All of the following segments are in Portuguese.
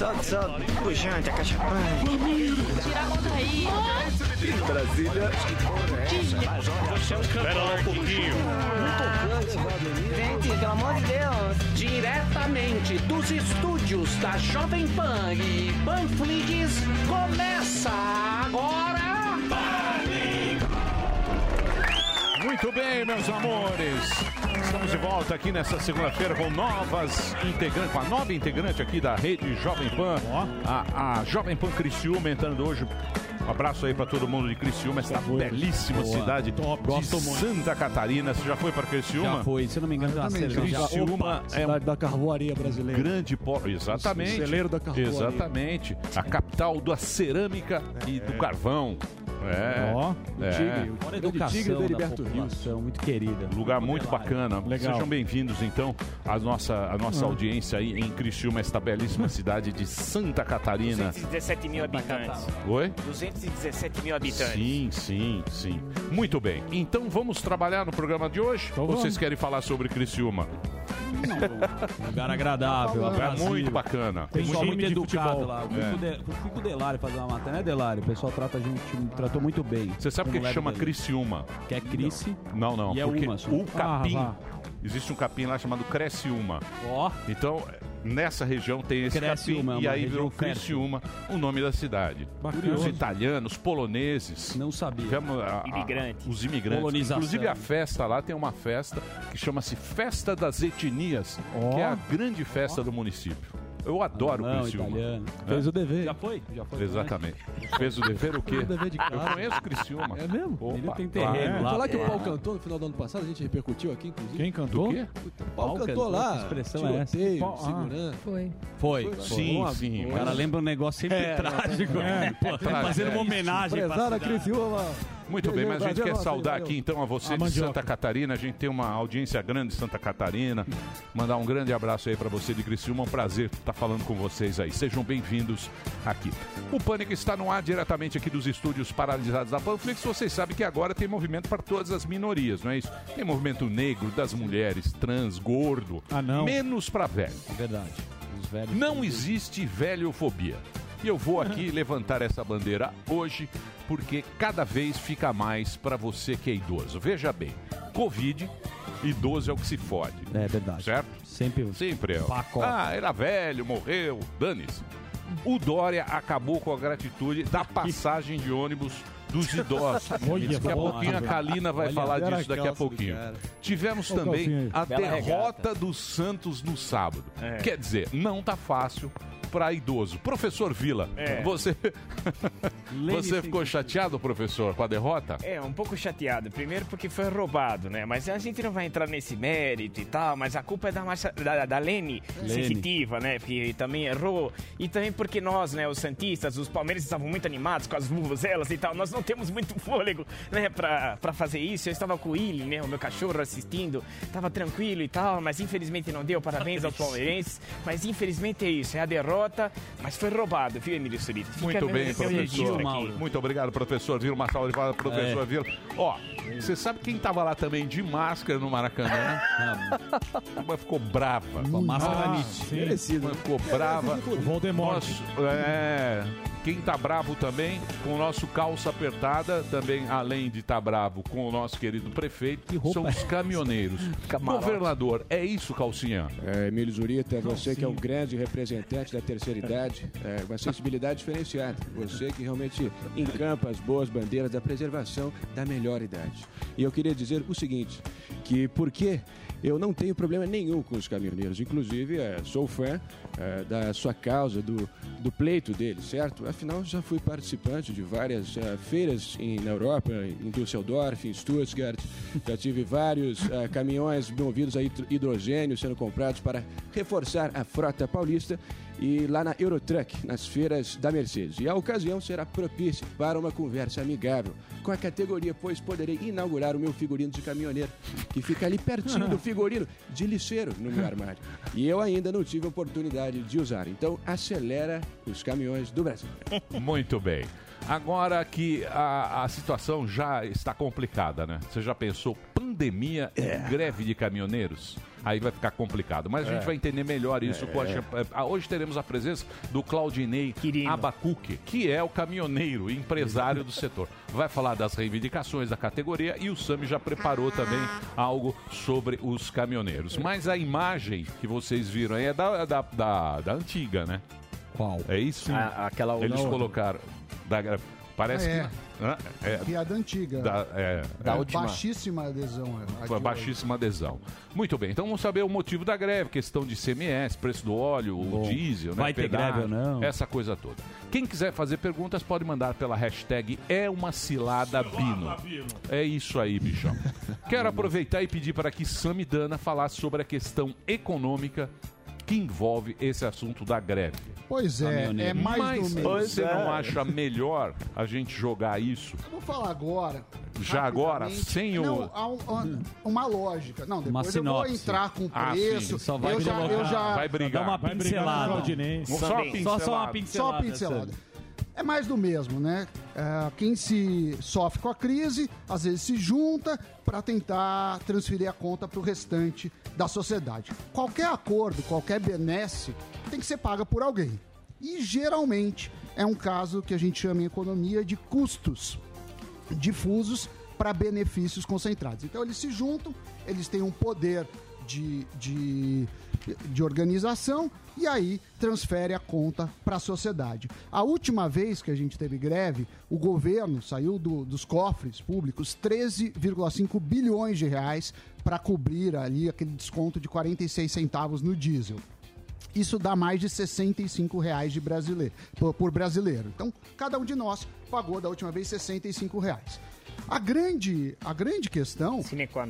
Solta, solta. Puxante, a cachapã. Tira a mão daí. Brasília. Espera lá um pouquinho. Gente, pelo amor de Deus. Diretamente dos estúdios da Jovem Pan e Panflix, começa agora. Muito bem, meus amores. Estamos de volta aqui nessa segunda-feira com novas integrantes, com a nova integrante aqui da rede Jovem Pan, a, a Jovem Pan Criciúma entrando hoje. Um abraço aí pra todo mundo de Criciúma, essa belíssima Boa. cidade Top, de gosto muito. Santa Catarina. Você já foi pra Criciúma? Já foi, se não me engano, uma cerveja. Criciúma Opa, é cidade da carvoaria brasileira. grande polo. Exatamente. Celeiro da carvoaria. Exatamente. A capital da cerâmica e do carvão. É. Ó, é. Tigre, educação tigre do Heriberto Rios. muito querida. Lugar muito bacana. Legal. Sejam bem-vindos, então, à nossa, à nossa audiência aí em Criciúma, esta belíssima cidade de Santa Catarina. 217 mil habitantes. Oi? 217 mil habitantes. Sim, sim, sim. Muito bem. Então vamos trabalhar no programa de hoje? Então vocês vamos. querem falar sobre Criciúma? Lugar agradável, Lugar abrasivo. muito bacana. Pessoal muito time de educado futebol. lá. Eu fui, É. com o De- o Delário fazer uma matéria, né, Delário? O pessoal trata a gente, me tratou muito bem. Você sabe por que chama dele. Criciúma? Que é Crice. Não, não. E é porque uma só. o capim. Ah, existe um capim lá chamado Criciúma. Ó, Então, nessa região tem esse Criciúma, capim é e aí virou. Criciúma, o nome da cidade. Bacana. Os italianos, poloneses, não sabia. tivemos a- a- Imigrante. os imigrantes. Colonização. Inclusive a festa lá tem uma festa que chama-se Festa das Etnias, Ó. que é a grande festa do município. Eu adoro Não, Criciúma. italiano. Fez o dever. Já foi? Já foi. Exatamente. Fez o dever o quê? Fez o dever de Eu casa. conheço Criciúma. É mesmo? Ele Opa, tem claro. terreno É. lá. Falar que o é. Paulo cantou no final do ano passado, a gente repercutiu aqui, inclusive. Quem quê? O Paulo cantou cantou, lá. que expressão é essa? Paulo- ah. segurança. Foi. Foi. Sim, sim. O cara lembra um negócio sempre É, trágico. é. Pô, Trágico. fazendo uma homenagem cidade. Criciúma. Muito bem, mas a gente quer saudar aqui então a você de. Santa Catarina. A gente tem uma audiência grande de Santa Catarina. Mandar um grande abraço aí pra você de Criciúma. Um prazer estar falando com vocês aí. Sejam bem-vindos aqui. O Pânico está no ar diretamente aqui dos estúdios paralisados da Panflix. Vocês sabem que agora tem movimento para todas as minorias, não é isso? Tem movimento negro, das mulheres, trans, gordo. Ah, não. Menos pra velho. Verdade. Os velhos. Não existe velhofobia. E eu vou aqui levantar essa bandeira hoje, porque cada vez fica mais para você que é idoso. Veja bem, Covid, idoso é o que se fode. É verdade. Certo? Sempre. Sempre é. Pacote. Ah, era velho, morreu, dane-se. O Dória acabou com a gratitude da passagem de ônibus dos idosos. Olha, daqui a boa. pouquinho a Kalina vai Olha, falar disso daqui a pouquinho. Tivemos o também calcinha a Bela derrota do Santos no sábado. É. Quer dizer, não tá fácil para idoso. Professor Vila, É. você Lene você ficou chateado, professor, com a derrota? É, um pouco chateado. Primeiro porque foi roubado, né? Mas a gente não vai entrar nesse mérito e tal, mas a culpa é da, Marcia, da, da Lene, sensitiva, né? Que também errou. E também porque nós, né, os Santistas, os Palmeiras estavam muito animados com as vuvuzelas e tal. Nós não temos muito fôlego, né, pra, pra fazer isso. Eu estava com o Willy, né, o meu cachorro, assistindo. Tava tranquilo e tal, mas infelizmente não deu. Parabéns aos palmeirenses. Mas infelizmente é isso, é a derrota, mas foi roubado, viu, Emílio Surita? Fica Muito bem, professor. Muito obrigado, professor Vila. Uma salva de palmas, É. professor Vila. Ó, você sabe quem tava lá também de máscara no Maracanã? Mas ficou brava. Com a máscara Ah, merecido. Mas ficou brava. O Voldemort. Nosso, é, quem tá bravo também com o nosso calça apertada, também além de estar bravo com o nosso querido prefeito, roupa são é os caminhoneiros. Camarote. Governador, é isso, calcinha? É, Emílio Zurita, você que é um grande representante da terceira idade, é, uma sensibilidade diferenciada. Você que realmente encampa as boas bandeiras da preservação da melhor idade. E eu queria dizer o seguinte, que porque eu não tenho problema nenhum com os caminhoneiros, inclusive é, sou fã é, da sua causa, do, do pleito deles, certo? Afinal, já fui participante de várias é, feiras em, na Europa, em Düsseldorf, em Stuttgart, já tive vários é, caminhões movidos a hidro- hidrogênio sendo comprados para reforçar a frota paulista e lá na Eurotruck, nas feiras da Mercedes. E a ocasião será propícia para uma conversa amigável com a categoria, pois poderei inaugurar o meu figurino de caminhoneiro, que fica ali pertinho do figurino de lixeiro no meu armário. E eu ainda não tive a oportunidade de usar. Então acelera os caminhões do Brasil. Muito bem. Agora que a, a situação já está complicada, né? Você já pensou pandemia e greve de caminhoneiros? Aí vai ficar complicado. Mas a gente É. vai entender melhor isso com a É. Ah, Hoje teremos a presença do Claudinei Abacuque, que é o caminhoneiro e empresário do setor. Vai falar das reivindicações da categoria e o Sami já preparou também algo sobre os caminhoneiros. Mas a imagem que vocês viram aí é da, da, da, da antiga, né? Qual? É isso? A- aquela outra. Eles colocaram. da parece Ah, é. que. Hã? É, Piada antiga. da, é, é. Baixíssima adesão. de baixíssima adesão. Muito bem, então vamos saber o motivo da greve, questão de CMS, preço do óleo, o diesel, né, Vai ter pedágio, greve ou não? essa coisa toda. Quem quiser fazer perguntas pode mandar pela hashtag é uma cilada Bino. É isso aí, bichão. Quero aproveitar e pedir para que Sami Dana falasse sobre a questão econômica que envolve esse assunto da greve. Pois é, é mais Mas do mesmo. você não acha melhor a gente jogar isso Eu vou falar agora. já agora, rapidamente. sem o... Não, há um- há uma lógica. Não, Uma depois eu vou sinopse. entrar com Ah, preço. sim. Só vai eu já, colocar. eu já... Vai brigar. Uma Vai brigar pincelada. com o Claudinei. Só uma Só, só uma pincelada. Só pincelada. a pincelada. É mais do mesmo, né? É, quem se sofre com a crise, às vezes se junta para tentar transferir a conta para o restante da sociedade. Qualquer acordo, qualquer benesse tem que ser paga por alguém. E geralmente é um caso que a gente chama em economia de custos difusos para benefícios concentrados. Então eles se juntam, eles têm um poder de, de, de organização e aí transfere a conta para a sociedade. A última vez que a gente teve greve, o governo saiu do- dos cofres públicos 13,5 bilhões de reais para cobrir ali aquele desconto de 46 centavos no diesel. Isso dá mais de 65 reais de brasileiro, por, por brasileiro. Então, cada um de nós pagou da última vez 65 reais. A grande, a grande questão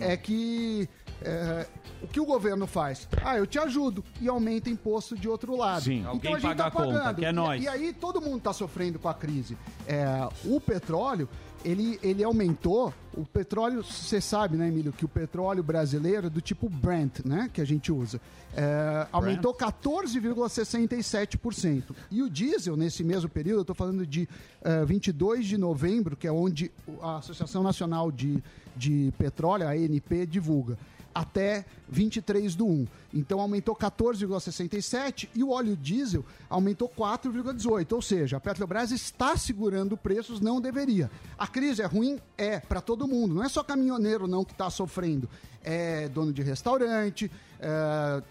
é que é, o que o governo faz? Ah, eu te ajudo e aumenta imposto de outro lado. Sim. Então Alguém a gente paga tá a conta, pagando. que é E- nós. E, aí todo mundo está sofrendo com a crise. É, o petróleo, ele, ele aumentou. O petróleo, você sabe, né, Emílio, que o petróleo brasileiro é do tipo Brent, né, que a gente usa, é, aumentou 14,67%. E o diesel, nesse mesmo período, eu estou falando de eh, 22 de novembro, que é onde a Associação Nacional de, de Petróleo, a ANP, divulga, até 23 do 1. Então aumentou 14,67 e o óleo diesel aumentou 4,18. Ou seja, a Petrobras está segurando preços, não deveria. A crise é ruim? É, para todo mundo. Não é só caminhoneiro não que está sofrendo. É dono de restaurante, é,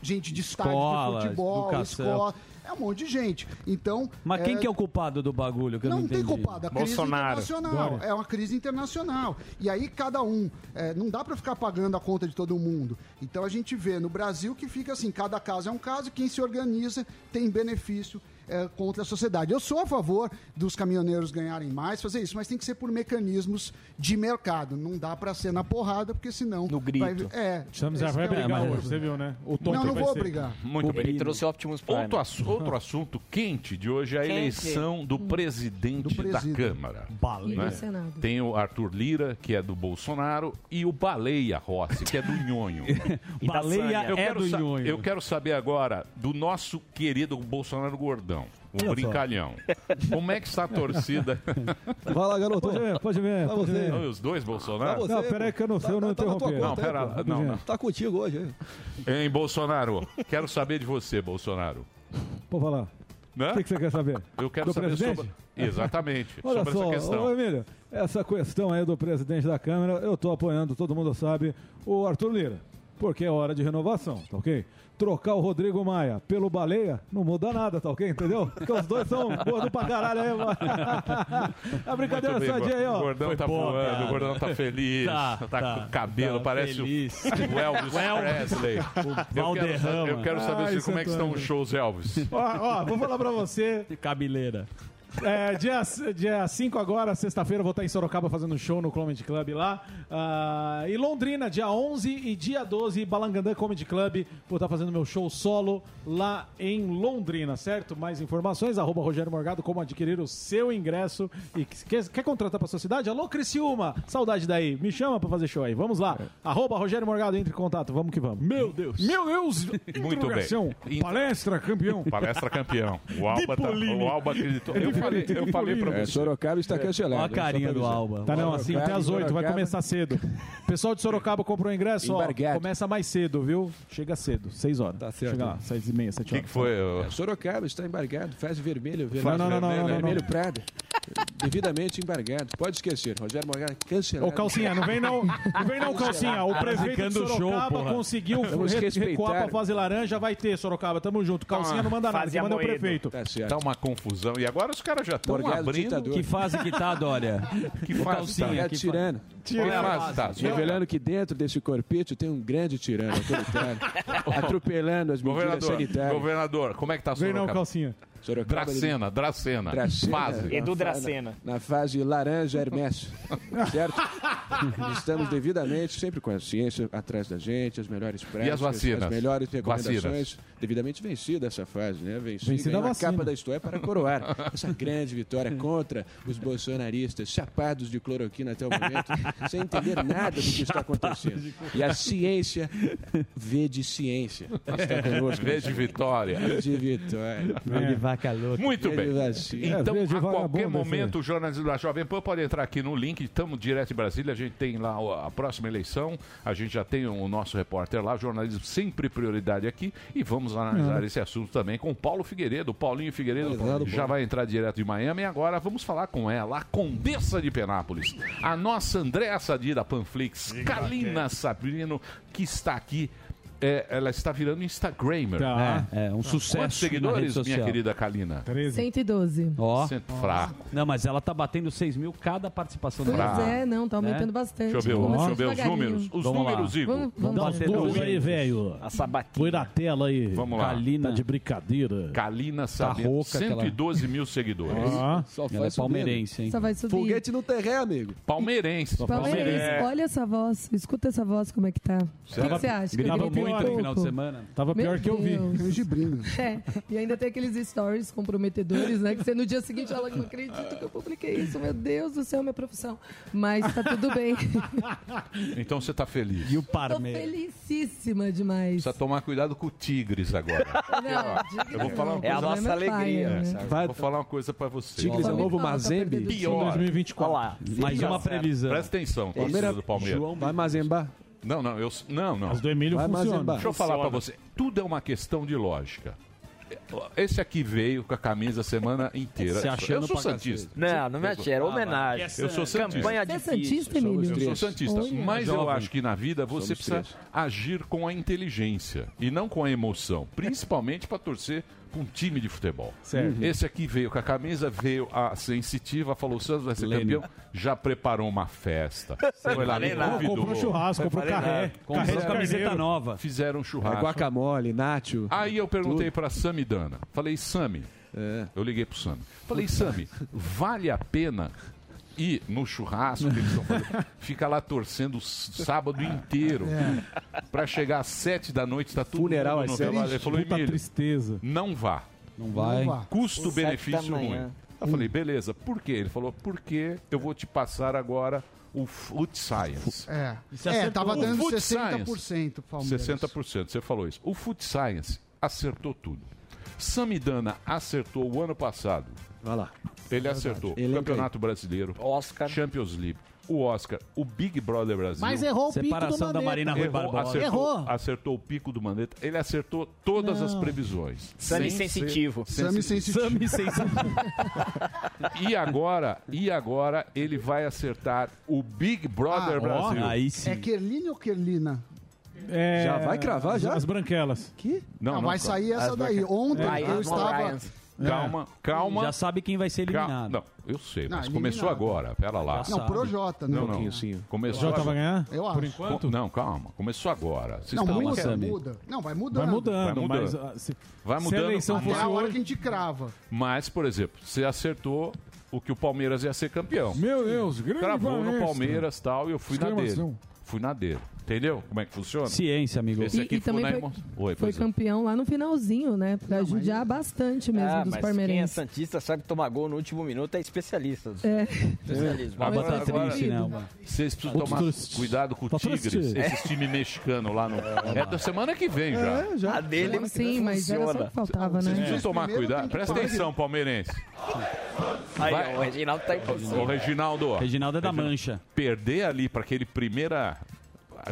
gente de estádio de futebol, educação. escola. É um monte de gente. Então. Mas quem que é o culpado do bagulho? Que eu não, Não tem entendi. culpado, a crise internacional. É uma crise internacional. E aí cada um. é, não dá para ficar pagando a conta de todo mundo. Então a gente vê no Brasil que fica assim: cada caso é um caso, quem se organiza tem benefício. É, contra a sociedade. Eu sou a favor dos caminhoneiros ganharem mais, fazer isso, mas tem que ser por mecanismos de mercado. Não dá para ser na porrada, porque senão. No grito. Vai, é. Chama já esse vai é o brigar hoje, você viu, né? O Tonto Não, não vai vou ser- brigar. Muito bem. Ele trouxe Optimus Prime. Outro, ass- outro assunto quente de hoje é a Quente. eleição do presidente da presidente. Câmara. Baleia. né? Do Senado. Tem o Arthur Lira, que é do Bolsonaro, e o Baleia Rossi, que é do Nhonho. Da Baleia eu é quero do sa- Nhonho. Eu quero saber agora do nosso querido Bolsonaro Gordão, o Olha só. brincalhão. Como é que está a torcida? Vai lá, garoto. Pode ver, pode ver. Pode você. ver. Não, os dois Bolsonaro? Não, peraí que eu não sei, eu não tá tua interrompi. Não, pera lá, não, não. Tá contigo hoje, hein? Hein, Bolsonaro? Quero saber de você, Bolsonaro. Pode falar. Né? O que, que você quer saber? Eu quero Do saber presidente? sobre. Exatamente, Olha sobre só, essa questão. ô Emílio, essa questão aí do presidente da Câmara, eu tô apoiando, todo mundo sabe, o Arthur Lira. Porque é hora de renovação, tá ok? Trocar o Rodrigo Maia pelo Baleia não muda nada, tá ok? Entendeu? Porque os dois são gordos pra caralho aí, mano. A brincadeira bem, sadia aí, ó. O gordão Foi tá boa, voando, cara. o gordão tá feliz, Tá, tá, tá, com o cabelo, tá parece feliz. o, Elvis O Elvis. Presley. O Eu quero, Valderrama. saber- eu quero saber Ai, se- como é que estão Santana. os shows Elvis. Ó, ó, vou falar pra você. Cabeleira. É, dia, dia 5 agora, sexta-feira, vou estar em Sorocaba fazendo show no Comedy Club lá. Ah, e Londrina, dia 11 e dia 12, Balangandã Comedy Club. Vou estar fazendo meu show solo lá em Londrina, certo? Mais informações, arroba Rogério Morgado, como adquirir o seu ingresso. E quer, quer contratar pra sua cidade? Alô, Criciúma! Saudade daí. Me chama pra fazer show aí. Vamos lá. Arroba Rogério Morgado, entre em contato. Vamos que vamos. Meu Deus! Meu Deus! Muito bem. Palestra campeão. Palestra campeão. O Alba, tá, o Alba acreditou. Eu falei, eu falei pra É, você. Sorocaba está cancelado. Olha a carinha do Alba. Tá não, assim, até às 8, vai começar cedo. Pessoal de Sorocaba comprou o ingresso, ó, começa mais cedo, viu? Chega cedo, 6 horas. Tá certo. Chega lá, 6 e meia, 7 O que, horas. que foi? É, Sorocaba está embargado, faz vermelho, vermelho. Não, não, não, não, não, não, não. vermelho Prada. Devidamente embargado. Pode esquecer. Rogério Morgado cancelado. Ô, Calcinha, não vem não, não vem não, Calcinha. O prefeito de Sorocaba conseguiu recuar pra fase laranja, vai ter Sorocaba, tamo junto. Calcinha não manda nada, manda é o prefeito. Tá certo. Tá uma confusão. E agora os caras já estão Morgado abrindo. ditador. Que fase que tá, Dória? Que fase Calcinha, tá? É que tirano. Fase tá? Revelando que dentro desse corpite tem um grande tirano autoritário, atropelando as medidas Governador, sanitárias. governador, como é que tá Vem não? Calcinha. Sorocaba, Dracena, Dracena. Dracena. Fase. Edu Dracena. Na, na fase laranja Hermes. certo? Estamos devidamente, sempre com a ciência atrás da gente, as melhores práticas, vacinas? as melhores recomendações. Vacinas. Devidamente vencida essa fase, né? Vencida, Vencida a capa da história para coroar essa grande vitória contra os bolsonaristas, chapados de cloroquina até o momento, sem entender nada do que está acontecendo. E a ciência vê de ciência. Está conosco. Vez de vitória. de vitória. É. vaca louca. Muito Vê bem. de. Então, É, a qualquer momento, o jornalismo da Jovem Pan pode entrar aqui no link. Estamos direto de Brasília. A gente tem lá a próxima eleição. A gente já tem o nosso repórter lá. Jornalismo sempre prioridade aqui. E vamos analisar esse assunto também com o Paulo Figueiredo. O Paulinho Figueiredo já vai entrar direto de Miami. E agora vamos falar com ela, a Condessa de Penápolis. A nossa Andréa Sadi da Panflix. Kalina Sabrino, que está aqui. É, ela está virando Instagrammer. Tá. É, é um sucesso Quantos na rede seguidores, minha querida Kalina? 13. 112. Ó. Sempre fraco. Não, mas ela tá batendo 6 mil cada participação Pois dela. Pra- é, não, tá aumentando bastante. Deixa eu ver, deixa eu ver os números. Os Vamos lá. números, Igor. Vamos, Vamos vamos bater lá. dois aí, velho. A sabatina. Põe na tela aí. Vamos lá. Kalina. Tá de brincadeira. Kalina Sabino, rouca aquela- 112 mil seguidores. Ah, Só Ela é faz palmeirense, hein? Só vai subir. Foguete no terreno, amigo. Palmeirense. Palmeirense, olha essa voz, escuta essa voz como é que tá. O que, você acha? Muito no final de semana. tava Meu pior que eu vi. É, e ainda tem aqueles stories comprometedores, né? Que você no dia seguinte fala, não acredito que eu publiquei isso, meu Deus do céu, minha profissão. Mas tá tudo bem. Então você tá feliz. E o Tô Parme. felicíssima demais. Precisa tomar cuidado com o Tigres agora. Não, Eu vou falar uma É a coisa. nossa alegria. paia, né? sabe? Vai, Vou falar uma coisa pra você. Tigres é o novo falta Mazembe. Pior. 2024. Olha lá. Mais uma previsão. Presta atenção, Palmeiras- torcida do Palmeiras. João Vai Mazembar. Não, não, eu, não, não. As do Emílio Vai, funcionam. Mazemba. Deixa eu falar pra você. Tudo é uma questão de lógica. Esse aqui veio com a camisa a semana inteira. Se achando eu sou pra santista. Não, não me achei, era homenagem. Eu sou santista. Campanha Você é. Santista, Emílio? Eu sou santista, Olha. mas eu Jovem. acho que na vida você Somos precisa três. agir com a inteligência e não com a emoção, principalmente para torcer para um time de futebol. Certo. Esse aqui veio com a camisa, veio a sensitiva, falou: o Santos vai ser Lênin. campeão, já preparou uma festa. Foi lá, me convidou. Comprou churrasco, comprou carré. Comprou camiseta nova. Fizeram um É churrasco. guacamole, nacho. Aí eu perguntei para Samidana. Falei, Sami, É. eu liguei pro Sami. Falei, Sami, vale a pena ir no churrasco que eles estão fazendo? Fica lá torcendo o sábado inteiro. Pra chegar às sete da noite, tá tudo Funeral mundo no velório. Ele falou, Emílio, tristeza. não vá. Não vai. Custo-benefício ruim. Eu falei, beleza, por quê? Ele falou, porque eu vou te passar agora o Food Science. É, é dando Food 60% Palmeiras. 60%, você falou isso. O Food Science acertou tudo. Samidana acertou o ano passado. Vai lá. Ele acertou o Elenca aí. Campeonato Brasileiro, Oscar. Champions League, o Oscar, o Big Brother Brasil. Mas errou o pico do Separação da Mandetta. Marina Rui Errou, Barbosa. acertou, Errou. acertou o pico do Mandetta. Ele acertou todas as previsões. Sami Sem sensitivo. Sami sensitivo. E agora, e agora ele vai acertar o Big Brother Ah, Brasil. Aí sim. É Kerline ou Kerlina? É, Já vai cravar, as- já? As branquelas. Que? Não, Não, não, vai sair essa daí. Ontem eu estava. Ryans. Calma, calma. Já sabe quem vai ser calma. eliminado. Não, eu sei, Não, mas eliminado. começou agora. Pera lá. Já Não, sabe. Projota, né? Não, não. pouquinho, sim. Começou Jota vai ganhar? Eu Por acho. enquanto? Não, calma. Começou agora. Vocês Não, estão- muda, muda. Não, vai mudando. Vai mudando, Vai mudando. mas ah, se, Vai se mudando. a eleição Até fosse a hora hoje... que a gente crava. Mas, por exemplo, você acertou o que o Palmeiras ia ser campeão. Meu Deus, grande Cravou no palestra. Palmeiras e tal, e eu fui na dele. Exclamação. Fui na dele. Entendeu como é que funciona? Ciência, amigo. Esse E- aqui e foi também na foi-. Oi, Foi é. campeão lá no finalzinho, né? Pra judiar bastante mesmo Ah, dos mas quem é. Santista sabe tomar gol no último minuto é especialista. É. Especialismo. Agora, Agora- agora, agora- né, Vocês precisam tomar triste. cuidado com o Tigres, triste. esse time mexicano lá no. É da semana que vem já. É, já. A dele vem Sim, mas era só o que faltava, Vocês né? precisam tomar cuidado. Presta atenção, palmeirense. Aí, o Reginaldo tá impossível. Reginaldo. Reginaldo é da Mancha. Perder ali para aquele primeira.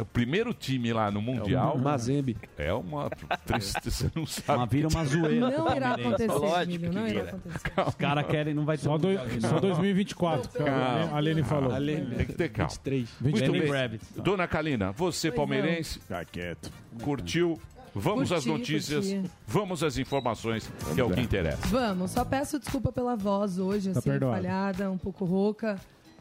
O primeiro time lá no Mundial. um Mazembe. É uma tristeza. Você não sabe. Uma vira uma zoeira. Não irá acontecer, Lógico Emílio, não irá acontecer. Os caras querem, não vai ter. Só, do- só novo. 2024, que Calma. a Lene falou. Tem que ter calma. 23. Muito bem. Rabbit. Dona Kalina, você Pois palmeirense, Tá quieto. curtiu? Vamos às Curti, notícias, curti. vamos às informações, que é o que interessa. Vamos, só peço desculpa pela voz hoje, Tá assim, perdoado. falhada, um pouco rouca.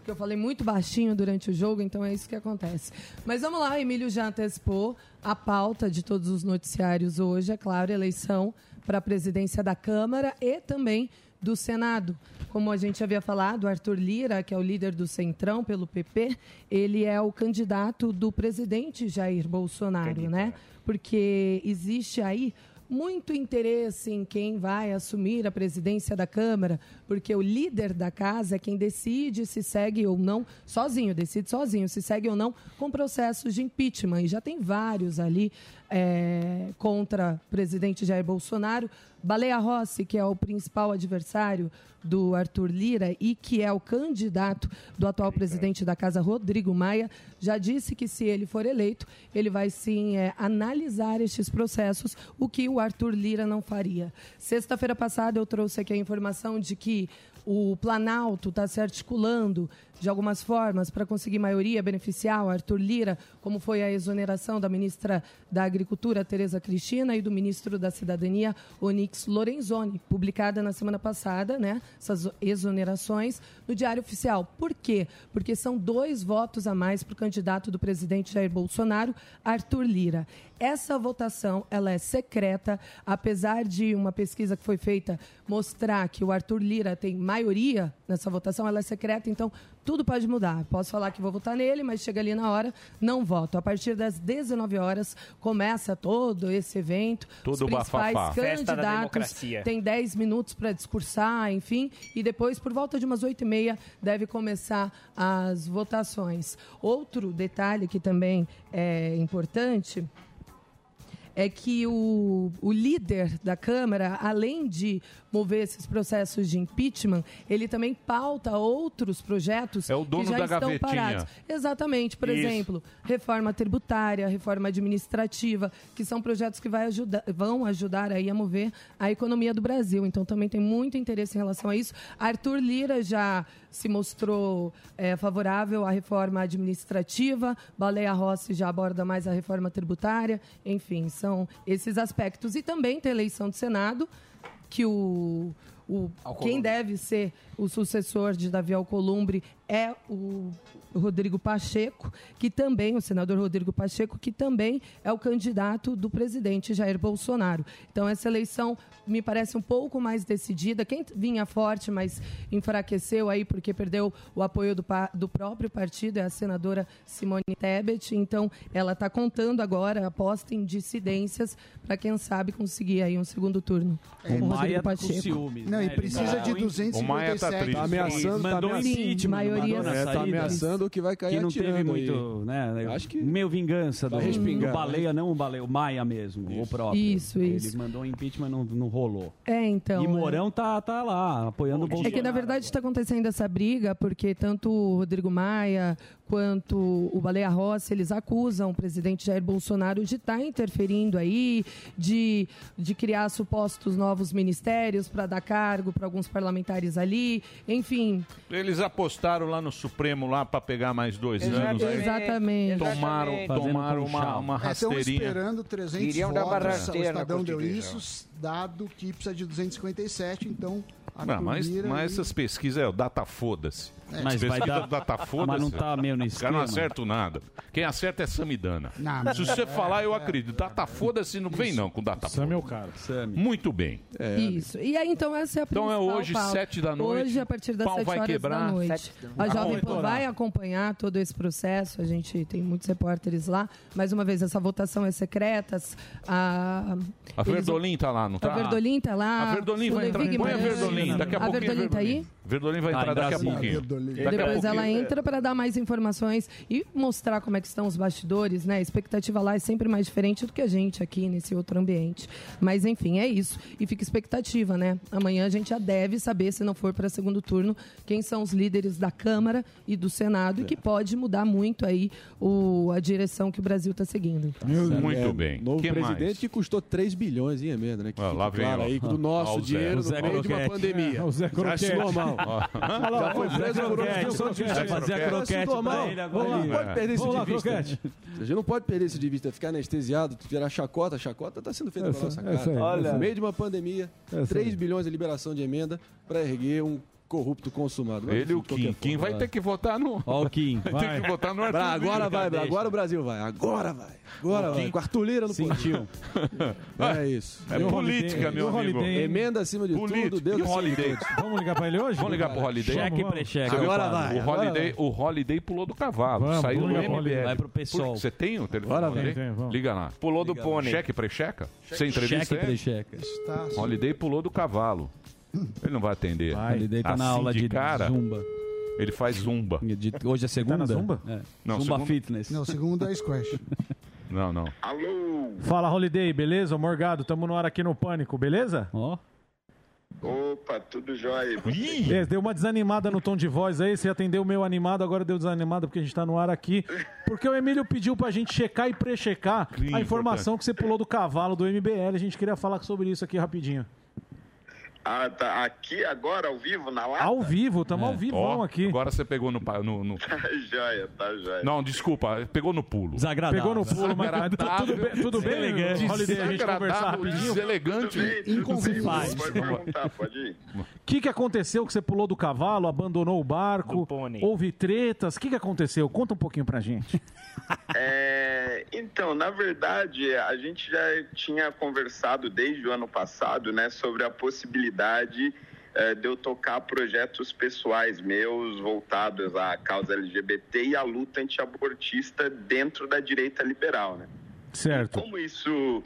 Porque eu falei muito baixinho durante o jogo, então é isso que acontece. Mas vamos lá, Emílio já antecipou a pauta de todos os noticiários hoje, é claro, eleição para a presidência da Câmara e também do Senado. Como a gente havia falado, Arthur Lira, que é o líder do Centrão pelo PP, ele é o candidato do presidente Jair Bolsonaro, né? Porque existe aí muito interesse em quem vai assumir a presidência da Câmara, porque o líder da casa é quem decide se segue ou não, sozinho, decide sozinho, se segue ou não com processos de impeachment. E já tem vários ali é, contra o presidente Jair Bolsonaro. Baleia Rossi, que é o principal adversário do Arthur Lira e que é o candidato do atual presidente da casa, Rodrigo Maia, já disse que se ele for eleito, ele vai sim é, analisar estes processos, o que o Arthur Lira não faria. Sexta-feira passada eu trouxe aqui a informação de que o Planalto está se articulando de algumas formas para conseguir maioria, beneficiar o Arthur Lira, como foi a exoneração da ministra da Agricultura, Tereza Cristina, e do ministro da Cidadania, Onyx Lorenzoni, publicada na semana passada, né? Essas exonerações no Diário Oficial. Por quê? Porque são dois votos a mais para o candidato do presidente Jair Bolsonaro, Arthur Lira. Essa votação ela é secreta, apesar de uma pesquisa que foi feita mostrar que o Arthur Lira tem maioria nessa votação, ela é secreta, então tudo pode mudar. Posso falar que vou votar nele, mas chega ali na hora, não voto. A partir das 19 horas começa todo esse evento. Todo Os principais bafafá. Candidatos democracia. têm 10 minutos para discursar, enfim, e depois, por volta de umas 8 e meia, deve começar as votações. Outro detalhe que também é importante é que o, o líder da Câmara, além de mover esses processos de impeachment, ele também pauta outros projetos É o dono que já da estão gavetinha. parados. Exatamente. Por Isso. exemplo, reforma tributária, reforma administrativa, que são projetos que vai ajudar, vão ajudar aí a mover a economia do Brasil. Então também tem muito interesse em relação a isso. Arthur Lira já se mostrou eh, favorável à reforma administrativa, Baleia Rossi já aborda mais a reforma tributária, enfim, são esses aspectos. E também a eleição do Senado, que o, o quem deve ser o sucessor de Davi Alcolumbre é o Rodrigo Pacheco, que também, o senador Rodrigo Pacheco, que também é o candidato do presidente Jair Bolsonaro. Então, essa eleição me parece um pouco mais decidida. Quem vinha forte, mas enfraqueceu aí porque perdeu o apoio do, do próprio partido é a senadora Simone Tebet. Então, ela está contando agora, aposta em dissidências, para quem sabe conseguir aí um segundo turno. É, com o Rodrigo Maia tá com Pacheco. ciúmes, Não, e né? precisa Tá de 257 Tá ameaçando, tá mandou ameaçando. impeachment, maioria mandou É, tá ameaçando que vai cair Que não teve aí. muito, né? Acho que meio vingança do, do Baleia, não o Baleia, o Maia mesmo, o próprio. Isso, Ele isso. mandou um impeachment, não, não rolou. É, então. e é. Mourão tá, tá lá, apoiando o É Bolsonaro. que, na verdade, está acontecendo essa briga porque tanto o Rodrigo Maia quanto o Baleia Rossi, eles acusam o presidente Jair Bolsonaro de estar interferindo aí, de, de criar supostos novos ministérios para dar cargo para alguns parlamentares ali, enfim. Eles apostaram lá no Supremo lá para pegar mais dois anos. aí Exatamente. Tomaram, Fazendo tomaram uma, uma É, Estão rasteirinha. esperando 300 Queriam votos, o Estadão deu isso, dado que precisa de 257, então... Não, mas, mas essas pesquisas é o data foda-se. É. Mas vai dar. Mas não tá, meu, no Os caras não acertam nada. Quem acerta é Samidana. Não, Se você é, falar, eu é, acredito. Data foda-se, não vem não com data Sam é o foda. cara. Muito bem. Isso. E aí, então, essa é a Então é hoje, sete da noite, Hoje, a partir das pau 7 vai horas quebrar. da noite. Sete A. Jovem Pan vai acompanhar todo esse processo. A gente tem muitos repórteres lá. Mais uma vez, essa votação é secreta. A, A eles- Verdolim tá lá, não tá? A Verdolim tá lá. A Verdolim vai entrar. Põe a. Verdolim. Daqui a A pouquinho. Verdolim tá aí? Verdolim vai Tá, entrar daqui a pouquinho. Verdolim. Daqui a Depois ela pouquinho. entra para dar mais informações e mostrar como é que estão os bastidores, né? A expectativa lá é sempre mais diferente do que a gente aqui nesse outro ambiente. Mas enfim, é isso. E fica expectativa, né? Amanhã a gente já deve saber, se não for para segundo turno, quem são os líderes da Câmara e do Senado, e que pode mudar muito aí o, a direção que o Brasil está seguindo. Muito É, bem. Novo Que presidente mais? que custou 3 bilhões em emenda, né? Que Ah, lá vem, claro aí do nosso Zé. dinheiro no meio de uma pandemia. É, o Zé Acho Croquete. normal. Olha lá, Já foi o Zé preso Croquete. justiça. Vai fazer a croquete pra ele agora. Não pode perder isso Vamos de lá, vista. Croquete. A gente não pode perder isso de vista, ficar anestesiado, virar chacota. Chacota está sendo feita É pela nossa é cara. é No meio de uma pandemia, É isso 3 aí. bilhões de liberação de emenda para erguer um corrupto consumado. Mas, Ele e o Kim. Kim vai ter que votar no. Ó o Kim. Vai ter que votar no Arthur agora vai, deixa. agora o Brasil vai. Agora vai. Agora vai. Kim Com Arthur Lira no. Sentiu. É isso. É política, Holiday? meu amigo. Holiday? Emenda acima de tudo, Deus E o Holiday? Vamos ligar pra ele hoje? Vamos ligar pro Holiday? Cheque e Vamos, precheque. Agora vai. O Holiday, o Holiday pulou do cavalo. Vamos, saiu do MBL. Vai pro. Por- Você tem o telefone? Agora vem. Liga lá. Pulou do pônei. Cheque, precheca? Você entrevista Cheque e precheca. Está- Holiday pulou do cavalo. Ele não vai atender. Vai. Ele deita na Assim aula de de cara? zumba. Ele faz zumba. De- Hoje é segunda? na zumba? É. Não, zumba segunda- Fitness. Não, segundo é squash. Não, não. Fala, Holiday, beleza? Morgado, tamo no ar aqui no Pânico, beleza? Ó. Opa, tudo jóia. É, deu uma desanimada no tom de voz aí, você atendeu o meu animado, agora deu desanimada porque a gente tá no ar aqui. Porque o Emílio pediu pra gente checar e prechecar a informação que você pulou do cavalo do MBL. A gente queria falar sobre isso aqui rapidinho. Ah, tá aqui agora, ao vivo, na lata? Ao vivo, tamo ao vivo aqui. agora você pegou no, no, no- Tá jóia, tá jóia. Não, desculpa, pegou no pulo. Desagradável. Pegou no pulo, mas tudo bem, tudo bem Deselegante. Holiday, a gente conversar Desagradável, rapidinho. deselegante. Inconveniente. Pode perguntar, pode ir. O que, que aconteceu que você pulou do cavalo, abandonou o barco? Houve tretas? O que, que aconteceu? Conta um pouquinho pra gente. É, então, na verdade, a gente já tinha conversado desde o ano passado, né, sobre a possibilidade eh, de eu tocar projetos pessoais meus voltados à causa LGBT e à luta antiabortista dentro da direita liberal, né? Certo. Como isso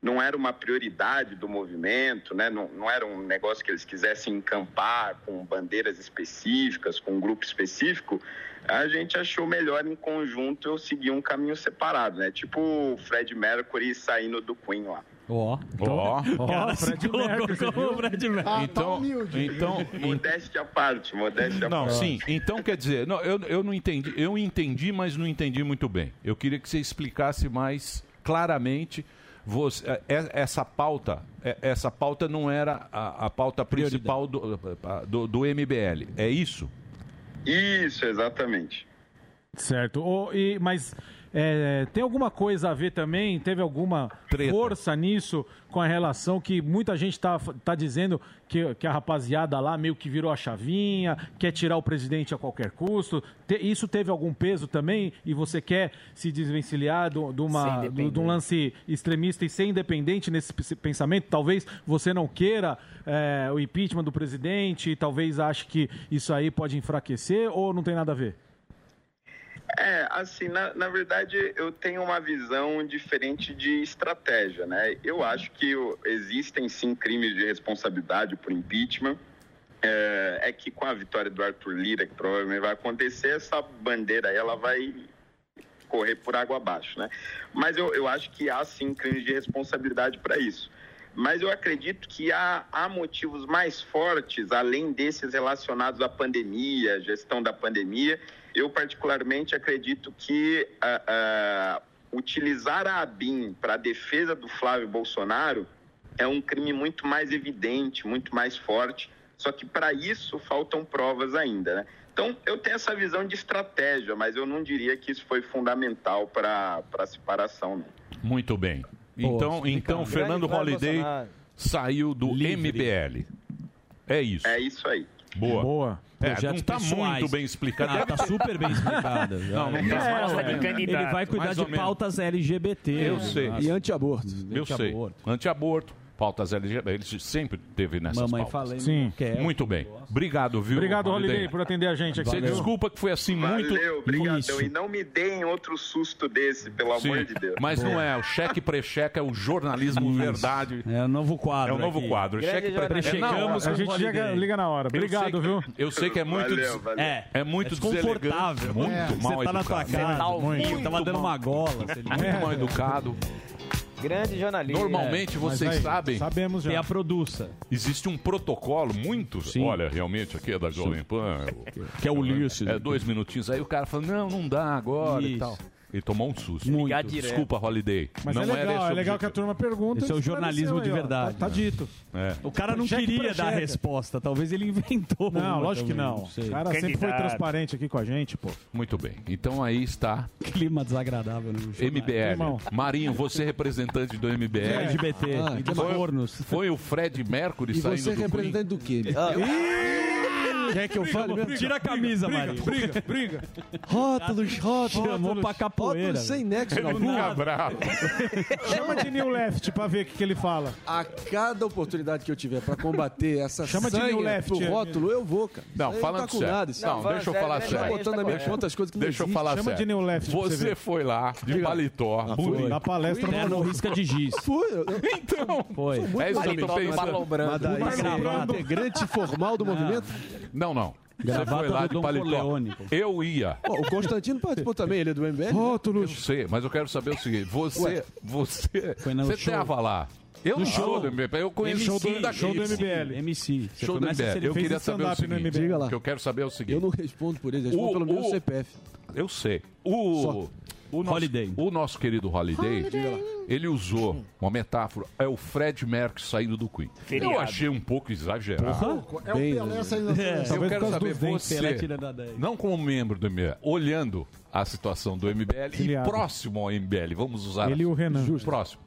não era uma prioridade do movimento, né? não, não era um negócio que eles quisessem encampar com bandeiras específicas, com um grupo específico, a gente achou melhor em conjunto eu seguir um caminho separado, né? Tipo o Fred Mercury saindo do Queen lá. Ó. Ó. Ó, Fred Mercury, viu? Fred Mercury. Ah, tá Então, humilde. então, Modéstia à parte, modéstia à Não, parte. sim. Então quer dizer, não, eu, eu não entendi. Eu entendi, mas não entendi muito bem. Eu queria que você explicasse mais claramente. Você, é- é- essa pauta, é- essa pauta não era a, a pauta principal do, do, do MBL. É isso? Isso, exatamente. Certo. Ô, e, mas é, tem alguma coisa a ver também? Teve alguma Treta. força nisso com a relação que muita gente tá, tá dizendo que, que a rapaziada lá meio que virou a chavinha, quer tirar o presidente a qualquer custo? Te- isso teve algum peso também? E você quer se desvencilhar do- de uma- do- de um lance extremista e ser independente nesse pensamento? Talvez você não queira é, o impeachment do presidente, talvez ache que isso aí pode enfraquecer ou não tem nada a ver? É, assim, na, na verdade, eu tenho uma visão diferente de estratégia, né? Eu acho que existem sim crimes de responsabilidade por impeachment. É, é que com a vitória do Arthur Lira, que provavelmente vai acontecer, essa bandeira aí, ela vai correr por água abaixo, né? Mas eu, eu acho que há sim crimes de responsabilidade para isso. Mas eu acredito que há, há motivos mais fortes, além desses relacionados à pandemia, gestão da pandemia. Eu, particularmente, acredito que ah, ah, utilizar a ABIN para a defesa do Flávio Bolsonaro é um crime muito mais evidente, muito mais forte. Só que para isso faltam provas ainda, né? Então, eu tenho essa visão de estratégia, mas eu não diria que isso foi fundamental para a separação, não. Muito bem. Então, então Fernando Bolsonaro. saiu do Livre. MBL. É isso. É isso aí. Boa. Boa. É, não tá pessoais. muito bem explicado. Ah, tá super bem explicado. Não, não É, tá. mais ou ele- vai cuidar Mais de pautas LGBT. Eu sei. E anti-aborto. Eu sei. Anti-aborto. Pautas LGBT. Ele sempre teve nessas Mamãe pautas. falei, Sim. quer. Muito bem. Obrigado, viu? Obrigado, Holiday, por atender a gente aqui. Você desculpa que foi assim muito. Valeu, obrigadão. Isso. E não me deem outro susto desse, pelo Sim, amor de Deus. Mas não é, o cheque pré-cheque é o jornalismo verdade. É o novo quadro. É o novo aqui. quadro. Grande Cheque pré-cheque. É na hora. A gente chega, liga na hora. Obrigado, viu? Eu sei que é muito. Valeu, valeu. É, É muito é desconfortável. deselegante, muito É. mal Você tá na tua educado. casa, Tá muito, tava dando uma gola. Muito mal educado. Grande jornalista. Normalmente Mas vocês aí, sabem. Sabemos já. Tem a produça. Existe um protocolo muito. Sim. Olha, realmente aqui é da Jovem Pan. Que é o Ulisses. É dois minutinhos. Aí o cara fala: não, não dá agora e Isso. tal. Ele tomou um susto. Muito. Desculpa, Holiday. Mas não é era legal, esse é legal que a turma pergunta. Esse é o jornalismo de aí, verdade. Tá, tá dito. É. O cara não Cheque queria dar a resposta. Talvez ele inventou. Não, uma lógico que também, não. sei. O cara sempre foi Candidato. transparente aqui com a gente, pô. Muito bem. Então aí está Clima desagradável no jornal. MBL. Irmão. Marinho, você representante do MBL. LGBT. Ah, e que cornos. Foi o Fred Mercury E saindo você é do Queen? representante do quê? Quer que eu fale mesmo? Tira a camisa, Marinho. Briga, briga. Rótulos, rótulos. Chamou pra capoeira. Rótulos sem nexo na Ele fica bravo. Chama de New Left pra ver o que, que ele fala. A cada oportunidade que eu tiver pra combater essa Chama de New Left, pro é. rótulo, eu vou, cara. Não, falando tá com sério. nada. isso Não, falando deixa eu falar sério. Marinho? botando na minha conta as coisas que não Deixa eu falar Chama sério. de New Left você foi lá, de paletó. Na palestra no risca de giz. Fui, Então, Foi. é isso que eu tô pensando. é integrante formal do movimento. Não, não. Você Gravata foi lá do de Dom paletó. Corleone, pô. Eu ia. O Constantino participou também, ele é do MBL. Eu sei, mas eu quero saber o seguinte. Você, você, Foi no você show. tava lá. Eu No não sou show. do MBL, eu conheço Show tudo do- daqui. show do MBL. MC. Você Show do começa a MBL. Eu fez queria saber o stand-up no seguinte. MBL. Diga lá. Que eu quero saber é o seguinte. Eu não respondo por eles, respondo O- pelo meu o- CPF. Eu sei. O, Só. O, nosso, Holiday. o nosso querido Holiday, ele usou uma metáfora. É o Fred Mercury saindo do Queen. Feriado. Eu achei um pouco exagerado. É Bem, o Pelé saindo da É. Eu quero saber você, tirando a 10. não como membro do MBL, olhando a situação do MBL Filiado. e próximo ao MBL, vamos usar Ele e o Renan. Justo. próximo.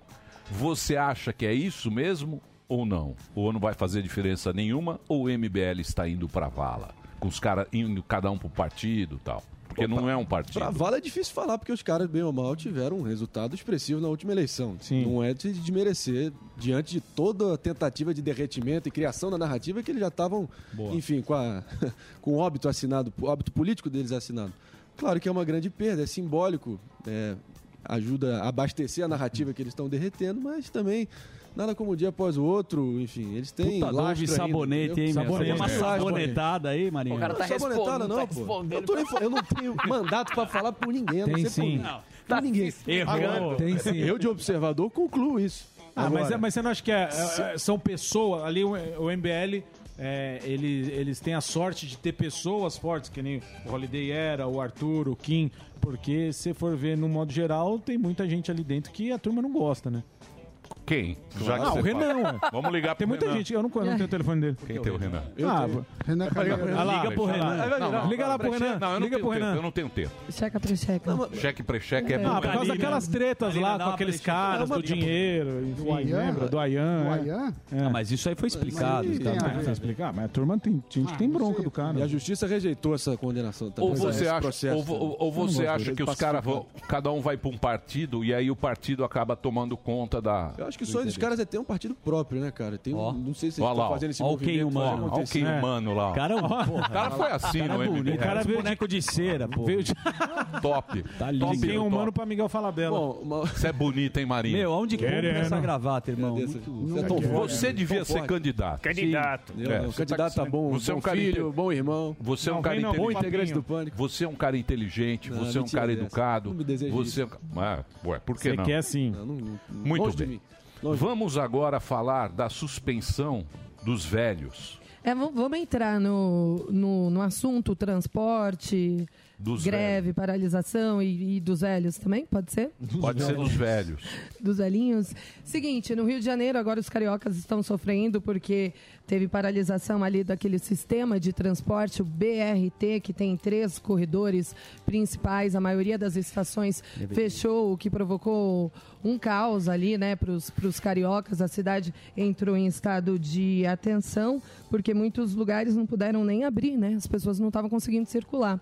Você acha que é isso mesmo ou não? Ou não vai fazer diferença nenhuma ou o MBL está indo para vala? Com os caras indo cada um pro partido e tal? Porque não é um partido. Pra Vala é difícil falar, porque os caras, bem ou mal, tiveram um resultado expressivo na última eleição. Sim. Não é de desmerecer, diante de toda a tentativa de derretimento e criação da narrativa, que eles já estavam, enfim, com, a, com o óbito assinado, o óbito político deles assinado. Claro que é uma grande perda, é simbólico, é, ajuda a abastecer a narrativa que eles estão derretendo, mas também nada como um dia após o outro, enfim, eles têm Puta ainda, sabonete, entendeu? hein, meu? Sabonete. Uma sabonetada aí, Marinho. O cara tá sabonetada respondendo, não, tá pô. Eu, tô nem- eu não tenho mandato pra falar por ninguém, não Tem sei sim. por, por ninguém. Errou. Tem sim. Eu, de observador, concluo isso. Ah, mas, Agora, é, mas você não acha que é- é- é- são pessoas, ali o, o MBL, é, eles, eles têm a sorte de ter pessoas fortes, que nem o Holiday era, o Arthur, o Kim, porque se for ver no modo geral, tem muita gente ali dentro que a turma não gosta, né? Quem? Já que Ah, você o Renan, fala. ué. Vamos ligar pro Tem muita Renan. gente, eu não, eu não tenho o telefone dele. Quem tem o Renan? ah, Renan Calheiros. ah Liga pro ah. Renan. Não, liga lá pro Renan. Não, eu não liga tenho pro tempo. Renan. Eu não tenho tempo. Checa pra checa. Cheque pré-cheque é, bom. Ah, por causa daquelas tretas lá com aqueles caras, do dinheiro, enfim, Do Ayan? lembra? Do Ayan. O é. Ayan? É. Ah, mas isso aí foi explicado. Mas tá? Ah, explicar, mas a turma tem gente que tem bronca do cara. E a justiça rejeitou essa condenação também. Ou você esse acha, processo ou, vo- ou você gosto acha que os caras vão, cada um vai para um partido e aí o partido acaba tomando conta da. Eu acho que o sonho dos caras é ter um partido próprio, né, cara? Tem, um- Ó. não sei se Ó eles lá, estão ó. fazendo esse Ó o movimento. quem humano. o quem humano lá. Cara, é um- porra, O cara foi assim cara no é bonito. MBL. O cara veio de- boneco de cera, pô. Veio de Top. Tá lindo. Top, quem top. humano pra Miguel Falabella. Você é bonito, hein, Marinho? Meu, aonde que compra Querendo. essa gravata, irmão? Muito- Você é né? devia ser candidato. Candidato. É, você candidato tá- bom, você é um bom cara filho, inte- bom irmão. Você é um Não, cara vem não, Bom inteligente. integrante do Pânico. Você é um cara inteligente, Não, você é um mentira cara dessa. educado. Não me deseje você... isso. Ah, ué, por que Você não? quer sim. Muito longe de bem. mim. Vamos agora falar da suspensão dos velhos. É, vamos entrar no, no, no assunto transporte, Dos greve, paralisação e, e dos velhos também? Pode ser? Pode ser dos velhos. dos velhinhos. Seguinte, no Rio de Janeiro agora os cariocas estão sofrendo porque teve paralisação ali daquele sistema de transporte, o BRT, que tem três corredores principais, a maioria das estações fechou, o que provocou um caos ali, né, para os cariocas. A cidade entrou em estado de atenção, porque muitos lugares não puderam nem abrir, né? As pessoas não estavam conseguindo circular.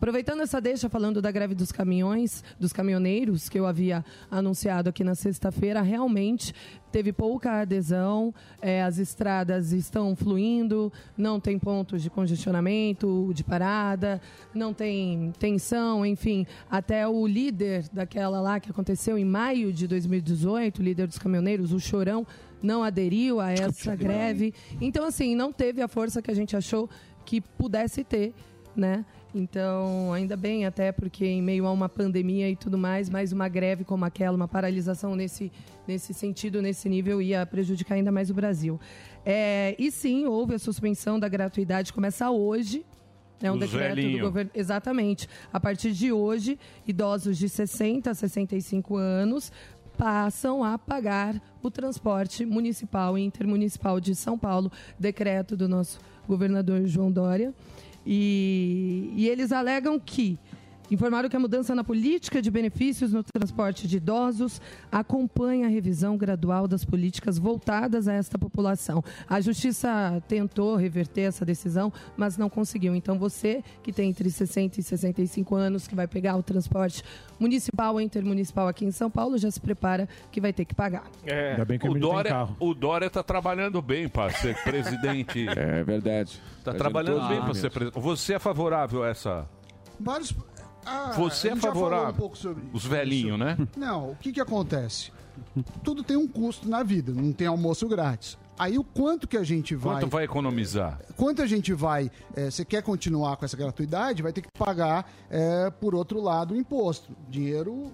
Aproveitando essa deixa, falando da greve dos caminhões, dos caminhoneiros, que eu havia anunciado aqui na sexta-feira, realmente teve pouca adesão, eh, as estradas estão fluindo, não tem pontos de congestionamento, de parada, não tem tensão, enfim. Até o líder daquela lá que aconteceu em maio de 2018, o líder dos caminhoneiros, o Chorão, não aderiu a essa greve. Então, assim, não teve a força que a gente achou que pudesse ter, né? Então, ainda bem, até porque em meio a uma pandemia e tudo mais, mais uma greve como aquela, uma paralisação nesse, nesse sentido, nesse nível, ia prejudicar ainda mais o Brasil. É, e sim, houve a suspensão da gratuidade, começa hoje. É um decreto velhinho. do governo. Exatamente. A partir de hoje, idosos de 60 a 65 anos passam a pagar o transporte municipal e intermunicipal de São Paulo, decreto do nosso governador João Dória. E, e eles alegam que informaram que a mudança na política de benefícios no transporte de idosos acompanha a revisão gradual das políticas voltadas a esta população. A justiça tentou reverter essa decisão, mas não conseguiu. Então você que tem entre 60 e 65 anos que vai pegar o transporte municipal ou intermunicipal aqui em São Paulo, já se prepara que vai ter que pagar. É, Ainda bem que o Dória, carro. o Dória tá trabalhando bem para ser presidente. É verdade. Tá Fazendo trabalhando bem para ser presidente. Você é favorável a essa. Vários. Ah, Você é favorável. Um Os velhinhos, né? Não, o que, que acontece? Tudo tem um custo na vida, não tem almoço grátis. Aí o quanto que a gente vai. Quanto vai economizar? Quanto a gente vai. eh, Você quer continuar com essa gratuidade, vai ter que pagar, eh, por outro lado, o imposto. Dinheiro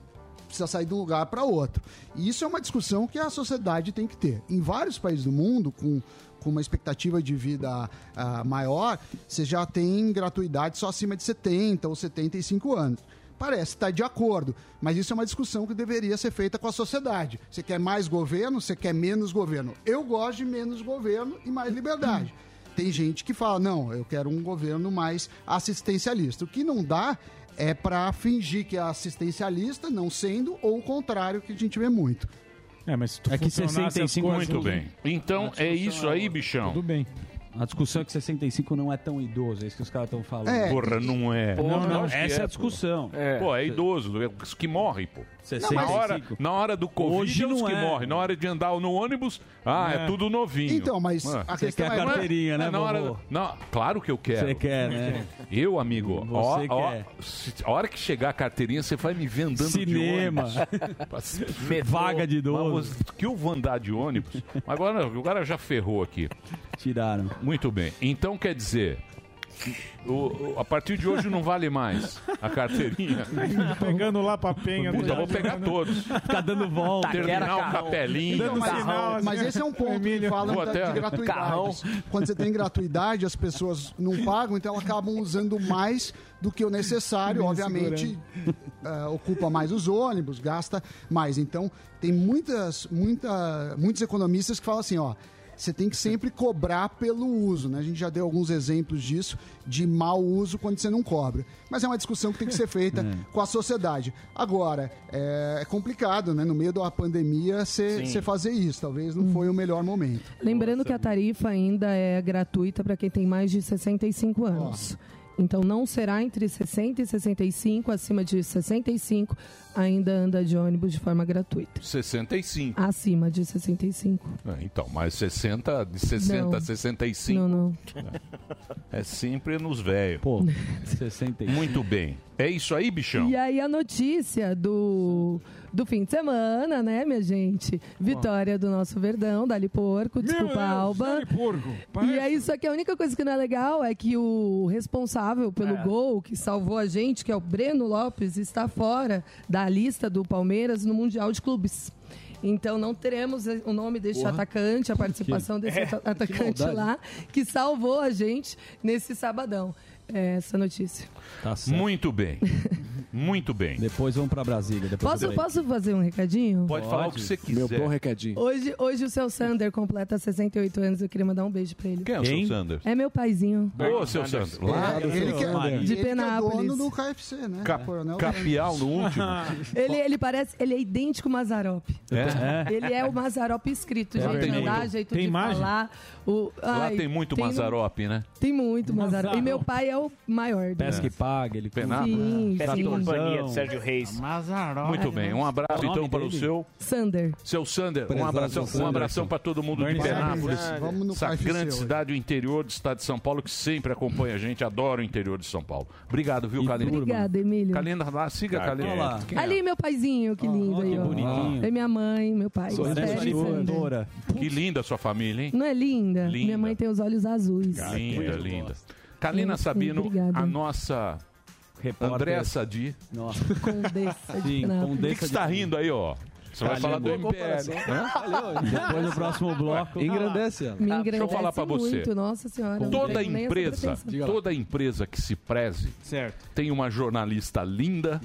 precisa sair de um lugar para outro. E isso é uma discussão que a sociedade tem que ter. Em vários países do mundo, com, com uma expectativa de vida ah, maior, você já tem gratuidade só acima de 70 ou 75 anos. Parece estar de acordo, mas isso é uma discussão que deveria ser feita com a sociedade. Você quer mais governo, você quer menos governo. Eu gosto de menos governo e mais liberdade. Tem gente que fala, não, eu quero um governo mais assistencialista. O que não dá é para fingir que é assistencialista, não sendo, ou o contrário, que a gente vê muito. É, mas se tu É que funcionasse as 65 coisas- Muito bem. Então é isso aí, bichão. Tudo bem. A discussão é que 65 não é tão idoso, é isso que os caras estão falando. É, Porra, não é. Não, não, que essa é a pô. discussão. Pô, é idoso, é que morrem, pô. 65. Na hora, na hora do Covid Hoje é os não que é. morrem. Na hora de andar no ônibus, ah, é, É. tudo novinho. Então, mas Ah. a Você questão quer a é... carteirinha, né, na hora, não, claro que eu quero. Você quer, né? Eu, amigo, ó, Você ó, quer. se- a hora que chegar a carteirinha, você vai me ver andando Cinema. de ônibus. Vaga de idoso. Que eu vou andar de ônibus? Agora, agora já ferrou aqui. Tiraram. Muito bem. Então quer dizer, o- o- a partir de hoje não vale mais a carteirinha. Pegando lá pra penha. Puta, eu vou pegar todos. Ficar dando volta. Terminar o capelinho. Dando mas, sinal, assim, mas esse é um ponto que falam da, até- de gratuidade. Quando você tem gratuidade, as pessoas não pagam, então elas acabam usando mais do que o necessário. Me Obviamente, eh, ocupa mais os ônibus, gasta mais. Então, tem muitas, muita, muitos economistas que falam assim, ó. Você tem que sempre cobrar pelo uso, né? A gente já deu alguns exemplos disso, de mau uso quando você não cobra. Mas é uma discussão que tem que ser feita com a sociedade. Agora, é, é complicado, né? No meio da pandemia, você fazer isso. Talvez não foi o melhor momento. Lembrando que a tarifa ainda é gratuita para quem tem mais de 65 anos. Então não será entre 60 e 65, acima de 65 ainda anda de ônibus de forma gratuita. 65. Acima de 65. É, Então, mas 60, de 60 Não. a 65 Não, não. é sempre nos velhos. Pô, 65. Muito bem. É isso aí, bichão? E aí a notícia do, do fim de semana, né, minha gente? Vitória do nosso Verdão, Dali Porco, desculpa, Alba. E é isso aqui, a única coisa que não é legal é que o responsável pelo gol que salvou a gente, que é o Breno Lopes, está fora da lista do Palmeiras no Mundial de Clubes. Então não teremos o nome deste Porra. atacante, a participação desse É, que atacante lá, que salvou a gente nesse sabadão. É, essa notícia. Tá certo. Muito bem. Muito bem. Depois vamos pra Brasília. Depois Posso, posso fazer um recadinho? Pode falar o que você quiser. Meu bom recadinho. Hoje, hoje o seu Sander completa 68 anos. Eu queria mandar um beijo pra ele. Quem é o seu Sanders? É meu paizinho. Ô, seu Sanders. Lá do Ele que é, De ele que é Penápolis. dono do KFC, né? Cap- Coronel Capial no último. Ele, ele parece, ele é idêntico ao Mazarop. É? Ele é o Mazarop escrito, É gente. verdade. Andar, jeito Tem de imagem? falar. O, Lá ai, tem muito um- Mazarop, né? Tem muito Mazarop. E meu pai é o maior. do- Pesca e paga, ele Penápolis. Sim, Pesca e sim. Companhia de Sérgio Reis. Muito bem. Um abraço o então para o seu Sander. seu Sander. Um abração, um abração para todo mundo de Penápolis. Sanders. Vamos no Essa grande cidade do interior do estado de São Paulo que sempre acompanha a gente. Adora o interior de São Paulo. Obrigado, viu, Kalina? Obrigada, Emílio. Kalina, lá, siga a lá. Quem é? Ali, meu paizinho, que lindo aí, que ó. É minha mãe, meu pai. Que linda a sua família, hein? Não é linda? Linda. Minha mãe tem os olhos azuis. Linda, linda. Kalina Nossa, Sabino, obrigada. a nossa Repórter. André Sadi. Nossa. Condessa de Sim. O que, você está rindo aí, ó? Você vai falar do MPL. Hã? Depois do próximo bloco. Engrandece ela. Me Deixa eu falar pra você. muito, nossa senhora. não Toda tenho nem essa empresa, pretensão. toda empresa que se preze Certo. tem uma jornalista linda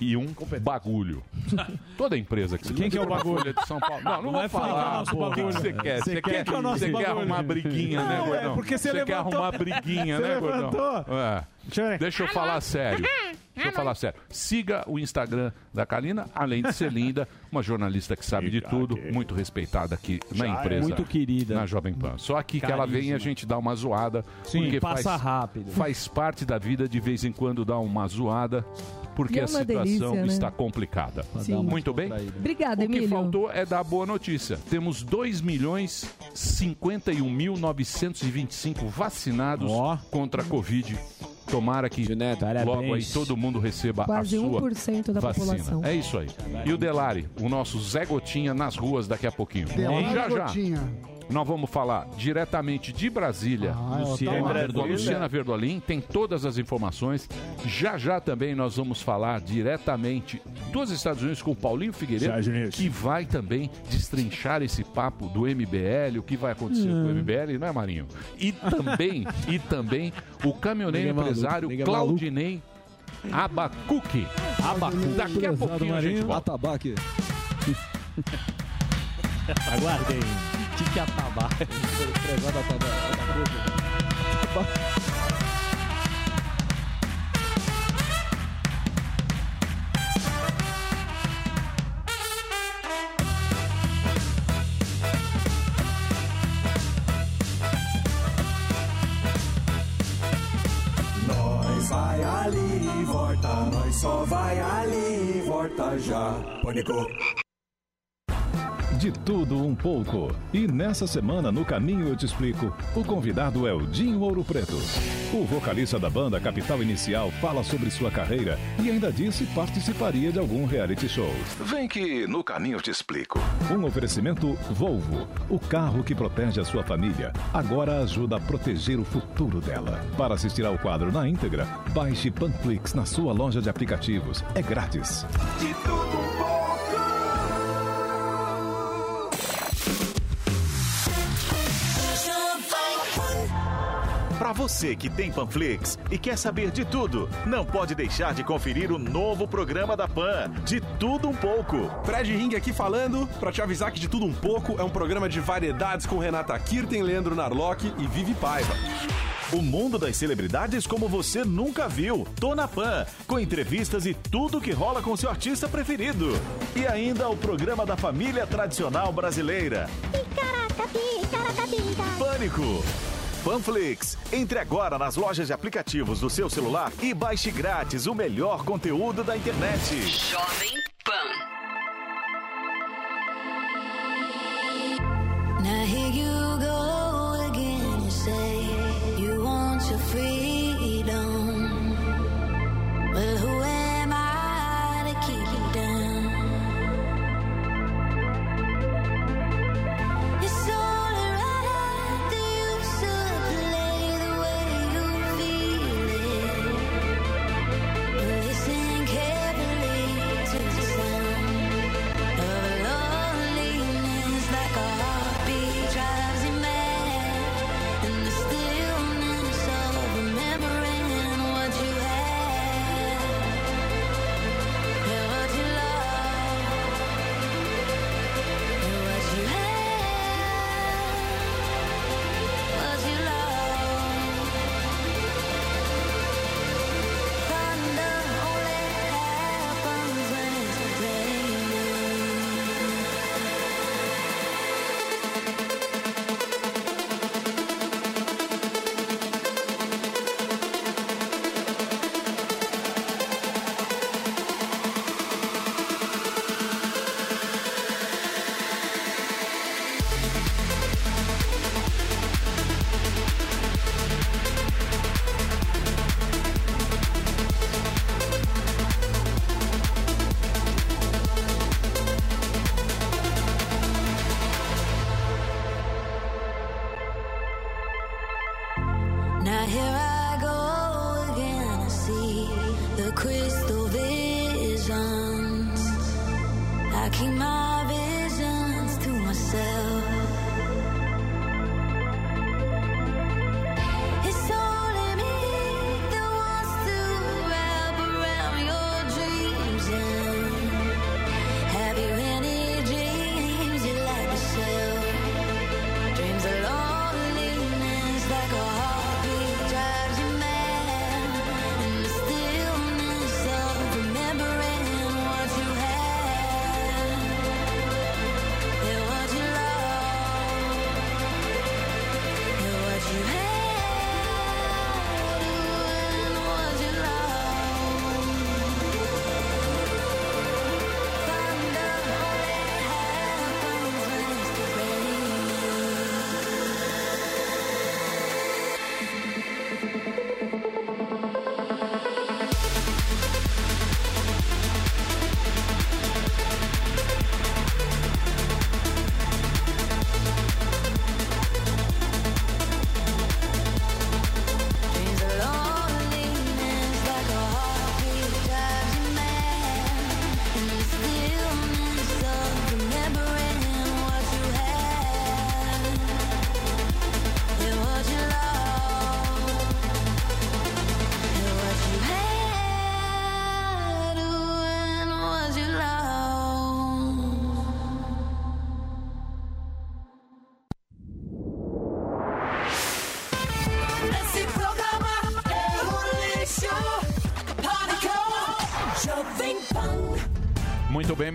e um bagulho. Toda empresa que se Quem que é o bagulho? de São Paulo. Não, não, Não vou vai falar falar. é o nosso pô. O que você quer? Você Você quer que é o nosso você quer arrumar briguinha, né, é Gordão? porque você quer arrumar briguinha, Você né, Gordão? É. Deixa eu falar sério. Deixa eu falar sério. Siga o Instagram da Kalina, além de ser linda, uma jornalista que sabe de tudo, muito respeitada aqui na empresa. Muito querida. Na Jovem Pan. Só aqui que ela vem e a gente dá uma zoada. Sim, porque passa faz, rápido. Faz parte da vida de vez em quando dar uma zoada, porque é a situação delícia, né? está complicada. Sim. Muito bem? Obrigada, O que Emílio. faltou é dar a boa notícia. Temos 2 milhões 51.925 vacinados contra a Covid. Tomara que logo aí todo mundo receba Quase a sua 1% da vacina. população. É isso aí. E o Delari, o nosso Zé Gotinha nas ruas daqui a pouquinho. Delari E já já. Gotinha. Nós vamos falar diretamente de Brasília. Ah, eu Luciana, tava- Verdolim. Luciana Verdolim tem todas as informações. Já já também nós vamos falar diretamente dos Estados Unidos com o Paulinho Figueiredo, que vai também destrinchar esse papo do MBL, o que vai acontecer Hum. com o MBL, não é, Marinho? E também, e também o caminhoneiro é maluco, empresário é maluco. Claudinei Abacuque. Abacuque. Daqui a pouquinho a gente volta. Atabaque. Aguardem. Tique atabaque. Prezado atabaque. Nós vai ali e volta, nós só vai ali e volta já. Pânico. De tudo um pouco. E nessa semana, no Caminho Eu Te Explico, o convidado é o Dinho Ouro Preto. O vocalista da banda Capital Inicial fala sobre sua carreira e ainda disse participaria de algum reality show. Vem que no Caminho Eu Te Explico. Um oferecimento Volvo, o carro que protege a sua família, agora ajuda a proteger o futuro dela. Para assistir ao quadro na íntegra, baixe Panflix na sua loja de aplicativos. É grátis. De tudo um Para você que tem Panflix e quer saber de tudo, não pode deixar de conferir o novo programa da Pan, De Tudo Um Pouco. Fred Ring aqui falando pra te avisar que De Tudo Um Pouco é um programa de variedades com Renata Kirten, Leandro Narlock e Vivi Paiva. O mundo das celebridades como você nunca viu. Tô na Pan, com entrevistas e tudo que rola com seu artista preferido. E ainda o programa da família tradicional brasileira. Pânico. Panflix. Entre agora nas lojas de aplicativos do seu celular e baixe grátis o melhor conteúdo da internet. Jovem Pan. Now here you go again. You say you want your freedom. Well, who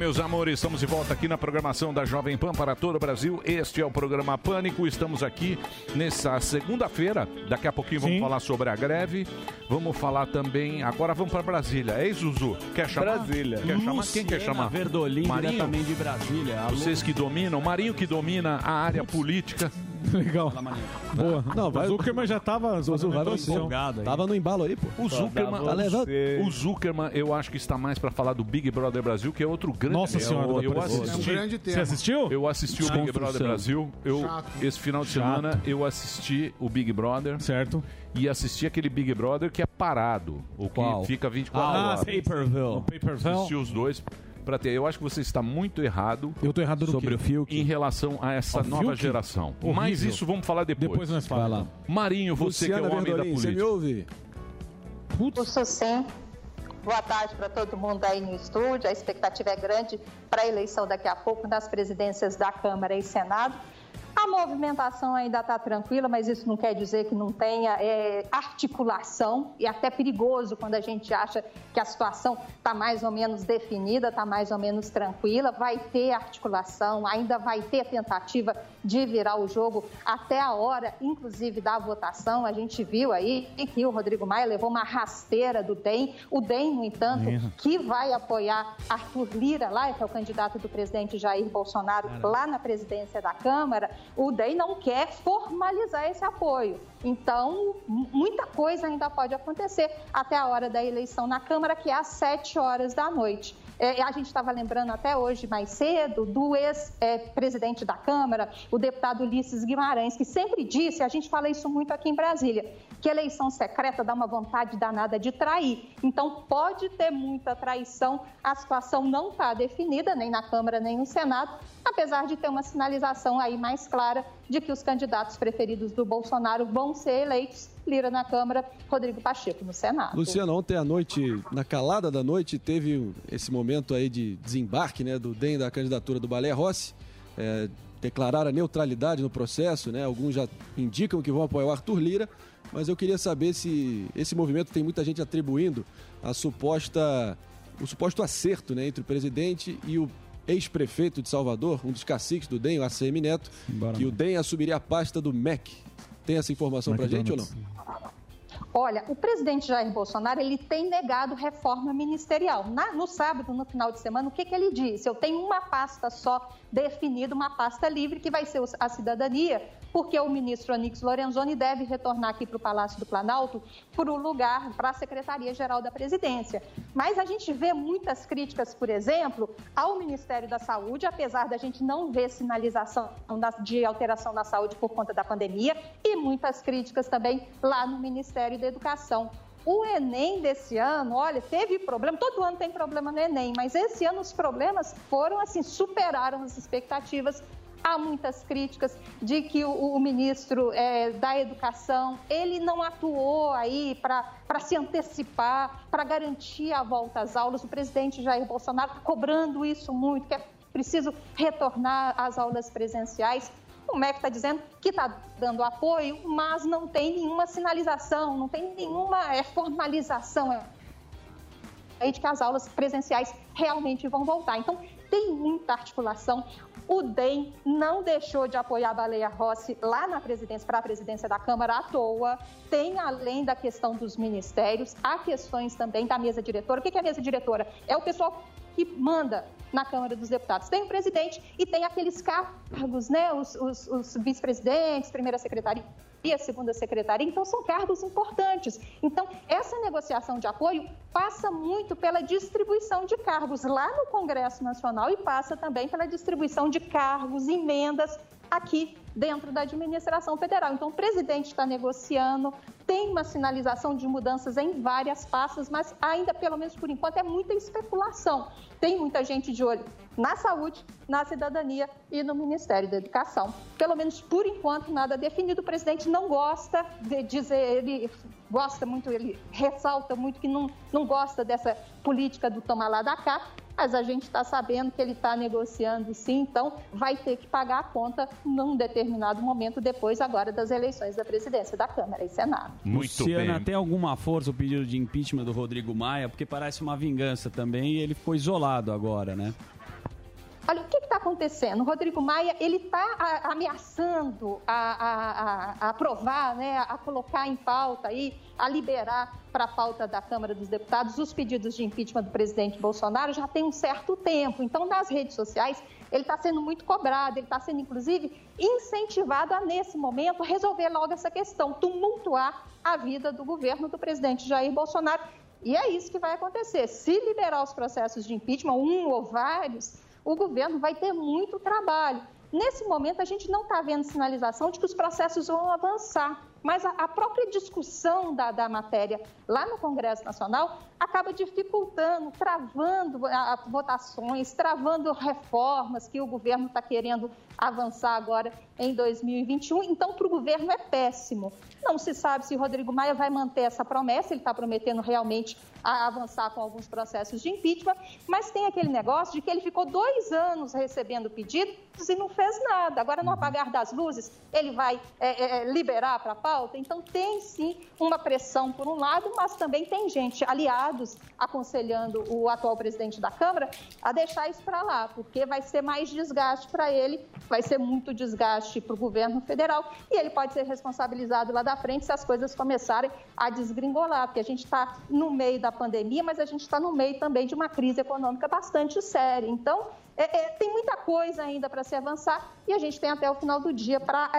meus amores, estamos de volta aqui na programação da Jovem Pan para todo o Brasil. Este é o programa Pânico. Estamos aqui nessa segunda-feira. Daqui a pouquinho vamos falar sobre a greve. Vamos falar também. Agora vamos para Brasília. É isso, Zuzu? Quer chamar? Brasília. Quer chamar? Quem quer Luciana chamar? Verdolim, diretamente de Brasília. Alô? Vocês que dominam, Marinho que domina a área política. Legal. Boa. Não, vai- O Zuckerman já tava fazendo vai introdução. você. Tava no embalo aí, pô. O Zuckerman, Tá levando. o Zuckerman, eu acho que está mais para falar do Big Brother Brasil, que é outro grande Nossa tema. Senhora, eu da assisti. É um grande tema. Você assistiu? Eu assisti o Big. Brother Brasil. Eu Chato. esse final de Chato. semana eu assisti o Big Brother. Certo. E assisti aquele Big Brother que é parado, o que Qual? fica 24 Ah, horas. No pay-per-view. Assisti os dois para ter. Eu acho que você está muito errado. Eu tô errado sobre o Fiuk em relação a essa Ao nova Fiuk? geração. Horrível. Mas isso vamos falar depois. Depois nós falamos. Vai lá. Marinho, você que é o Luciana homem da Verdolim, você política. me ouve? Ouço sim. Boa tarde para todo mundo aí no estúdio. A expectativa é grande para a eleição daqui a pouco nas presidências da Câmara e Senado. A movimentação ainda está tranquila, mas isso não quer dizer que não tenha é, articulação e até perigoso quando a gente acha que a situação está mais ou menos definida, está mais ou menos tranquila. Vai ter articulação, ainda vai ter tentativa de virar o jogo até a hora, inclusive da votação. A gente viu aí que o Rodrigo Maia levou uma rasteira do DEM. O DEM, no entanto, que vai apoiar Arthur Lira, lá, que é o candidato do presidente Jair Bolsonaro, lá na presidência da Câmara, o DEM não quer formalizar esse apoio. Então, muita coisa ainda pode acontecer até a hora da eleição na Câmara, que é às 7 horas da noite. É, a gente estava lembrando até hoje, mais cedo, do ex-presidente da Câmara, o deputado Ulisses Guimarães, que sempre disse, a gente fala isso muito aqui em Brasília, que eleição secreta dá uma vontade danada de trair. Então, pode ter muita traição, a situação não está definida, nem na Câmara, nem no Senado, apesar de ter uma sinalização aí mais clara de que os candidatos preferidos do Bolsonaro vão ser eleitos, Lira na Câmara, Rodrigo Pacheco no Senado. Luciano, ontem à noite, na calada da noite, teve esse momento aí de desembarque né, do DEM da candidatura do Balé Rossi. É, declararam a neutralidade no processo, né? Alguns já indicam que vão apoiar o Arthur Lira, mas eu queria saber se esse movimento tem muita gente atribuindo a suposta, o suposto acerto né, entre o presidente e o ex-prefeito de Salvador, um dos caciques do DEM, o ACM Neto, que o DEM assumiria a pasta do MEC. Tem essa informação pra gente ou não? Olha, o presidente Jair Bolsonaro ele tem negado reforma ministerial. Na- no sábado, no final de semana, o que, que ele disse? Eu tenho uma pasta só definida, uma pasta livre, que vai ser a cidadania, porque o ministro Onix Lorenzoni deve retornar aqui para o Palácio do Planalto para o lugar, para a Secretaria-Geral da Presidência. Mas a gente vê muitas críticas, por exemplo, ao Ministério da Saúde, apesar da gente não ver sinalização de alteração na saúde por conta da pandemia, e muitas críticas também lá no Ministério da Educação. O Enem desse ano, olha, teve problema, todo ano tem problema no Enem, mas esse ano os problemas foram assim, superaram as expectativas. Há muitas críticas de que o, o ministro eh, da Educação, ele não atuou aí para se antecipar, para garantir a volta às aulas. O presidente Jair Bolsonaro está cobrando isso muito, que é preciso retornar às aulas presenciais. O MEC está dizendo que está dando apoio, mas não tem nenhuma sinalização, não tem nenhuma eh, formalização eh, aí de que as aulas presenciais realmente vão voltar. Então, tem muita articulação. O DEM não deixou de apoiar a Baleia Rossi lá na presidência, para a presidência da Câmara à toa. Tem, além da questão dos ministérios, há questões também da mesa diretora. O que é a mesa diretora? É o pessoal que manda na Câmara dos Deputados. Tem o presidente e tem aqueles cargos, né? Os, os- os vice-presidentes, primeira secretaria e a segunda secretaria, então são cargos importantes. Então, essa negociação de apoio passa muito pela distribuição de cargos lá no Congresso Nacional e passa também pela distribuição de cargos, emendas aqui dentro da administração federal. Então, o presidente está negociando, tem uma sinalização de mudanças em várias pastas, mas ainda, pelo menos por enquanto, é muita especulação. Tem muita gente de olho na saúde, na cidadania e no Ministério da Educação. Pelo menos por enquanto, nada definido. O presidente não gosta de dizer, ele gosta muito, ele ressalta muito que não, não gosta dessa política do tomar lá da cá, mas a gente está sabendo que ele está negociando sim, então vai ter que pagar a conta num determinado momento depois agora das eleições da presidência da Câmara e Senado. Muito Luciana, bem. tem alguma força o pedido de impeachment do Rodrigo Maia? Porque parece uma vingança também e ele ficou isolado agora, né? Olha, o que está acontecendo? O Rodrigo Maia, ele está ameaçando a, a- a- aprovar, né, a colocar em pauta aí, a liberar para a pauta da Câmara dos Deputados os pedidos de impeachment do presidente Bolsonaro já tem um certo tempo. Então, nas redes sociais, ele está sendo muito cobrado, ele está sendo, inclusive, incentivado a, nesse momento, resolver logo essa questão, tumultuar a vida do governo do presidente Jair Bolsonaro. E é isso que vai acontecer. Se liberar os processos de impeachment, um ou vários, o governo vai ter muito trabalho. Nesse momento, a gente não está vendo sinalização de que os processos vão avançar, mas a, própria discussão da, da matéria lá no Congresso Nacional acaba dificultando, travando votações, travando reformas que o governo está querendo avançar agora em 2021. Então, para o governo é péssimo. Não se sabe se Rodrigo Maia vai manter essa promessa, ele está prometendo realmente a- avançar com alguns processos de impeachment, mas tem aquele negócio de que ele ficou dois anos recebendo pedidos e não fez nada. Agora, no apagar das luzes, ele vai é, é, liberar para a pauta. Então, tem sim uma pressão por um lado, mas também tem gente, aliados, aconselhando o atual presidente da Câmara a deixar isso para lá, porque vai ser mais desgaste para ele, vai ser muito desgaste para o governo federal e ele pode ser responsabilizado lá da frente se as coisas começarem a desgringolar, porque a gente está no meio da pandemia, mas a gente está no meio também de uma crise econômica bastante séria. Então, é, é, tem muita coisa ainda para se avançar e a gente tem até o final do dia para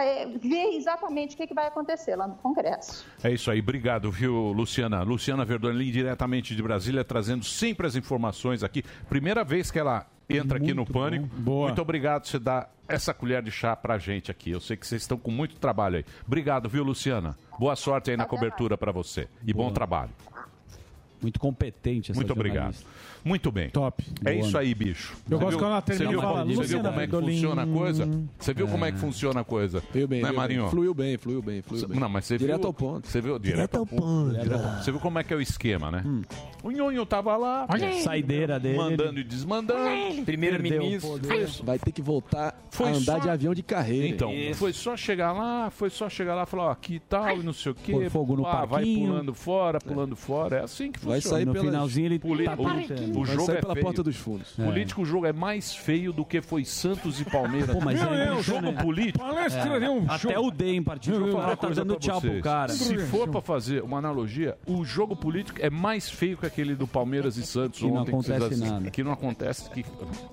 ver exatamente o que, que vai acontecer lá no Congresso. É isso aí, obrigado, viu, Luciana? Luciana Verdolin, diretamente de Brasília, trazendo sempre as informações aqui. Primeira vez que ela entra aqui no Pânico. Muito obrigado por você dar essa colher de chá pra gente aqui. Eu sei que vocês estão com muito trabalho aí. Obrigado, viu, Luciana? Boa sorte aí na cobertura pra você. E bom trabalho. Muito competente essa Muito obrigado. jornalista. Muito bem. Top. É Boa. isso aí, bicho. Eu você gosto quando ela termina. Você viu, fala, é hum. você viu como é que funciona a coisa? Você viu é. como é que funciona a coisa? Fluiu bem, né, Marinho? Fluiu bem, fluiu bem, fluiu bem. Não, mas você direto viu, ao ponto. Você viu direto, ao ponto. ponto. Você viu como é que é o esquema, né? Hum. O Nhonho tava lá, Olha. saideira dele, mandando e desmandando. Primeiro-ministro. Vai ter que voltar foi a andar só... de avião de carreira. Então, isso. foi só chegar lá, foi só chegar lá, falar, ó, aqui tal, e não sei o quê. Pôr fogo no ah, vai pulando fora, pulando fora. É assim que vai funciona. Vai sair no finalzinho ele tá, tá o jogo é pela feio. porta dos fundos. É. Político, o jogo é mais feio do que foi Santos e Palmeiras. Pô, mas Meu é um jogo né? político. É. Um Até o Dem partido. Meu, eu, eu, tá dando tchau pro cara. Se for pra fazer uma analogia, o jogo político é mais feio que aquele do Palmeiras e Santos que ontem. Não acontece que nada. Que não acontece. Que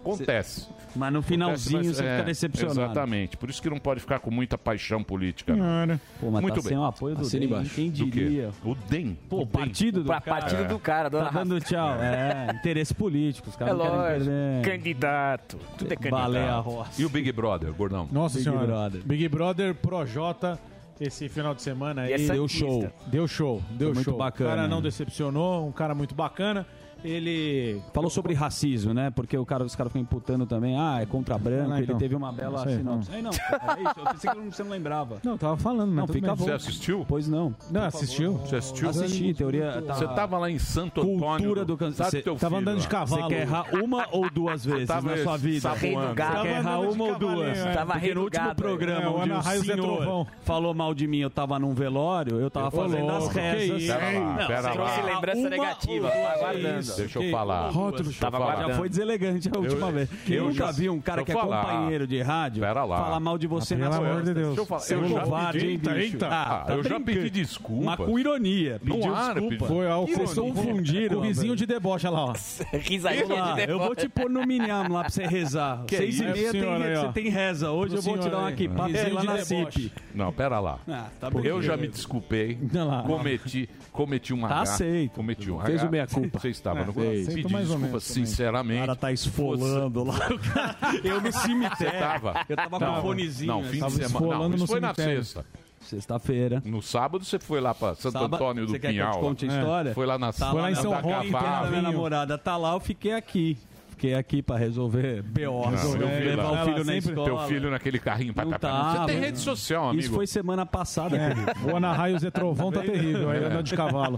acontece. Mas no finalzinho acontece, mas, você é, fica decepcionado. Exatamente. Por isso que não pode ficar com muita paixão política. Não, né? Pô, mas Muito tá bem. sem o apoio do Assine DEM. Quem diria? O DEM. Pô, o partido do cara. Do. Tá dando tchau. É, interesse político, os caras é lógico. Candidato. Tudo é candidato. Baleia roça. E o Big Brother, gordão? Nossa Big senhora. Brother. Big Brother Projota esse final de semana e aí. Deu show. Deu show, deu Foi show. Muito bacana. O cara não decepcionou, um cara muito bacana ele falou sobre racismo, né? Porque o cara, os caras ficam imputando também, ah, é contra ah, branco, então. ele teve uma bela sei, sinopse. Então. Não. não, é isso, eu pensei que você não lembrava. Não, tava falando, mas não, fica bom. Você assistiu? Pois não. Não, assistiu? Você assistiu? Assisti, teoria. Tá... Você tava lá em Santo Antônio. Cultura do câncer. Sabe teu filho, Tava andando de cavalo. Você quer errar uma ou duas vezes na sua vida? Rei do gado. Você quer errar uma ou duas? É. Tava Porque no último programa, é, onde o é senhor falou mal de mim, eu tava num velório, eu tava fazendo as rezas. Pera lá, pera lá. Trouxe lembrança negativa, aguardando. Deixa eu falar. Já foi deselegante a última eu, vez. Eu, eu nunca já, vi um cara que é falar. companheiro de rádio lá. falar mal de você ah, na Pelo amor de Deus. Deixa eu é falar. Seu covarde, hein, bicho? Eita. Ah, tá eu já pedi desculpa. Mas com ironia. Pediu ar, né? desculpa. Foi ao Vocês confundiram. O vizinho de deboche, lá, ó. Risadinha de deboche. Eu vou te pôr no minham lá pra você rezar. Seis e meia tem você tem reza. Hoje eu vou te dar uma equipada lá na CIP. Não, pera lá. Ah, tá eu já me desculpei. Cometi cometi uma tá aceito. Cometi um Fez o meia culpa. Você está não, não sei. Pedi desculpa, sinceramente. O cara tá esfolando lá. eu no cemitério. Você tava? Eu tava, tava. com um fonezinho. Não, né? fim de semana. Não, foi na sexta. Sexta-feira. No sábado você foi lá para Santo sábado, Antônio do Pinhal. Você quer que eu te conte a né? história? É. Foi lá na tá Foi lá em São Rony, minha namorada tá lá, eu fiquei aqui fiquei aqui para resolver BO, ah, levar o filho na escola. Teu filho naquele carrinho para tá, Você tem rede social, amigo. Isso foi semana passada. É. O Ana Raio Zé Trovão tá, tá né? terrível, aí é. anda de cavalo.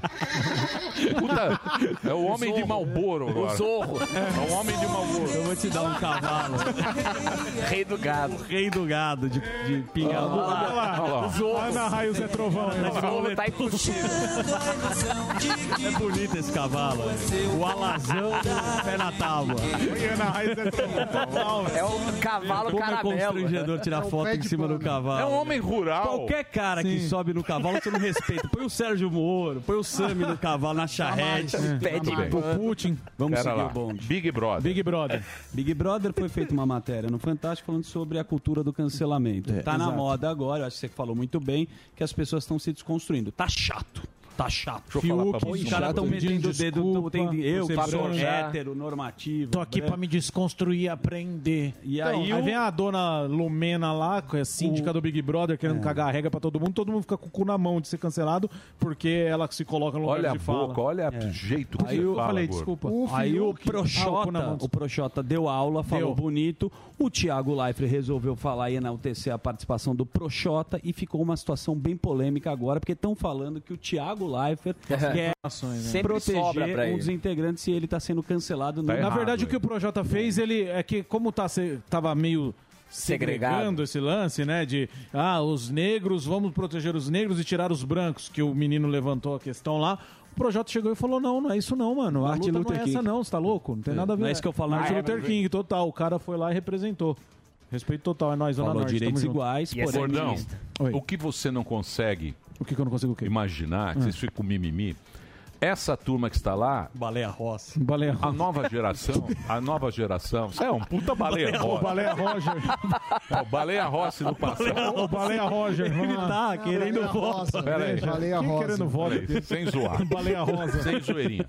Puta, é o homem de Malboro agora. O Zorro. É. é o homem de Malboro. Eu vou te dar um cavalo. rei do gado. O rei do gado, de, de pingar. Olha lá, olha lá. Zorro. Ana Raio Zé Trovão. Zorro tá É bonito esse cavalo. Né? O alazão pé na tábua. É o cavalo Como é caramelo. É constrangedor tirar é foto em cima do cavalo. É um homem rural. Qualquer cara que sobe no cavalo, você não respeita. Põe o Sérgio Moro, põe o Sami no cavalo, na charrete. Pede O Putin. Vamos Pera seguir lá. o bonde. Big Brother. Big Brother. Big Brother foi feita uma matéria no Fantástico falando sobre a cultura do cancelamento. É, tá na moda agora, eu acho que você falou muito bem, que as pessoas estão se desconstruindo. Tá chato. Tá chato. Deixa eu falar Fiuk, pra. Os caras estão metendo o dedo. eu, você padrão hétero, normativo. Tô aqui né? pra me desconstruir e aprender. E então, aí aí, vem a dona Lumena lá, que é síndica do Big Brother, querendo é. cagar a regra pra todo mundo. Todo mundo fica com o cu na mão de ser cancelado, porque ela se coloca no lugar Olha a de fala. boca, olha é. o jeito que Aí você eu fala, falei, desculpa. O Aí o Proxota, tá Ah, o cu o deu aula, falou Deu. bonito. O Thiago Leifert resolveu falar e enaltecer a participação do Proxota e ficou uma situação bem polêmica agora, porque estão falando que o Thiago Thiago Leifert, que é né? proteger um dos integrantes se ele está sendo cancelado. Tá no... errado, Na verdade, o que o Projota fez, ele é que como tá, tava meio segregado. segregando esse lance, né? De ah, os negros, vamos proteger os negros e tirar os brancos, que o menino levantou a questão lá. O projeto chegou e falou: não, não é isso não, mano. A Martin luta Luther não é King. essa, não, você tá louco? Não tem é. nada a ver. Não é isso que eu falo, Martin ah, é, Luther é, King, total. O cara foi lá e representou. Respeito total, é nós, Falou Norte. direitos iguais, é porém... Gordão, o que você não consegue o que, que eu não consigo o quê? Imaginar que ah. vocês ficam com mimimi. Essa turma que está lá. Baleia Rossi. Baleia A nova geração. A nova geração. É um puta baleia O Baleia Roger. O baleia Rossi no passado. O baleia Roger. Ele tá ah, querendo voto. Peraí. Baleia Rosa. querendo voto. Sem zoar. Baleia Rosa. Sem zoeirinha.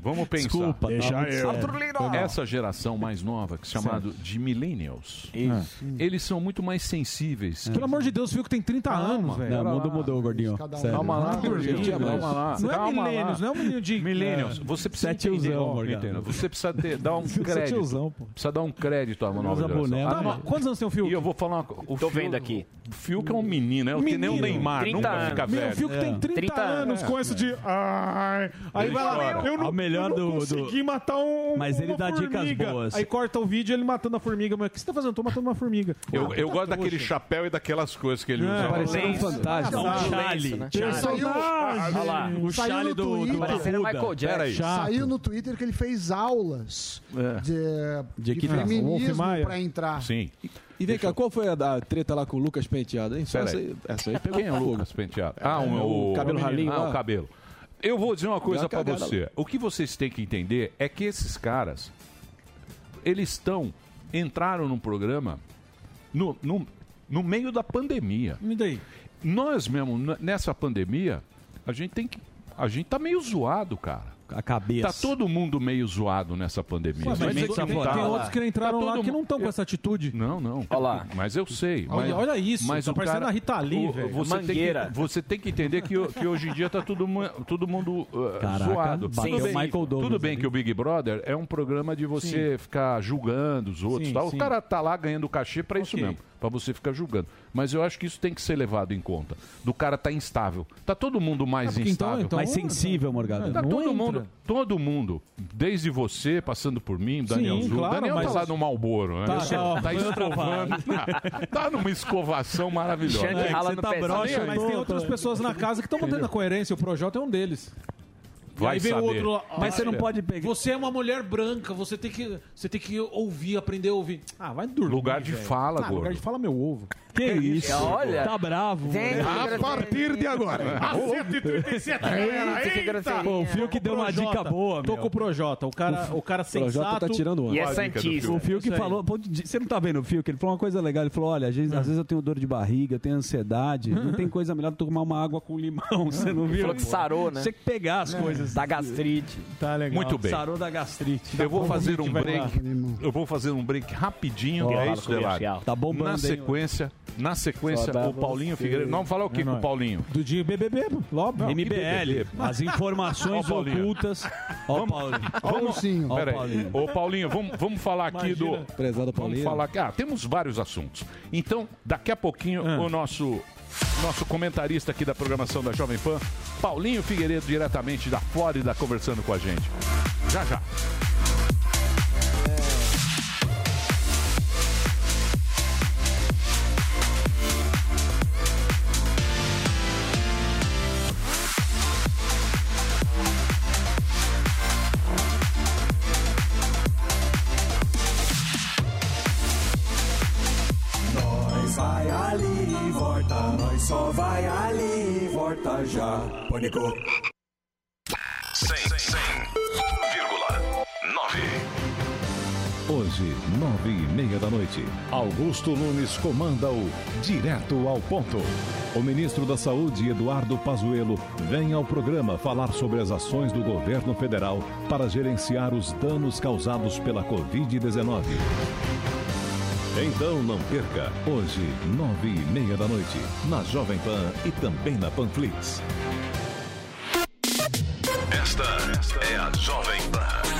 Vamos pensar. Desculpa. Tá Deixa é. eu. Essa geração mais nova, que é se chama de millennials. Isso. É. Eles são muito mais sensíveis. Pelo amor de Deus, viu que tem 30 anos, velho. Não, mudou, mudou, gordinho. Calma lá, gordinho. Calma lá. Não é millennials não é um menino de. Millennials, é. você precisa. ter entender. Você precisa ter, dar um crédito. Tiozão, pô. Precisa dar um crédito à nova geração. Boné, tá ah, quantos anos tem o Fiuk? E eu vou falar uma coisa. Tô vendo aqui. O Fiuk é um menino, é o que nem o Neymar, 30 nunca anos. fica velho. O Fiuk é. tem 30, 30 anos é. com isso de. Ai, aí ele vai lá, eu não, melhor eu não do, consegui do... matar um. Mas ele dá dicas boas. Aí corta o vídeo ele matando a formiga. Mas o que você tá fazendo? Tô matando uma formiga. Eu, tá gosto daquele chapéu e daquelas coisas que ele é, usa. Parecendo um fantástico. Um chale. Personagem. Olha lá, o chale do Twitter. Parecendo Michael Jackson. Peraí. Saiu no Twitter que ele fez aulas É. de, De de feminismo pra entrar. Sim. E vem cá, qual foi a, da treta lá com o Lucas Penteado, hein? Pera essa aí. essa aí pegou Quem é o. Lucas Penteado? Ah, É, o, o cabelo ralinho Ah, o cabelo. Eu vou dizer uma coisa cagada você. O que vocês têm que entender é que esses caras, eles estão, entraram no programa no, no, no meio da pandemia. E daí? Nós mesmo, nessa pandemia, a gente tem que. A gente tá meio zoado, cara. A cabeça. Tá todo mundo meio zoado nessa pandemia. Ué, mas Mas é tem, que tem tá. outros que entraram Tá lá que não estão com essa atitude. Não, não. Olha lá. Mas eu sei. Olha- mas, olha isso, mas tá o parecendo cara, a Rita Lee, o- velho. Você tem, Mangueira. que, você tem que entender que, que hoje em dia tá todo, todo mundo uh, Caraca, zoado. bateu Tudo bem, Michael Douglas tudo bem ali. que o Big Brother é um programa de você ficar julgando os outros. Sim, tal. O sim. cara tá lá ganhando cachê pra isso Ok. mesmo. Pra você ficar julgando. Mas eu acho que isso tem que ser levado em conta. Do cara tá instável. Tá todo mundo mais porque então- instável. então- Mais sensível, Morgado. Tá Não todo entra. mundo, todo mundo, desde você, passando por mim, Daniel Sim, Zul. claro, Daniel tá lá no Malboro, né? Tá, tá, ó, tá outra escovando. tá numa escovação maravilhosa. É, no tá broxa, Mas tem outras pessoas na casa que estão mantendo a coerência. O Projota é um deles. Vai aí vem saber. o outro lá. Mas ah, você não é. pode pegar. Você é uma mulher branca, você tem que, você tem que ouvir, aprender a ouvir. Ah, vai dormir. Lugar de velho. fala, ah, gordo. Lugar de fala, meu ovo. Que isso? Olha. Tá bravo. Tem- né? A partir de agora. A 137 galera. Eita, que grosseria. Pô, o Fio que deu uma dica boa, Tô com o Projota. O cara, o cara O Projota sensato. tá tirando onda. E é Santista. O Fio que falou, você não tá vendo o Fio, que ele falou uma coisa legal, ele falou, olha, às vezes, às vezes eu tenho dor de barriga, eu tenho ansiedade, não tem coisa melhor do que tomar uma água com limão, você não viu? Falou que sarou, né? Você tem que pegar as coisas. Da gastrite. Tá legal. Muito bem. Sarou da gastrite. Eu vou fazer um break. Eu vou fazer um break rapidinho. Ó, é isso, com o Delari. Biachial. Tá bombando, Na hein, sequência, na sequência, o Paulinho você. Figueiredo. Não, vamos falar o que com o. Paulinho? Do dia BBB, óbvio. MBL, as informações Paulinho. ocultas. Ó, Paulinho. Olha o ursinho. Ó, Pera aí. Paulinho. Ô, Paulinho, vamos, vamos falar aqui Imagina. do. Prezado Vamos Paulinho. falar aqui. Ah, temos vários assuntos. Então, daqui a pouquinho, Ah. o nosso. Nosso comentarista aqui da programação da Jovem Pan, Paulinho Figueiredo, diretamente da Flórida, conversando com a gente. Já, já. Só vai ali e volta já. Pânico. 100,9. Hoje, nove e meia da noite, Augusto Nunes comanda o Direto ao Ponto. O ministro da Saúde, Eduardo Pazuello, vem ao programa falar sobre as ações do governo federal para gerenciar os danos causados pela Covid-19. Então não perca, hoje, nove e meia da noite, na Jovem Pan e também na Panflix. Esta é a Jovem Pan.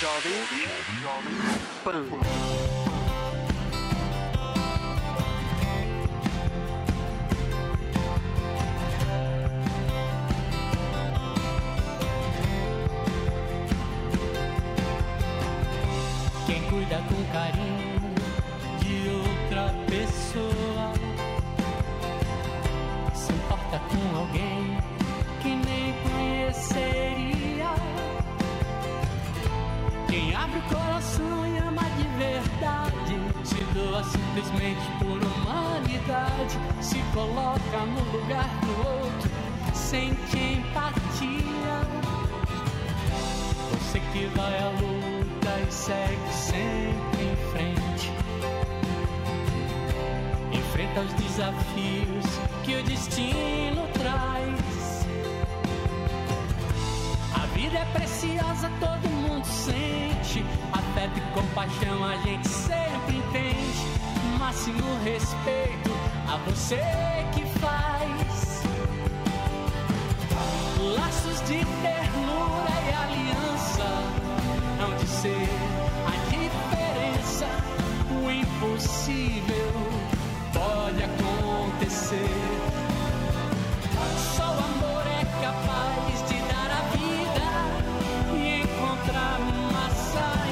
Jovem Pan. Quem doa simplesmente por humanidade, se coloca no lugar do outro, sente empatia. Você que vai à luta e segue sempre em frente. Enfrenta os desafios que o destino traz. A vida é preciosa, todo mundo sente. Afeto e compaixão a gente sempre entende. Máximo respeito a você que faz. Laços de ternura e aliança hão de ser a diferença. O impossível pode acontecer. Só o amor é capaz de dar a vida e encontrar uma saída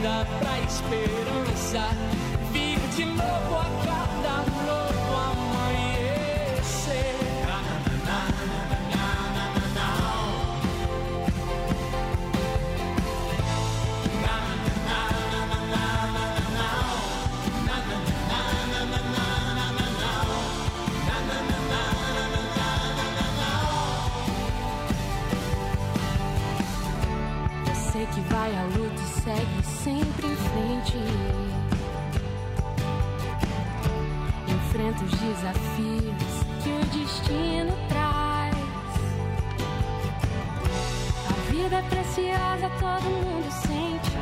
pra esperança. Vir de novo a cada novo amanhecer. Você que vai à luta e segue sempre em frente. Enfrenta os desafios que o destino traz. A vida é preciosa, todo mundo sente.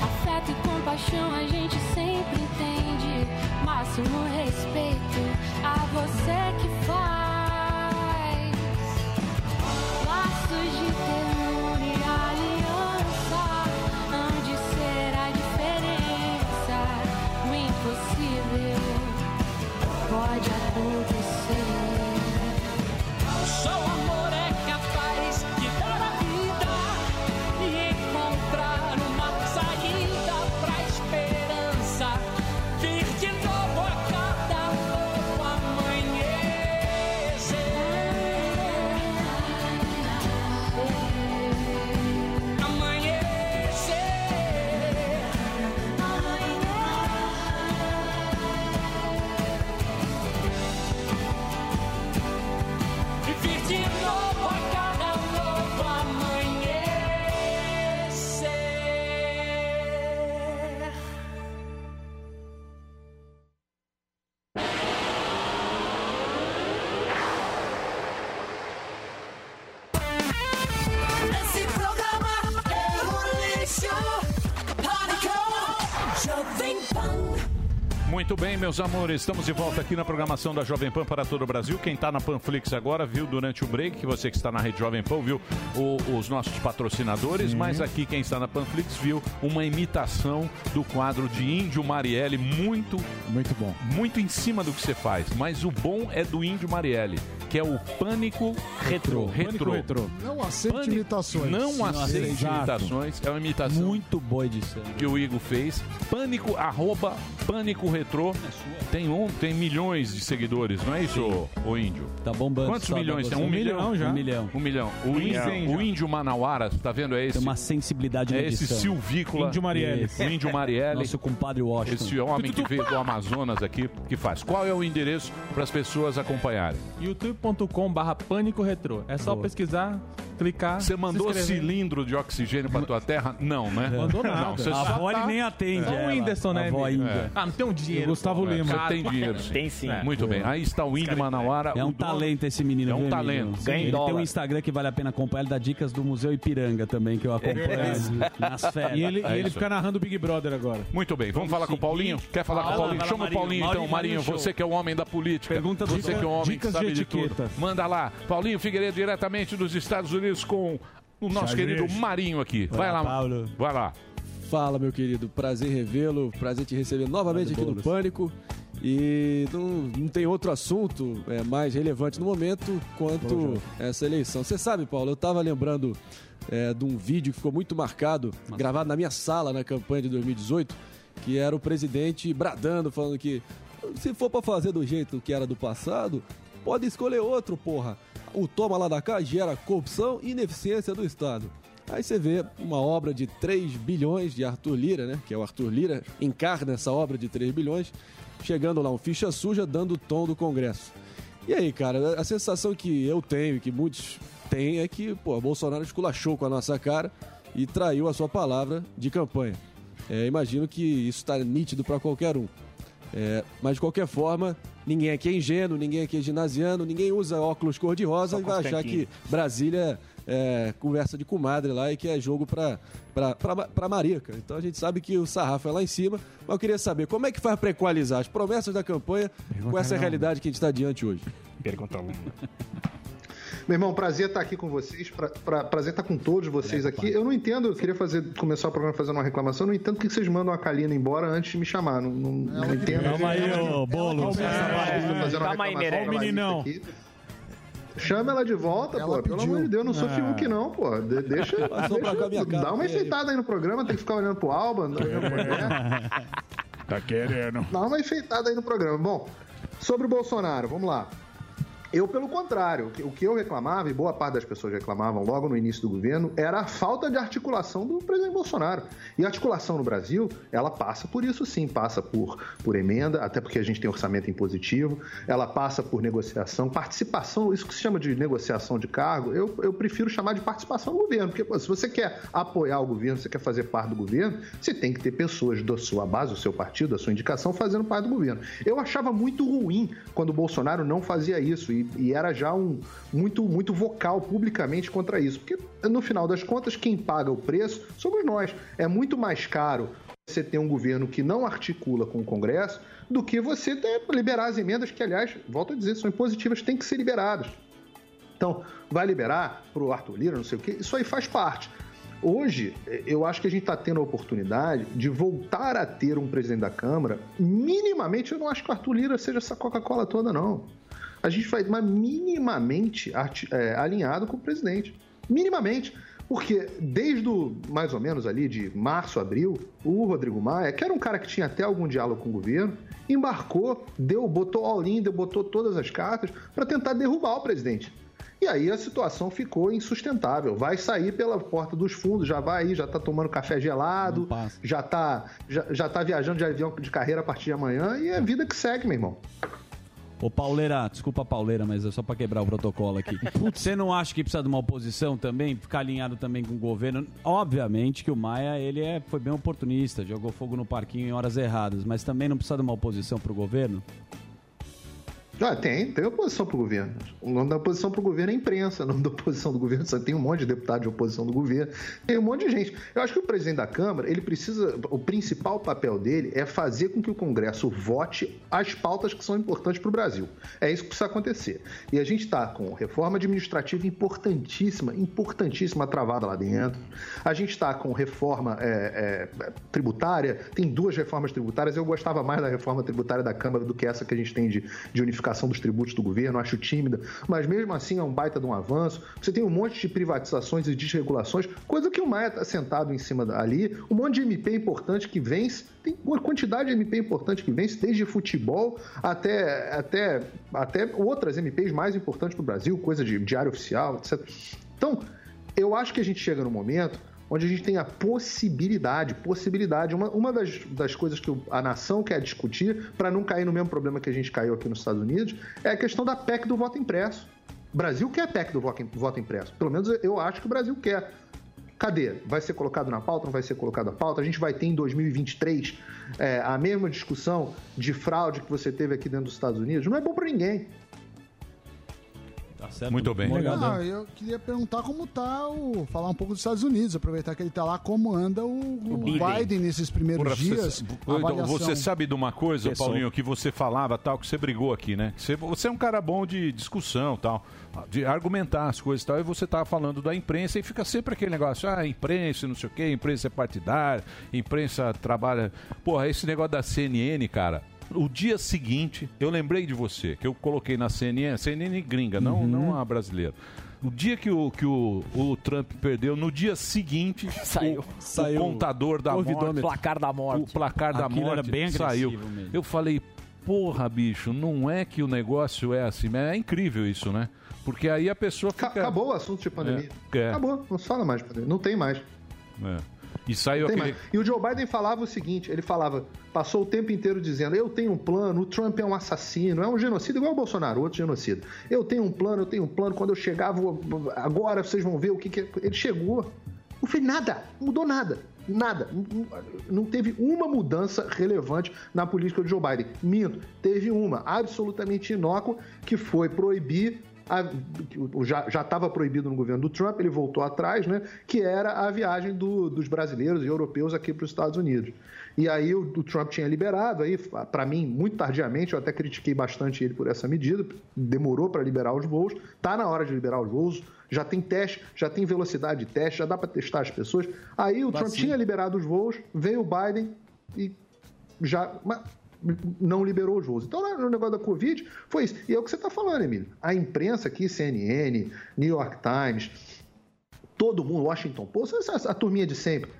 Afeto e compaixão a gente sempre entende. Máximo respeito a você que faz. Laços de Muito bem, meus amores, estamos de volta aqui na programação da Jovem Pan para todo o Brasil. Quem está na Panflix agora viu durante o break, que você que está na rede Jovem Pan viu o- os nossos patrocinadores, mas aqui quem está na Panflix viu uma imitação do quadro de Índio Marielle, muito, muito bom. Muito em cima do que você faz, mas o bom é do Índio Marielle, que é o Pânico Retrô. Pânico Retrô. Não aceite imitações. Não aceite Exato. imitações. É uma imitação. Muito boa edição. Que o Igor fez. Pânico, arroba Pânico Retrô. Tem, um, tem milhões de seguidores, não é isso, ô índio? Tá bombando. Quantos milhões? Tem um, milhão? Um milhão. Um milhão. O, Um índio, milhão. o índio Manauara, tá vendo? É esse. Tem uma sensibilidade É esse silvícola. Índio Marielle. O índio Marielle. Nosso compadre Washington. Esse homem que veio do Amazonas aqui, que faz. Qual é o endereço para as pessoas acompanharem? youtube.com barra pânico retrô. É só Boa. pesquisar, clicar. Você mandou cilindro de oxigênio para tua terra? Não, né? Mandou nada. Não, você A avó tá- ele nem atende É. Só o Whindersson, né, A avó amigo? Índia. Ah, não tem um dinheiro. O Gustavo pô. Lima. Você tem dinheiro, sim. Tem sim. Muito bem. Aí está o Índio Manauara. É um o dono- talento esse menino. É um talento. Ganha Ele tem um Instagram que vale a pena acompanhar. Ele dá dicas do Museu Ipiranga também, que eu acompanho nas férias. E ele, É e ele fica narrando o Big Brother agora. Muito bem, vamos falar com o Paulinho? Quer falar com o Paulinho? Chama o. Paulinho então, Marinho, você que é o homem da política. Pergunta você que é o homem que dicas sabe de tudo. etiqueta. Manda lá, Paulinho Figueiredo diretamente dos Estados Unidos com o nosso querido Marinho aqui. Vai lá, Paulo. Vai lá. Fala, meu querido. Prazer revê-lo. Prazer te receber novamente aqui no Pânico. E não, não tem outro assunto é, mais relevante no momento quanto essa eleição. Você sabe, Paulo, eu estava lembrando é, de um vídeo que ficou muito marcado, gravado na minha sala na campanha de 2018, que era o presidente bradando, falando que se for para fazer do jeito que era do passado, pode escolher outro, porra. O toma lá da cá gera corrupção e ineficiência do Estado. Aí você vê uma obra de 3 bilhões de Arthur Lira, né? Que é o Arthur Lira, encarna essa obra de 3 bilhões, chegando lá um ficha suja dando o tom do Congresso. E aí, cara, a sensação que eu tenho e que muitos têm é que, pô, Bolsonaro esculachou com a nossa cara e traiu a sua palavra de campanha. É, imagino que isso está nítido para qualquer um. É, mas de qualquer forma, ninguém aqui é ingênuo, ninguém aqui é ginasiano, ninguém usa óculos cor-de-rosa e vai achar que Brasília é conversa de comadre lá e que é jogo pra, pra marica. Então a gente sabe que o sarrafo é lá em cima, mas eu queria saber como é que faz pra equalizar as promessas da campanha com essa não. realidade que a gente está diante hoje. Pergunta longa. Meu irmão, prazer estar aqui com vocês, pra, pra- prazer estar com todos vocês aqui. Eu não entendo, eu queria fazer, começar o programa fazendo uma reclamação, eu não entendo por que vocês mandam a Kalina embora antes de me chamar. Não, não, não entendo. Calma aí, ô, Bolo. Calma aí. Ó o meninão. Chama ela de volta, pô. Pelo amor de Deus, eu não sou Ah. Fiuk, não, pô. De- deixa. Passou pra cá minha deixa cara, dá uma enfeitada aí no programa, tem que ficar olhando pro Alba. não. Tá querendo. Dá uma enfeitada aí no programa. Bom, sobre o Bolsonaro, vamos lá. Eu, pelo contrário, o que- eu reclamava, e boa parte das pessoas reclamavam logo no início do governo, era a falta de articulação do presidente Bolsonaro. E a articulação no Brasil, ela passa por isso sim, passa por, por emenda, até porque a gente tem orçamento impositivo, ela passa por negociação, participação, isso que se chama de negociação de cargo, eu, eu prefiro chamar de participação no governo, porque pô, se você quer apoiar o governo, você quer fazer parte do governo, você tem que ter pessoas da sua base, do seu partido, da sua indicação, fazendo parte do governo. Eu achava muito ruim quando o Bolsonaro não fazia isso e, era já um muito, muito vocal publicamente contra isso, porque no final das contas, quem paga o preço somos nós. É muito mais caro você ter um governo que não articula com o Congresso do que você ter, liberar as emendas que, aliás, volto a dizer, são impositivas, têm que ser liberadas. Então, vai liberar para o Arthur Lira, não sei o quê, isso aí faz parte. Hoje, eu acho que a gente está tendo a oportunidade de voltar a ter um presidente da Câmara. Minimamente, eu não acho que o Arthur Lira seja essa Coca-Cola toda, não. A gente vai, mas minimamente eh, alinhado com o presidente. Minimamente. Porque desde o, mais ou menos ali de março, abril, o Rodrigo Maia, que era um cara que tinha até algum diálogo com o governo, embarcou, deu, botou all-in, deu- botou todas as cartas para tentar derrubar o presidente. E aí a situação ficou insustentável. Vai sair pela porta dos fundos, já vai aí, já tá tomando café gelado, já tá, já, já tá viajando de avião de carreira a partir de amanhã e é vida que segue, meu irmão. Ô, Pauleira, desculpa, Pauleira, mas é só pra quebrar o protocolo aqui. Você não acha que precisa de uma oposição também? Ficar alinhado também com o governo? Obviamente que o Maia, ele é, foi bem oportunista, jogou fogo no parquinho em horas erradas, mas também não precisa de uma oposição pro governo? Ah, tem, tem oposição pro governo. O nome da oposição pro governo é imprensa. O nome da oposição do governo só tem um monte de deputado de oposição do governo. Tem um monte de gente. Eu acho que o presidente da Câmara, ele precisa. O principal papel dele é fazer com que o Congresso vote as pautas que são importantes para o Brasil. É isso que precisa acontecer. E a gente está com reforma administrativa importantíssima, importantíssima travada lá dentro. A gente está com reforma é, é, tributária, tem duas reformas tributárias. Eu gostava mais da reforma tributária da Câmara do que essa que a gente tem de, de unificação dos tributos do governo, acho tímida, mas mesmo assim é um baita de um avanço. Você tem um monte de privatizações e desregulações, coisa que o Maia está sentado em cima ali, um monte de MP importante que vence, tem uma quantidade de MP importante que vence, desde futebol até, até, até outras MPs mais importantes para o Brasil, coisa de diário oficial, etc. Então, eu acho que a gente chega no momento onde a gente tem a possibilidade, possibilidade, uma, uma das, das coisas que a nação quer discutir, para não cair no mesmo problema que a gente caiu aqui nos Estados Unidos, é a questão da PEC do voto impresso. O Brasil quer a PEC do voto, voto impresso. Pelo menos eu acho que o Brasil quer. Cadê? Vai ser colocado na pauta? Não vai ser colocado na pauta? A gente vai ter em 2023 é, a mesma discussão de fraude que você teve aqui dentro dos Estados Unidos? Não é bom para ninguém. Certo. Muito bem. Ah, eu queria perguntar como tá o. Falar um pouco dos Estados Unidos, aproveitar que ele tá lá, como anda o, o Biden. Biden. nesses primeiros Porra, dias. Você, você sabe de uma coisa, Pessoal. Paulinho, que você falava tal, que você brigou aqui, né? Você, você é um cara bom de discussão tal, de argumentar as coisas e tal, e você tava falando da imprensa e fica sempre aquele negócio, ah, imprensa, não sei o quê, imprensa é partidária, imprensa trabalha. Porra, esse negócio da CNN, cara. O dia seguinte, eu lembrei de você, que eu coloquei na CNN, CNN gringa, não, não a brasileira. O dia que o, que o, o Trump perdeu, no dia seguinte, Saiu. o, Saiu. o contador da O morte. ouvidômetro. Placar da morte. O placar da Aquilo morte era bem saiu. mesmo. Eu falei, porra, bicho, não é que o negócio é assim, mas é incrível isso, né? Porque aí a pessoa fica... Acabou o assunto de pandemia. É, é. Acabou, não se fala mais de pandemia. Não tem mais. É. E saiu Tem aquele... E o Joe Biden falava o seguinte: ele falava, passou o tempo inteiro dizendo: eu tenho um plano, o Trump é um assassino, é um genocida, igual o Bolsonaro, outro genocida. Eu tenho um plano, eu tenho um plano, quando eu chegar, vou, agora vocês vão ver o que, que é. Ele chegou, não fez nada, mudou nada. Nada. Não teve uma mudança relevante na política de Joe Biden. Minto, teve uma absolutamente inócua, que foi proibir a- já estava proibido no governo do Trump, ele voltou atrás, né? Que era a viagem do- dos brasileiros e europeus aqui para os Estados Unidos. E aí o, o Trump tinha liberado, aí para mim muito tardiamente, eu até critiquei bastante ele por essa medida, demorou para liberar os voos, tá na hora de liberar os voos, já tem teste, já tem velocidade de teste, já dá para testar as pessoas. Aí o Trump tinha liberado os voos, veio o Biden e já mas não liberou os voos. Então, no negócio da Covid, foi isso. E é o que você está falando, Emílio. A imprensa aqui, CNN, New York Times, todo mundo, Washington Post, essa- a turminha de sempre,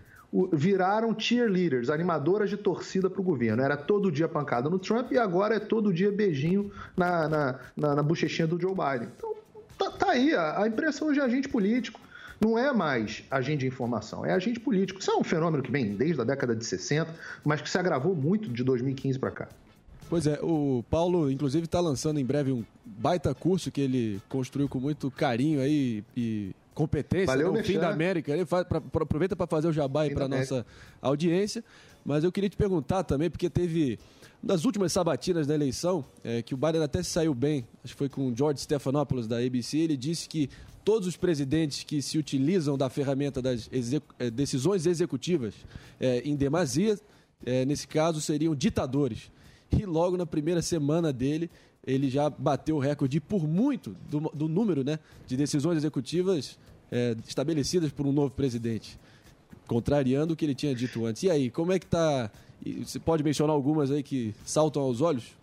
viraram cheerleaders, animadoras de torcida para o governo. Era todo dia pancada no Trump e agora é todo dia beijinho na, na, na, na bochechinha do Joe Biden. Então, tá, tá aí. A, a imprensa hoje é agente político. Não é mais agente de informação, é agente político. Isso é um fenômeno que vem desde a década de 60, mas que se agravou muito de 2015 para cá. Pois é, o Paulo, inclusive, está lançando em breve um baita curso que ele construiu com muito carinho aí e competência, Valeu, né? o fim da América. Ele faz, pra- pra- aproveita para fazer o jabá aí para nossa audiência. Mas eu queria te perguntar também, porque teve das últimas sabatinas da eleição, é, que o Biden até saiu bem, acho que foi com o George Stephanopoulos da ABC, ele disse que todos os presidentes que se utilizam da ferramenta das eh, decisões executivas eh, em demasia, eh, nesse caso, seriam ditadores. E logo na primeira semana dele, ele já bateu o recorde por muito do, do número né, de decisões executivas eh, estabelecidas por um novo presidente, contrariando o que ele tinha dito antes. E aí, como é que tá? e Você pode mencionar algumas aí que saltam aos olhos?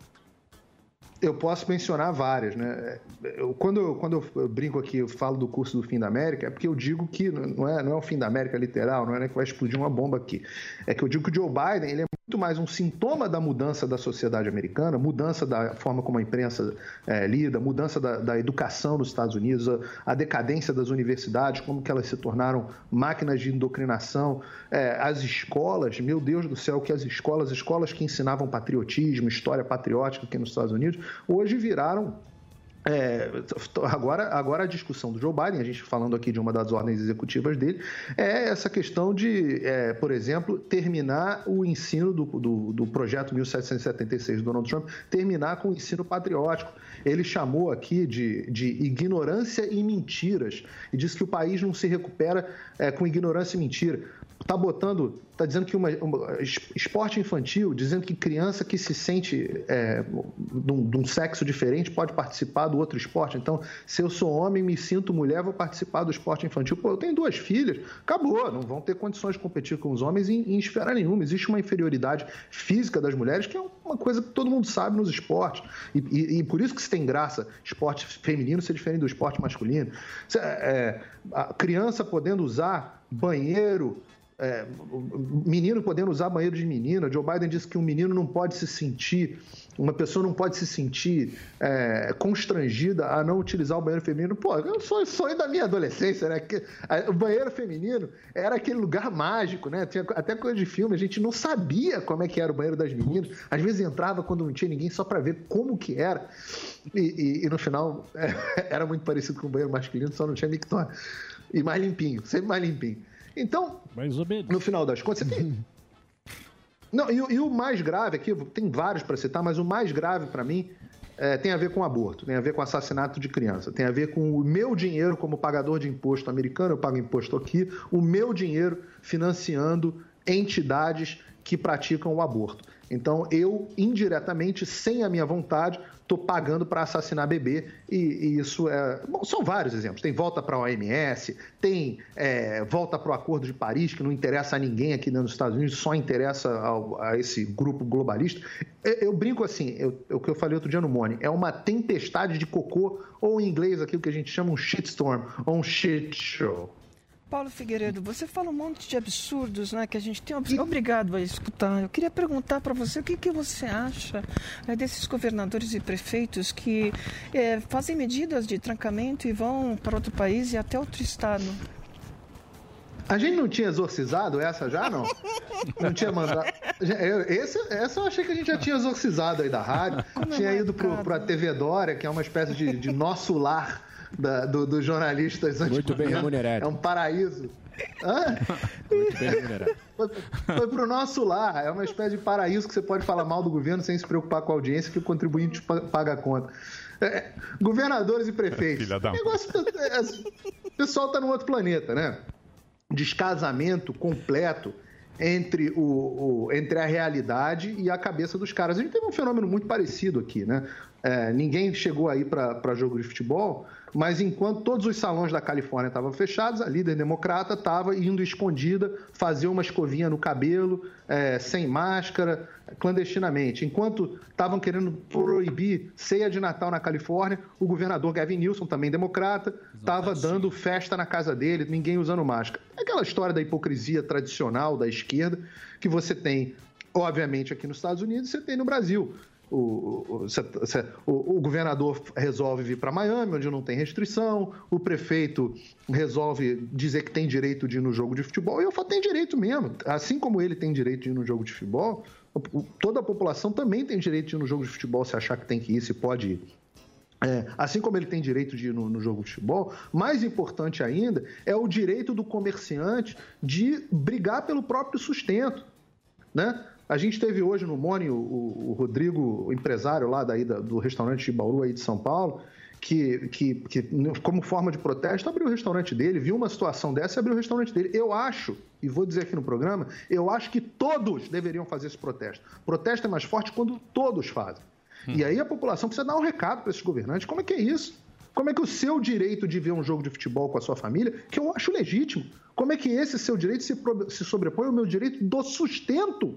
Eu posso mencionar várias, né? Eu, quando eu, quando eu brinco aqui, eu falo do curso do fim da América, é porque eu digo que não é, não é o fim da América literal, não é que vai explodir uma bomba aqui. É que eu digo que o Joe Biden ele é muito mais um sintoma da mudança da sociedade americana, mudança da forma como a imprensa é, lida, mudança da, da educação nos Estados Unidos, a, a decadência das universidades, como que elas se tornaram máquinas de doutrinação, é, as escolas, meu Deus do céu, que as escolas, escolas que ensinavam patriotismo, história patriótica aqui nos Estados Unidos, hoje viraram é, agora, agora a discussão do Joe Biden, a gente falando aqui de uma das ordens executivas dele, é essa questão de, é, por exemplo, terminar o ensino do, do, do projeto 1776 do Donald Trump, terminar com o ensino patriótico. Ele chamou aqui de, de ignorância e mentiras e disse que o país não se recupera é, com ignorância e mentira. Está botando, está dizendo que uma, uma- es- esporte infantil, dizendo que criança que se sente é, de, um, de um sexo diferente pode participar do outro esporte. Então, se eu sou homem, me sinto mulher, vou participar do esporte infantil. Pô, eu tenho duas filhas, acabou, não vão ter condições de competir com os homens em, em esfera nenhuma. Existe uma inferioridade física das mulheres que é uma coisa que todo mundo sabe nos esportes. E, e- e por isso que se tem graça esporte feminino ser diferente do esporte masculino. É, a criança podendo usar banheiro é, menino podendo usar banheiro de menina. Joe Biden disse que um menino não pode se sentir, uma pessoa não pode se sentir é, constrangida a não utilizar o banheiro feminino. Pô, eu sou sonho da minha adolescência, né? A- o banheiro feminino era aquele lugar mágico, né? Tinha até coisa de filme, a gente não sabia como é que era o banheiro das meninas. Às vezes entrava quando não tinha ninguém só para ver como que era. E, e- e no final é, era muito parecido com o banheiro masculino, só não tinha mictório. E mais limpinho, sempre mais limpinho. Então, no final das contas, você tem. Não, e, o- e o mais grave aqui, tem vários para citar, mas o mais grave para mim é, tem a ver com aborto, tem a ver com assassinato de criança, tem a ver com o meu dinheiro como pagador de imposto americano, eu pago imposto aqui, o meu dinheiro financiando entidades que praticam o aborto. Então, eu, indiretamente, sem a minha vontade, estou pagando para assassinar bebê, e, e isso é. Bom, são vários exemplos. Tem volta para a OMS, tem é, volta para o Acordo de Paris, que não interessa a ninguém aqui dos Estados Unidos, só interessa ao- a esse grupo globalista. Eu, eu brinco assim, eu- o que eu falei outro dia no Mone, é uma tempestade de cocô, ou em inglês aqui o que a gente chama um shitstorm, ou um shit show. Paulo Figueiredo, você fala um monte de absurdos, né, que a gente tem ob- obrigado a escutar. Eu queria perguntar para você o que, que você acha né, desses governadores e prefeitos que eh, fazem medidas de trancamento e vão para outro país e até outro estado. A gente não tinha exorcizado essa já, não? Não tinha mandado. Esse, essa eu achei que a gente já tinha exorcizado aí da rádio. tinha ido pro, pro TV Dória, que é uma espécie de, de nosso lar da- do- dos jornalistas Muito bem remunerado. É um paraíso. Hã? Muito bem remunerado. Foi, foi pro nosso lar. É uma espécie de paraíso que você pode falar mal do governo sem se preocupar com a audiência, que o contribuinte pa- paga a conta. É, governadores e prefeitos. Filha da O negócio, é, assim, o pessoal tá num outro planeta, né? Descasamento completo entre, o, o- entre a realidade e a cabeça dos caras. A gente teve um fenômeno muito parecido aqui, né? É, ninguém chegou aí para jogo de futebol, mas enquanto todos os salões da Califórnia estavam fechados, a líder democrata estava indo escondida, fazer uma escovinha no cabelo, é, sem máscara, clandestinamente. Enquanto estavam querendo proibir ceia de Natal na Califórnia, o governador Gavin Newsom, também democrata, estava dando festa na casa dele, ninguém usando máscara. É aquela história da hipocrisia tradicional da esquerda que você tem, obviamente, aqui nos Estados Unidos e você tem no Brasil. O, o, o- governador resolve vir para Miami, onde não tem restrição, o prefeito resolve dizer que tem direito de ir no jogo de futebol, e eu falo, tem direito mesmo. Assim como ele tem direito de ir no jogo de futebol, toda a população também tem direito de ir no jogo de futebol se achar que tem que ir, se pode ir. É, assim como ele tem direito de ir no, no jogo de futebol, mais importante ainda é o direito do comerciante de brigar pelo próprio sustento. Né? A gente teve hoje no Mone o, o- o Rodrigo, o empresário lá daí da- do restaurante de Bauru aí de São Paulo, que, que, que, como forma de protesto, abriu o restaurante dele, viu uma situação dessa e abriu o restaurante dele. Eu acho, e vou dizer aqui no programa, eu acho que todos deveriam fazer esse protesto. Protesto é mais forte quando todos fazem. E aí a população precisa dar um recado para esses governantes. Como é que é isso? Como é que o seu direito de ver um jogo de futebol com a sua família, que eu acho legítimo, como é que esse seu direito se sobrepõe ao meu direito do sustento?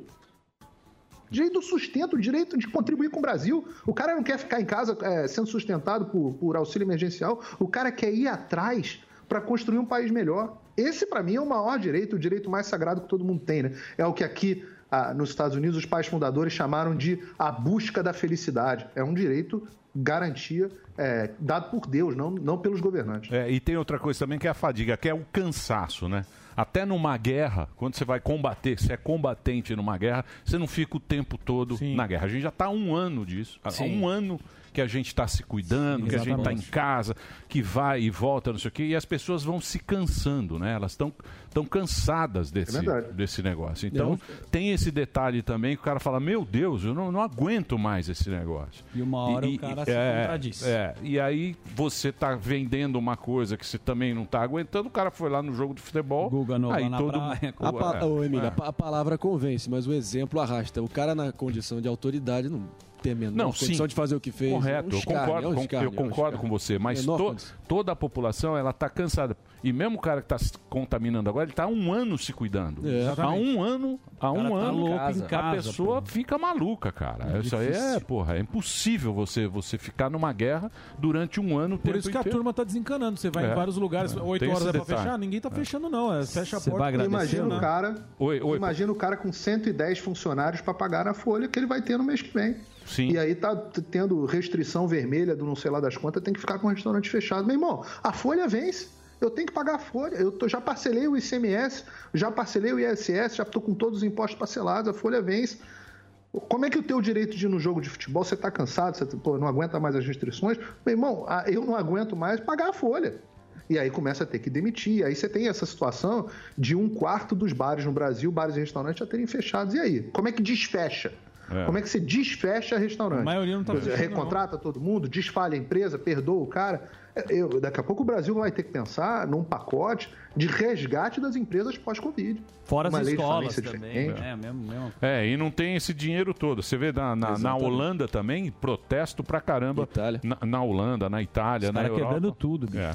Direito do sustento, direito de contribuir com o Brasil. O cara não quer ficar em casa é, sendo sustentado por, por auxílio emergencial. O cara quer ir atrás para construir um país melhor. Esse, para mim, é o maior direito, o direito mais sagrado que todo mundo tem. Né? É o que aqui ah, nos Estados Unidos os pais fundadores chamaram de a busca da felicidade. É um direito, garantia, é, dado por Deus, não, não pelos governantes. É, e tem outra coisa também que é a fadiga, que é o cansaço, né? Até numa guerra, quando você vai combater, você é combatente numa guerra, você não fica o tempo todo na guerra. A gente já está há um ano disso. Há Sim. um ano que a gente está se cuidando, Sim, que a gente está em casa, que vai e volta, não sei o quê, e as pessoas vão se cansando, né? Elas estão tão cansadas desse, É desse negócio. Então, tem esse detalhe também que o cara fala, meu Deus, eu não, não aguento mais esse negócio. E uma hora o cara se é, contradiz. É, e aí você tá vendendo uma coisa que você também não tá aguentando, o cara foi lá no jogo de futebol, Guga Nova aí na todo praia, o- A, pa- é, Ô, Emília, é. a palavra convence, mas o exemplo arrasta. O cara na condição de autoridade não tem a menor Não, condição sim. de fazer o que fez. Correto, É um eu escárnio, concordo, é um com, escárnio, eu concordo com você, mas to- toda a população ela tá cansada. E mesmo o cara que está se contaminando agora, ele está há um ano se cuidando. É. há um ano, há um tá ano, louco a em casa, pessoa fica maluca, cara. É isso aí é, porra, é impossível você, você ficar numa guerra durante um ano. Por tempo isso que a inteiro. turma tá desencanando. Você vai É. em vários lugares, É. 8 Tem horas é pra detalhe. fechar, ninguém tá É. fechando, não. É, fecha a Você porta. vai agradecer, Imagina né? o cara, Oi, oi, imagina o cara com 110 funcionários para pagar a folha que ele vai ter no mês que vem. Sim. E aí tá tendo restrição vermelha do não sei lá das contas, tem que ficar com o restaurante fechado. Meu irmão, a folha vence. Eu tenho que pagar a folha. Eu tô- já parcelei o ICMS, já parcelei o ISS, já estou com todos os impostos parcelados, a folha vence. Como é que o teu direito de ir no jogo de futebol, você está cansado, você pô, não aguenta mais as restrições? Meu irmão, eu não aguento mais pagar a folha. E aí começa a ter que demitir. Aí você tem essa situação de um quarto dos bares no Brasil, bares e restaurantes, já terem fechados. E aí? Como é que desfecha? É. Como é que você desfecha restaurante? A maioria não tá dizer, fechando, Recontrata todo mundo, desfalha a empresa, perdoa o cara. É, Eu, daqui a pouco o Brasil vai ter que pensar num pacote de resgate das empresas pós-Covid. Fora as Uma de escolas também. diferente. É, mesmo, mesmo. É, e não tem esse dinheiro todo. Você vê na, na, na. Holanda também, protesto pra caramba. Na, na Holanda, na Itália, Os na Europa. quebrando tudo, bicho. É.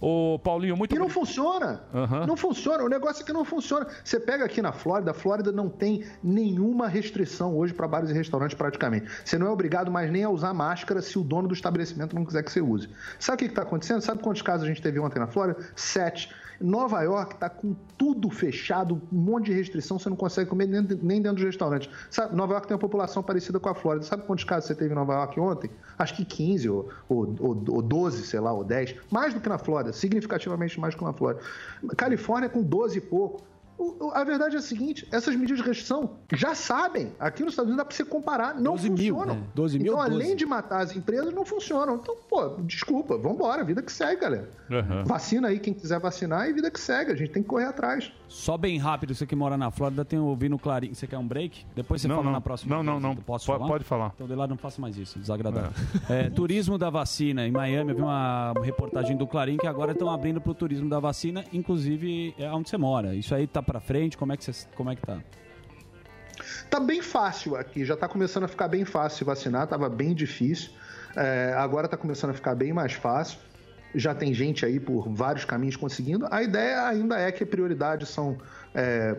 Ô, Paulinho, muito E não funciona. Aham. Não funciona. O negócio é que não funciona. Você pega aqui na Flórida, a Flórida não tem nenhuma restrição hoje para bares e restaurantes praticamente. Você não é obrigado mais nem a usar máscara se o dono do estabelecimento não quiser que você use. Sabe o que está acontecendo? Sabe quantos casos a gente teve ontem na Flórida? Sete. Nova York está com tudo fechado, um monte de restrição, você não consegue comer nem, nem dentro dos restaurantes. Sabe, Nova York tem uma população parecida com a Flórida. Sabe quantos casos você teve em Nova York ontem? Acho que 15 ou, ou, ou, ou 12, sei lá, ou 10. Mais do que na Flórida, significativamente mais do que na Flórida. Califórnia com 12 e pouco. O- o- a verdade é a seguinte: essas medidas de restrição já sabem. Aqui nos Estados Unidos dá pra você comparar, não 12 mil, funcionam. né? 12 mil, Então, 12. além de matar as empresas, não funcionam. Então, pô, desculpa, vambora, vida que segue, galera. Vacina aí quem quiser vacinar e vida que segue. A gente tem que correr atrás. Só bem rápido, você que mora na Flórida, tem ouvindo o Clarim. Você quer um break? Depois você Não, fala não. na próxima. Não, não, não. Posso Pode- falar? pode falar. Então de lá não faça mais isso, desagradável. É, turismo da vacina. Em Miami, eu vi uma reportagem do Clarim que agora estão abrindo para o turismo da vacina, inclusive é onde você mora. Isso aí tá para frente? Como é que, você, como é que tá? Tá bem fácil aqui, já tá começando a ficar bem fácil vacinar, tava bem difícil. É, agora tá começando a ficar bem mais fácil. Já tem gente aí por vários caminhos conseguindo. A ideia ainda é que a prioridade são é,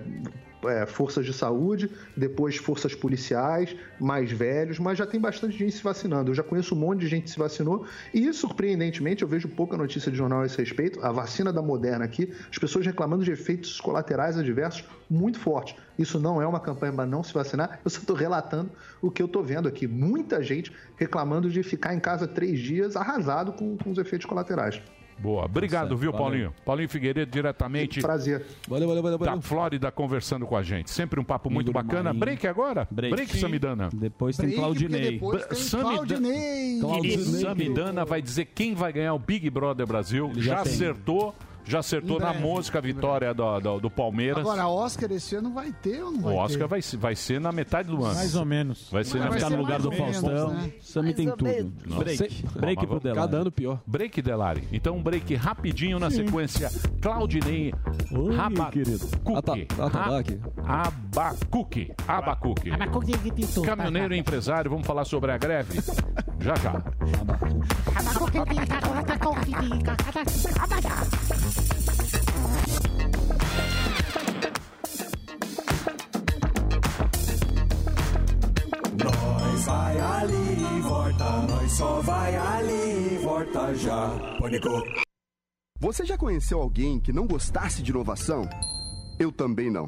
é, forças de saúde, depois forças policiais, mais velhos, mas já tem bastante gente se vacinando. Eu já conheço um monte de gente que se vacinou e, surpreendentemente, eu vejo pouca notícia de jornal a esse respeito. A vacina da Moderna aqui, as pessoas reclamando de efeitos colaterais adversos muito fortes. Isso não é uma campanha para não se vacinar, eu só estou relatando o que eu estou vendo aqui. Muita gente reclamando de ficar em casa três dias arrasado com, com os efeitos colaterais. Boa. Obrigado, viu, valeu. Paulinho? Paulinho Figueiredo, diretamente Prazer. Valeu, valeu, valeu. da Flórida, conversando com a gente. Sempre um papo muito bacana. Break agora? Break. Samidana. Depois tem Break, Claudinei. depois tem Samida- Claudinei. E Samidana vai dizer quem vai ganhar o Big Brother Brasil. já Já tem. Já acertou na música a vitória do, do, do Palmeiras. Agora, Oscar esse ano vai ter ou não vai o Oscar ter? vai, se- vai ser na metade do ano. Mais ou menos. Vai ser vai metade ser do lugar do Faustão. né? Sami tem tudo. Break. Não, Break pro Delari. Cada ano pior. Break, Delari. Então, um break rapidinho na sequência. Claudinei Rabacuque. Atabaque. Abacuque. Abacuque. Caminhoneiro e empresário, vamos falar sobre a greve? Já, já. Nós vai ali e volta, nós só vai ali e volta já. Pânico. Você já conheceu alguém que não gostasse de inovação? Eu também não.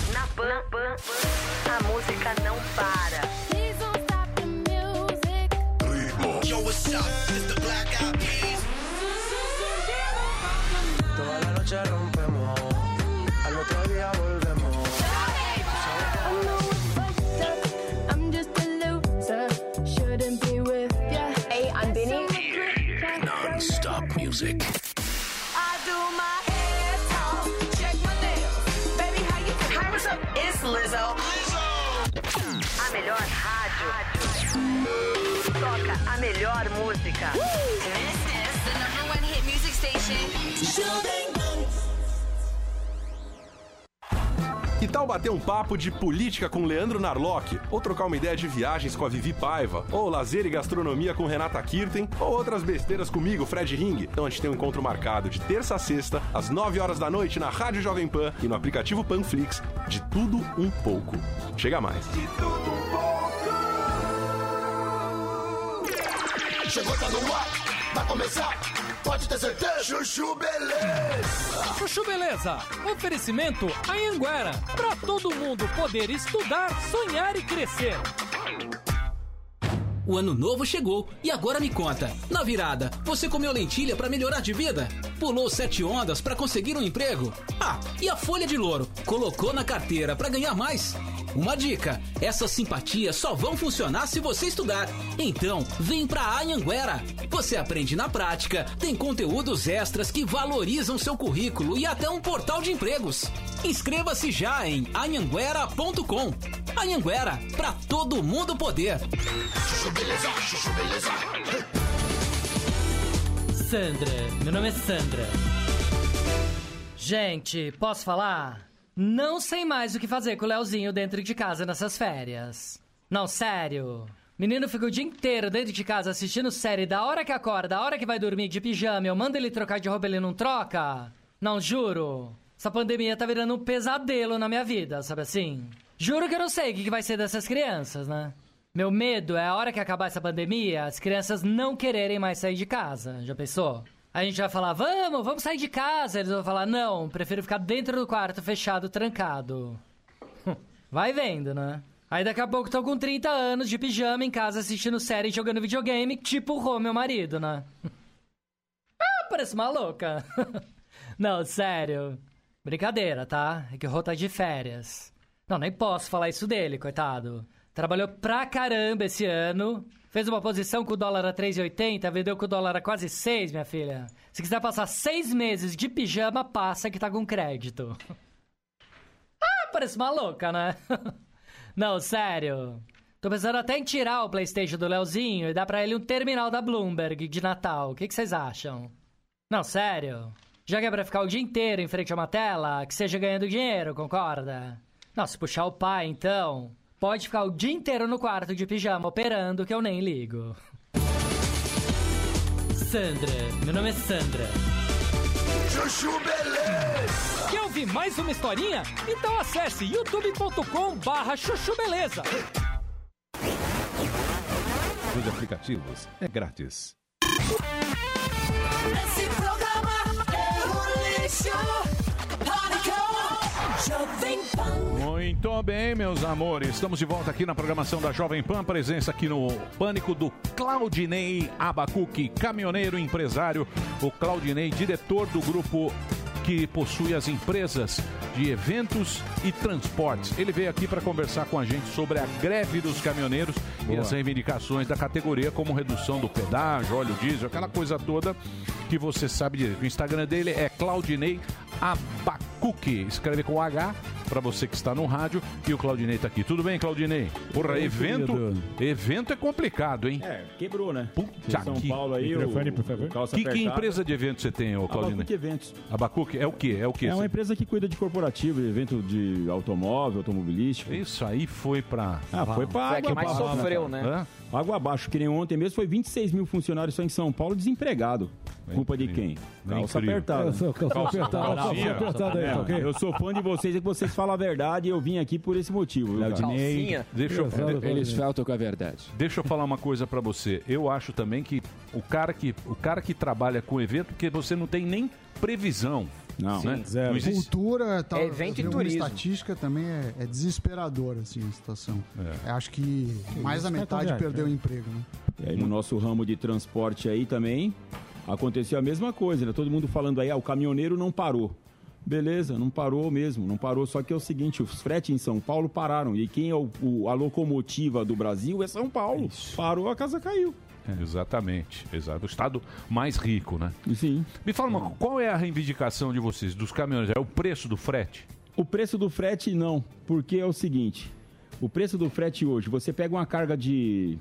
Na Pan, Pan, a música não para. Yo, what's up? It's the Black Eyed Peas. Toda la noche Toca a melhor música. This is the number one hit music station. Que tal bater um papo de política com Leandro Narlock? Ou trocar uma ideia de viagens com a Vivi Paiva? Ou lazer e gastronomia com Renata Kirten? Ou outras besteiras comigo, Fred Ring? Então a gente tem um encontro marcado de terça a sexta, às 9 horas da noite, na Rádio Jovem Pan e no aplicativo Panflix, de tudo um pouco. Chega mais. Chegou, tá no ar, vai começar. Pode ter certeza. Chuchu Beleza. Chuchu Beleza, oferecimento Anhanguera, para todo mundo poder estudar, sonhar e crescer. O ano novo chegou e agora me conta. Na virada, você comeu lentilha pra melhorar de vida? Pulou sete ondas pra conseguir um emprego? Ah, e a folha de louro? Colocou na carteira pra ganhar mais? Uma dica: essas simpatias só vão funcionar se você estudar. Então, vem pra Anhanguera. Você aprende na prática, tem conteúdos extras que valorizam seu currículo e até um portal de empregos. Inscreva-se já em anhanguera.com. Anhanguera, pra todo mundo poder. Sandra, meu nome é Sandra. Gente, posso falar? Não sei mais o que fazer com o Leozinho dentro de casa nessas férias. Não, sério. Menino fica o dia inteiro dentro de casa assistindo série, da hora que acorda, da hora que vai dormir de pijama, eu mando ele trocar de roupa, ele não troca? Não, juro. Essa pandemia tá virando um pesadelo na minha vida, sabe assim? Juro que eu não sei o que vai ser dessas crianças, né? Meu medo é a hora que acabar essa pandemia, as crianças não quererem mais sair de casa. Já pensou? A gente vai falar, vamos, vamos sair de casa. Eles vão falar, não, prefiro ficar dentro do quarto, fechado, trancado. Vai vendo, né? Aí daqui a pouco estão com 30 anos de pijama em casa assistindo série e jogando videogame, tipo o Rô, meu marido, né? ah, parece uma louca. não, sério. Brincadeira, tá? É que o Rô tá de férias. Não, nem posso falar isso dele, coitado. Trabalhou pra caramba esse ano. Fez uma posição com o dólar a 3,80, vendeu com o dólar a quase 6, minha filha. Se quiser passar seis meses de pijama, passa que tá com crédito. ah, parece uma louca, né? Não, sério. Tô pensando até em tirar o Playstation do Leozinho e dar pra ele um terminal da Bloomberg de Natal. O que que vocês acham? Não, sério. Já que é pra ficar o dia inteiro em frente a uma tela, que seja ganhando dinheiro, concorda? Não, se puxar o pai, então, pode ficar o dia inteiro no quarto de pijama operando que eu nem ligo. Sandra, meu nome é Sandra. Chuchu Beleza! Quer ouvir mais uma historinha? Então acesse youtube.com barra chuchu beleza. Os aplicativos é grátis. Esse programa é um lixo. Muito bem, meus amores. Estamos de volta aqui na programação da Jovem Pan. Presença aqui no Pânico do Claudinei Abacuque, caminhoneiro empresário. O Claudinei, diretor do grupo que possui as empresas de eventos e transportes. Ele veio aqui para conversar com a gente sobre a greve dos caminhoneiros e Boa. as reivindicações da categoria, como redução do pedágio, óleo diesel, aquela coisa toda que você sabe direito. O Instagram dele é Claudinei Abacuque. Escreve com H para você que está no rádio e o Claudinei tá aqui. Tudo bem, Claudinei? Porra, Oi, evento, querido. evento é complicado, hein? É, quebrou, né? Puta São que- Paulo aí, Microfone, o, por favor. o calça Que, que empresa de evento você tem, ô Claudinei? Abacuque Eventos. Abacuque é o quê? É o quê? É uma empresa que cuida de corporativo, evento de automóvel, automobilístico. Isso aí foi pra. Ah, foi pra Foi a água que mais abaixo, sofreu, né? Água abaixo, que nem ontem mesmo foi 26 mil funcionários só em São Paulo desempregado. Culpa de quem? Calça apertada. É, só calça apertada, calça apertada aí, É, tá ok? Eu sou fã de vocês e que vocês falam a verdade e eu vim aqui por esse motivo. Deixa eu, Eles faltam com a verdade. Deixa eu falar uma coisa pra você. Eu acho também que o cara que, o cara que trabalha com evento, porque você não tem nem previsão. Não, né? Não existe. Cultura, tal, É evento e eu turismo. estatística também é, é desesperadora assim a situação. Eu acho que mais da isso, metade perdeu o viagem, emprego, né? E aí no nosso ramo de transporte aí também aconteceu a mesma coisa, né? Todo mundo falando aí, ah, o caminhoneiro não parou. Beleza, não parou mesmo, não parou. Só que é o seguinte, os fretes em São Paulo pararam. E quem é o, o- a locomotiva do Brasil é São Paulo. Parou, a casa caiu. Exatamente, exato. O estado mais rico, né? Sim. Me fala uma qual é a reivindicação de vocês, dos caminhões? É o preço do frete? O preço do frete não, porque é o seguinte: o preço do frete hoje, você pega uma carga de.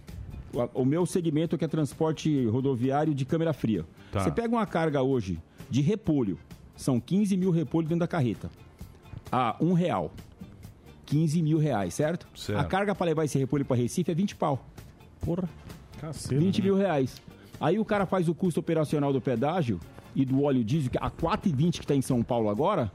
O- meu segmento que é transporte rodoviário de câmera fria. Tá. Você pega uma carga hoje de repolho, são 15 mil repolho dentro da carreta. A um real. 15 mil reais, certo? Certo. A carga para levar esse repolho para Recife é 20 pau. Porra. Caceta. 20 mil reais. Aí o cara faz o custo operacional do pedágio e do óleo diesel, que a 4,20 que está em São Paulo agora.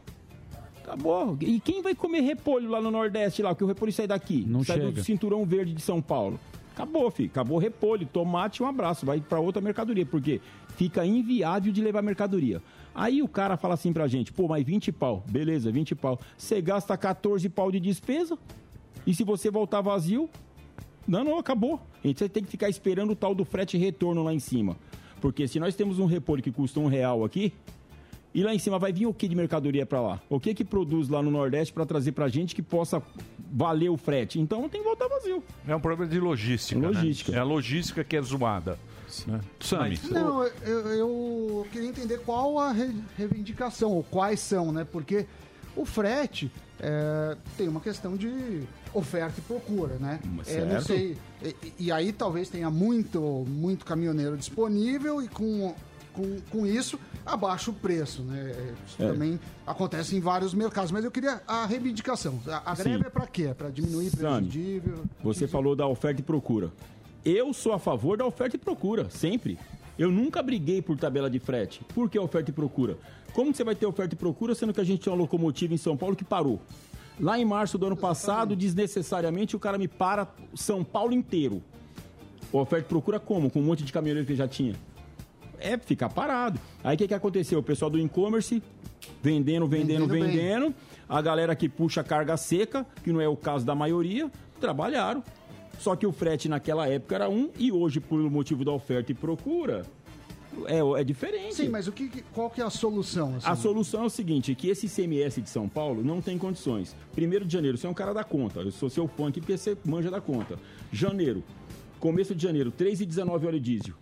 Acabou. E quem vai comer repolho lá no Nordeste, lá? Porque o repolho sai daqui. Não sai chega. do cinturão verde de São Paulo. Acabou, filho. Acabou repolho, tomate, um abraço. Vai para outra mercadoria, porque fica inviável de levar mercadoria. Aí o cara fala assim pra gente, pô, mas 20 pau. Beleza, 20 pau. Você gasta 14 pau de despesa. E se você voltar vazio, não, não, acabou. A gente tem que ficar esperando o tal do frete retorno lá em cima. Porque se nós temos um repolho que custa um real aqui, e lá em cima vai vir o que de mercadoria pra lá? O que que produz lá no Nordeste pra trazer pra gente que possa valer o frete? Então não tem que voltar vazio. É um problema de logística. né? Logística. É a logística que é zoada. Né? Sami, Não, eu, eu queria entender qual a re- reivindicação, ou quais são, né? Porque o frete é, tem uma questão de oferta e procura, né? É, não sei. E, e aí talvez tenha muito, muito caminhoneiro disponível e com, com, com isso abaixa o preço, né? Isso É. também acontece em vários mercados. Mas eu queria a reivindicação. A, a greve é para quê? É para diminuir Sami, prejudível? Você falou da oferta e procura. Eu sou a favor da oferta e procura, sempre. Eu nunca briguei por tabela de frete. Por que oferta e procura? Como você vai ter oferta e procura, sendo que a gente tinha uma locomotiva em São Paulo que parou? Lá em março do ano passado, desnecessariamente, o cara me para São Paulo inteiro. Oferta e procura como? Com um monte de caminhoneiro que já tinha. É ficar parado. Aí o que, que aconteceu? O pessoal do e-commerce vendendo, vendendo, Vendendo vendendo. A galera que puxa carga seca, que não é o caso da maioria, trabalharam. Só que o frete naquela época era um e hoje, por motivo da oferta e procura, é, é diferente. Sim, mas o que, qual que é a solução? assim? A solução é o seguinte, que esse ICMS de São Paulo não tem condições. Primeiro de janeiro, você é um cara da conta. Eu sou seu fã aqui porque você manja da conta. Janeiro, começo de janeiro, 3,19 óleo diesel.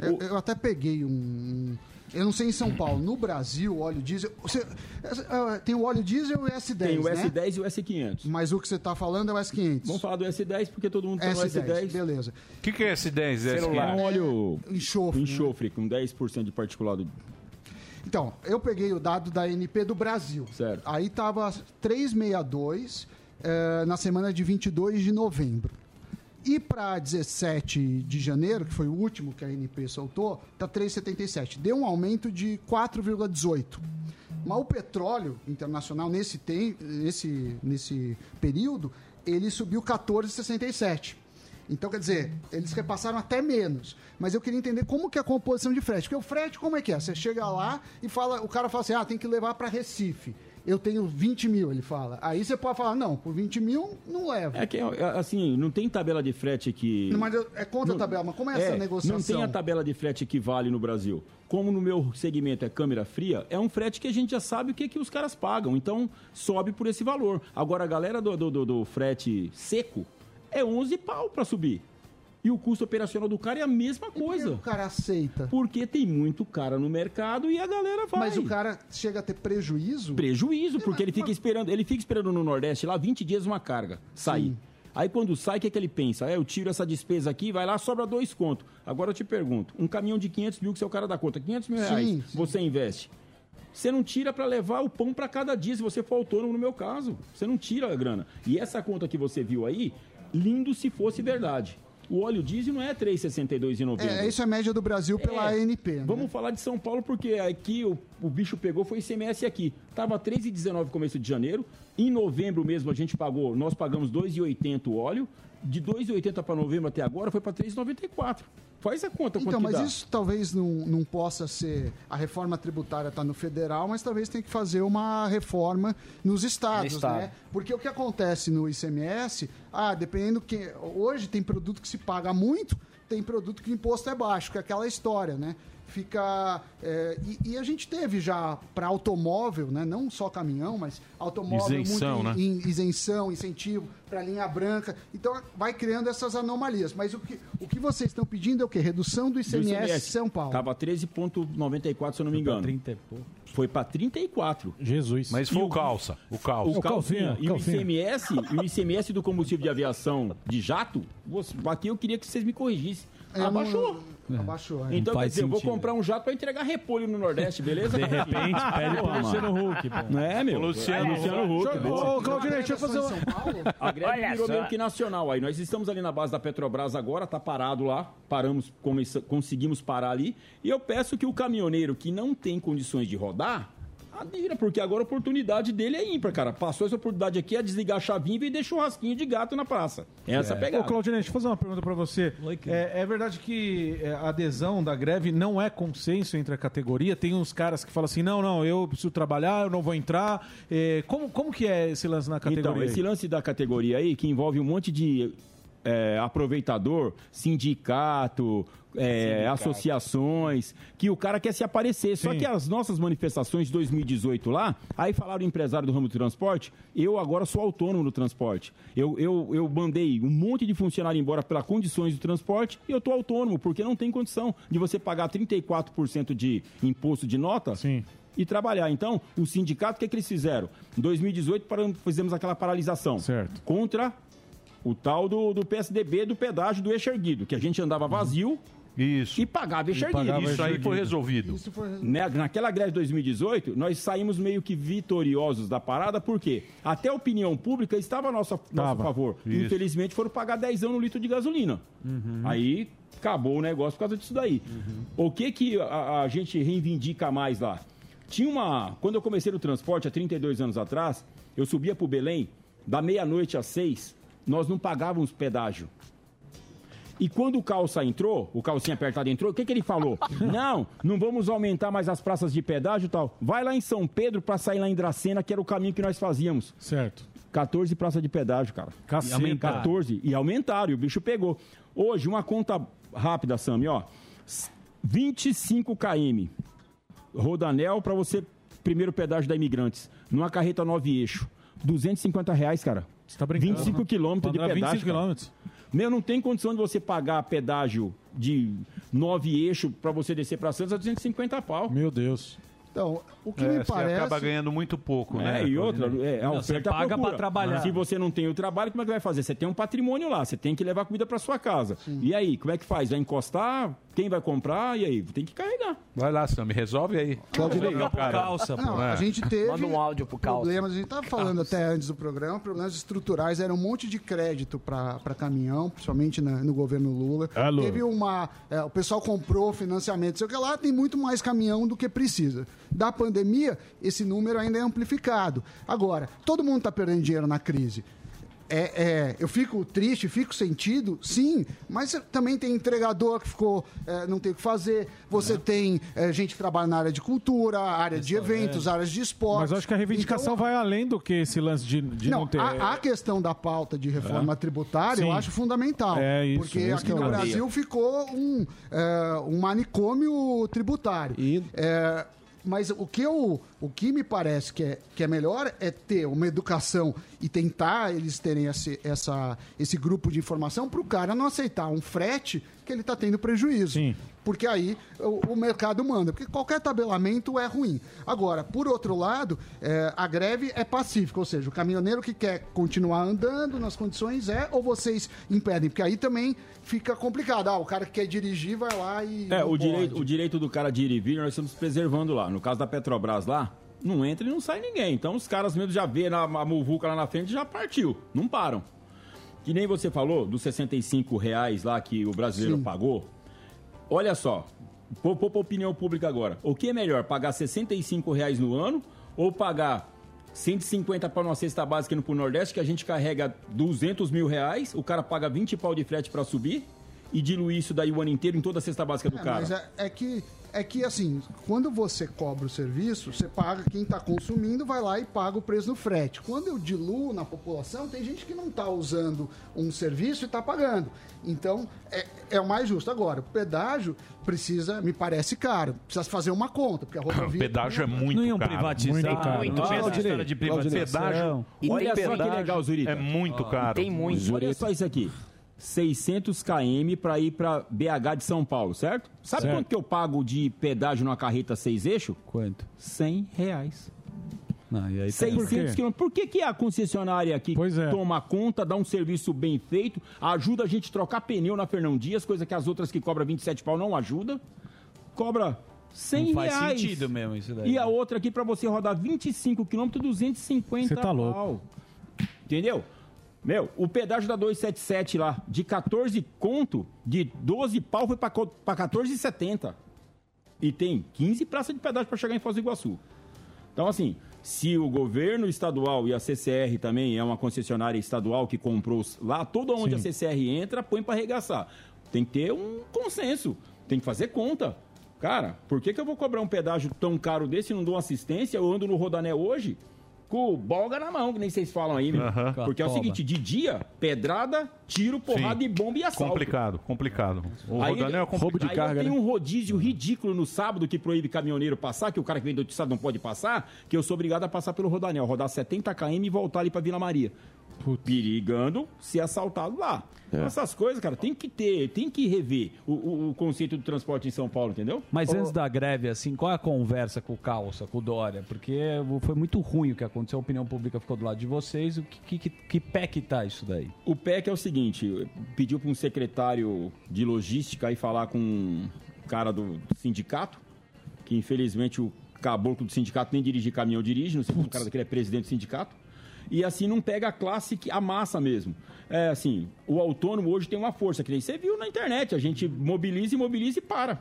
Eu, eu até peguei um, Eu não sei em São Paulo. No Brasil, óleo diesel. Você, é, tem o óleo diesel e o S10. Tem o né? S10 e o S500. Mas o que você está falando é o S500. Vamos falar do S10 porque todo mundo tá no S10, S10. beleza. O que, que é S10? Celular. É um óleo enxofre, enxofre com 10% de particulado. Então, eu peguei o dado da NP do Brasil. Certo. Aí tava 362 eh, na semana de 22 de novembro. E para 17 de janeiro, que foi o último que a NP soltou, tá 3,77. Deu um aumento de 4,18. Mas o petróleo internacional nesse, tem, nesse, nesse período, ele subiu 14,67. Então, quer dizer, eles repassaram até menos. Mas eu queria entender como que é a composição de frete. Porque o frete, como é que é? Você chega lá e fala, o cara fala assim, ah, tem que levar para Recife. Eu tenho 20 mil, ele fala. Aí você pode falar, não, por 20 mil, não leva. É que, assim, não tem tabela de frete que... Mas eu- é contra a tabela, mas como é essa negociação? Não tem a tabela de frete que vale no Brasil. Como no meu segmento é câmera fria, é um frete que a gente já sabe o que, que os caras pagam. Então, sobe por esse valor. Agora, a galera do, do, do- do frete seco é 11 pau para subir. E o custo operacional do cara é a mesma coisa. o cara aceita? Porque tem muito cara no mercado e a galera vai. Mas o cara chega a ter prejuízo? Prejuízo, porque ele fica esperando, ele fica esperando no Nordeste lá 20 dias uma carga sair. Aí quando sai, o que, é que ele pensa? É, eu tiro essa despesa aqui, vai lá, sobra dois contos. Agora eu te pergunto, um caminhão de 500 mil que você é o cara da conta, 500 mil reais, Sim, você investe. Você não tira para levar o pão para cada dia, se você for autônomo no meu caso. Você não tira a grana. E essa conta que você viu aí, lindo se fosse verdade. O óleo diesel não é 3,62,90. É, isso é a média do Brasil pela É. ANP. Né? Vamos falar de São Paulo, porque aqui o, o bicho pegou, foi ICMS aqui. Tava 3,19 começo de janeiro. Em novembro mesmo a gente pagou, nós pagamos 2,80 o óleo. De 2,80 para novembro até agora foi para 3,94. Faz a conta Então, mas dá. isso talvez não, não possa ser. A reforma tributária está no federal, mas talvez tenha que fazer uma reforma nos estados, No estado. né? Porque o que acontece no ICMS, ah, dependendo que. Hoje tem produto que se paga muito, tem produto que o imposto é baixo, que é aquela história, né? Fica. é, e, e a gente teve já para automóvel, né? Não só caminhão, mas automóvel Isenção, muito né? em- em isenção, incentivo para linha branca. Então vai criando essas anomalias. Mas o que, o que vocês estão pedindo é o quê? Redução do Do ICMS, São Paulo. Tava 13,94, se eu não me engano. Foi para 34. Jesus. Mas foi E o calça. O calça. O calcinha. E o. ICMS, e o ICMS do combustível de aviação de jato, aqui eu queria que vocês me corrigissem. Não- Abaixou. Abaixou. é. Então, quer dizer, eu vou comprar um jato para entregar repolho no Nordeste, beleza? De repente, pede pro Luciano. Huck, pô. Não é, meu? Luciano É, Luciano Huck. Ô, Claudinei, deixa eu fazer uma... São Paulo? A greve Olha virou meio que nacional aí. Nós estamos ali na base da Petrobras agora, tá parado lá. Paramos, conseguimos parar ali. E eu peço que o caminhoneiro que não tem condições de rodar, porque agora a oportunidade dele é ímpar, cara. Passou essa oportunidade aqui a desligar a chavinha e vender churrasquinho de gato na praça. Essa é a Ô, pegada. Claudinei, deixa eu fazer uma pergunta pra você. É, é verdade que é, a adesão da greve não é consenso entre a categoria? Tem uns caras que falam assim, não, não, eu preciso trabalhar, eu não vou entrar. É, como, como que é esse lance na categoria? Então, esse lance da categoria aí, que envolve um monte de é, aproveitador, sindicato, é, associações, que o cara quer se aparecer. Só Sim. que as nossas manifestações de 2018 lá, aí falaram o empresário do ramo do transporte, eu agora sou autônomo no transporte. Eu, eu, eu mandei um monte de funcionário embora pelas condições do transporte e eu tô autônomo, porque não tem condição de você pagar 34% de imposto de nota. Sim. e trabalhar. Então, o sindicato, o que, que eles fizeram? Em 2018, param- fizemos aquela paralisação. Certo. Contra o tal do, do PSDB, do pedágio do eixo erguido, que a gente andava vazio Isso. e pagava E pagava Isso aí erguido. foi resolvido. Né, Naquela greve de 2018, nós saímos meio que vitoriosos da parada, porque até a opinião pública estava a nosso, nosso favor. Isso. Infelizmente, foram pagar 10 anos no litro de gasolina. Aí acabou o negócio por causa disso daí. O que que a, a gente reivindica mais lá? Tinha uma. Quando eu comecei no transporte, há 32 anos atrás, eu subia para o Belém, da meia-noite às seis, nós não pagávamos pedágio. E quando o calça entrou, o calcinha apertado entrou, o que, que ele falou? não, não vamos aumentar mais as praças de pedágio e tal. Vai lá em São Pedro para sair lá em Dracena, que era o caminho que nós fazíamos. Certo. 14 praças de pedágio, cara. Caceta. E aumentaram. 14. E aumentaram, e o bicho pegou. Hoje, uma conta rápida, Sami, ó. 25 km. Rodanel para você, primeiro pedágio da Imigrantes. Numa carreta 9 eixo. 250 reais, cara. Você tá brincando. 25 quilômetros de pedágio. 25 cara. Meu, não tem condição de você pagar pedágio de 9 eixo para você descer para Santos a 250 pau. Meu Deus. Então, o que É, me você parece. acaba ganhando muito pouco, né? É, e outra, é, a Não, você oferta paga pra trabalhar. Se você não tem o trabalho, como é que vai fazer? Você tem um patrimônio lá, você tem que levar comida para sua casa. E aí, como é que faz? Vai encostar? Quem vai comprar? E aí? Tem que carregar. Vai lá, Sam, resolve aí. Claudinei. Meu cara. Não, a gente teve Manda um áudio pro Calça. problemas, a gente estava falando até antes do programa, problemas estruturais, era um monte de crédito para caminhão, principalmente na- no governo Lula. Alô. Teve uma. é, o pessoal comprou financiamento, sei o que lá, tem muito mais caminhão do que precisa. Da pandemia, esse número ainda é amplificado. Agora, todo mundo está perdendo dinheiro na crise. É, é, eu fico triste, fico sentido, sim, mas também tem entregador que ficou, é, não tem o que fazer. Você tem é, gente que trabalha na área de cultura, área de eventos, áreas de esporte. Mas eu acho que a reivindicação vai além do que esse lance de, de não, Não, ter. a, a questão da pauta de reforma É. tributária eu Sim. acho fundamental. É isso, porque isso aqui eu no. Brasil ficou um, é, um manicômio tributário. É, mas o que, eu, o que me parece que é, que é melhor é ter uma educação e tentar eles terem esse, essa, esse grupo de informação para o cara não aceitar um frete que ele está tendo prejuízo. Porque aí o, o mercado manda. Porque qualquer tabelamento é ruim. Agora, por outro lado, é, a greve é pacífica, ou seja, o caminhoneiro que quer continuar andando nas condições é, ou vocês impedem? Porque aí também fica complicado. Ah, o cara que quer dirigir vai lá e. É, o pode. direito, o direito do cara de ir e vir, nós estamos preservando lá. No caso da Petrobras lá, não entra e não sai ninguém. Então os caras mesmo já vê na, a muvuca lá na frente já partiu. Não param. Que nem você falou, dos 65 reais lá que o brasileiro Sim. pagou. Olha só, pô, pô pra opinião pública agora. O que é melhor, pagar 65 reais no ano ou pagar 150 para uma cesta básica indo pro Nordeste, que a gente carrega 200 mil reais, o cara paga 20 pau de frete para subir e diluir isso daí o ano inteiro em toda a cesta básica do É, cara. mas é, é que é que assim, quando você cobra o serviço, você paga quem está consumindo, vai lá e paga o preço do frete. Quando eu diluo na população, tem gente que não está usando um serviço e está pagando. Então é, é o mais justo. Agora, o pedágio precisa, me parece caro. Precisa fazer uma conta, porque a O rodovia. pedágio é muito Não iam caro. privatizar, Muito caro. Muito Não, mesmo, Claudinei, história de privatização. Pedágio, E Olha tem só que pedágio. legal, Zurita. é muito caro. Olha só isso aqui. 600 km para ir para BH de São Paulo, certo? Sabe Certo. quanto que eu pago de pedágio numa carreta seis eixo? Quanto? 100 reais. Não, e aí tá- 600 Por quê? quilômetros. Por que, que a concessionária aqui é. toma conta, dá um serviço bem feito, ajuda a gente a trocar pneu na Fernão Dias, coisa que as outras que cobram 27 pau não ajuda? Cobra 100 Não faz reais. sentido mesmo isso daí. E a outra aqui para você rodar 25 quilômetros, 250 Você tá pau. louco. Entendeu? Meu, o pedágio da 277 lá, de 14 conto, de 12 pau, foi pra, pra 14,70. E tem 15 praças de pedágio para chegar em Foz do Iguaçu. Então, assim, se o governo estadual e a CCR também é uma concessionária estadual que comprou lá, todo onde a CCR entra, põe para arregaçar. Tem que ter um consenso, tem que fazer conta. Cara, por que, que eu vou cobrar um pedágio tão caro desse e não dou assistência? Eu ando no Rodané hoje com o bolga na mão, que nem vocês falam aí, meu. Porque é o seguinte, de dia, pedrada, tiro, porrada Sim. e bomba e assalto. Complicado, complicado. O Aí, Rodanel é complicado. aí eu tenho um rodízio ridículo no sábado que proíbe caminhoneiro passar, que o cara que vem do outro estado não pode passar, que eu sou obrigado a passar pelo Rodanel, rodar 70 km e voltar ali pra Vila Maria. Perigando ser assaltado lá. Então, essas coisas, cara, tem que ter, tem que rever o, o- o conceito do transporte em São Paulo, entendeu? Mas antes da greve, assim, qual é a conversa com o Calça, com o Dória? Porque foi muito ruim o que aconteceu, a opinião pública ficou do lado de vocês. O que, que, que pé que tá isso daí? O PEC é o seguinte, pediu para um secretário de logística ir falar com um cara do sindicato, que infelizmente o caboclo do sindicato nem dirigir caminhão dirige, não sei como o cara daquele é presidente do sindicato. E assim não pega a classe, que- a massa mesmo. É assim, o autônomo hoje tem uma força, que nem você viu na internet, a gente mobiliza e mobiliza e para.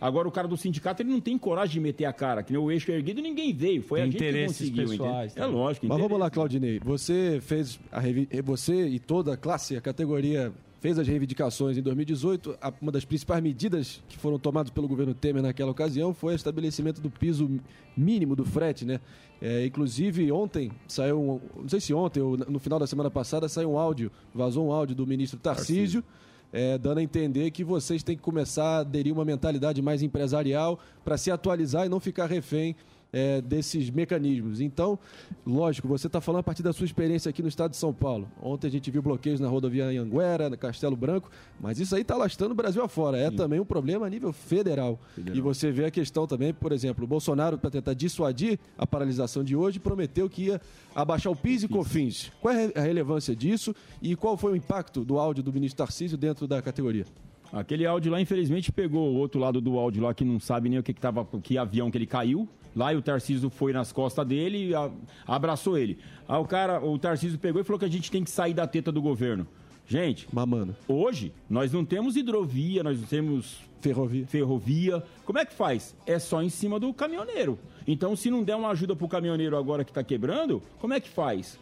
Agora o cara do sindicato ele não tem coragem de meter a cara, que nem o eixo erguido ninguém veio, foi Tem a gente que conseguiu. pessoais? É lógico. Mas vamos lá, Claudinei. Você fez a revi- você e toda a classe, a categoria fez as reivindicações em 2018. A- Uma das principais medidas que foram tomadas pelo governo Temer naquela ocasião foi o estabelecimento do piso mínimo do frete, né? É, inclusive ontem saiu, um, não sei se ontem ou no final da semana passada saiu um áudio, vazou um áudio do ministro Tarcísio. é, dando a entender que vocês têm que começar a aderir uma mentalidade mais empresarial para se atualizar e não ficar refém é, desses mecanismos. Então, lógico, você está falando a partir da sua experiência aqui no estado de São Paulo. Ontem a gente viu bloqueios na rodovia Anhanguera, no Castelo Branco, mas isso aí está lastrando o Brasil afora. É também um problema a nível federal. E você vê a questão também, por exemplo, o Bolsonaro, para tentar dissuadir a paralisação de hoje, prometeu que ia abaixar o PIS e COFINS. Qual é a relevância disso e qual foi o impacto do áudio do ministro Tarcísio dentro da categoria? Aquele áudio lá, infelizmente, pegou o outro lado do áudio lá que não sabe nem o que, que tava, que avião que ele caiu. Lá e o Tarcísio foi nas costas dele e a- abraçou ele. Aí o cara, o Tarcísio pegou e falou que a gente tem que sair da teta do governo. Gente, Mamando. hoje nós não temos hidrovia, nós não temos ferrovia. ferrovia. Como é que faz? É só em cima do caminhoneiro. Então, se não der uma ajuda pro caminhoneiro agora que tá quebrando, como é que faz?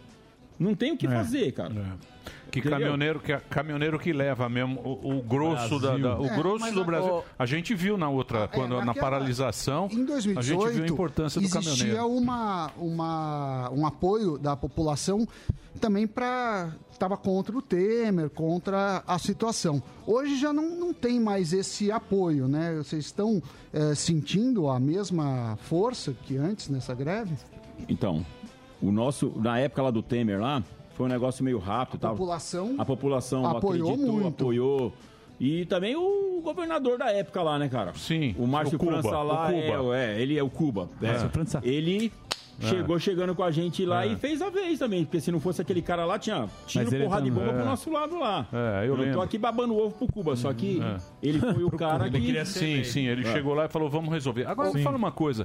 Não tem o que É, fazer, cara. Que Entendeu? caminhoneiro que, caminhoneiro que leva mesmo o, o grosso, da, da- o É, grosso do a- Brasil. o- A gente viu na outra, quando, na naquela- paralisação, Em 2018, a gente viu a importância do existia caminhoneiro. uma, uma, um apoio da população também para estava contra o Temer, contra a situação. Hoje já não, não tem mais esse apoio, né? Vocês estão eh, sentindo a mesma força que antes nessa greve? Então, o nosso, na época lá do Temer lá, foi um negócio meio rápido. A tal. população a população apoiou acreditou, muito. apoiou. E também o governador da época lá, né, cara? Sim. O Márcio o Cuba, França lá, o Cuba. É, é, ele é o Cuba. É. Márcio França. Ele É. chegou chegando com a gente lá É. e fez a vez também, porque se não fosse aquele cara lá, tinha tiro, porrada de bomba é. pro nosso lado lá. É, eu não tô lembro. aqui babando ovo pro Cuba, só que É. ele foi o cara Ele que... queria Sim, sim, ele É. chegou lá e falou, vamos resolver. Agora, me fala uma coisa.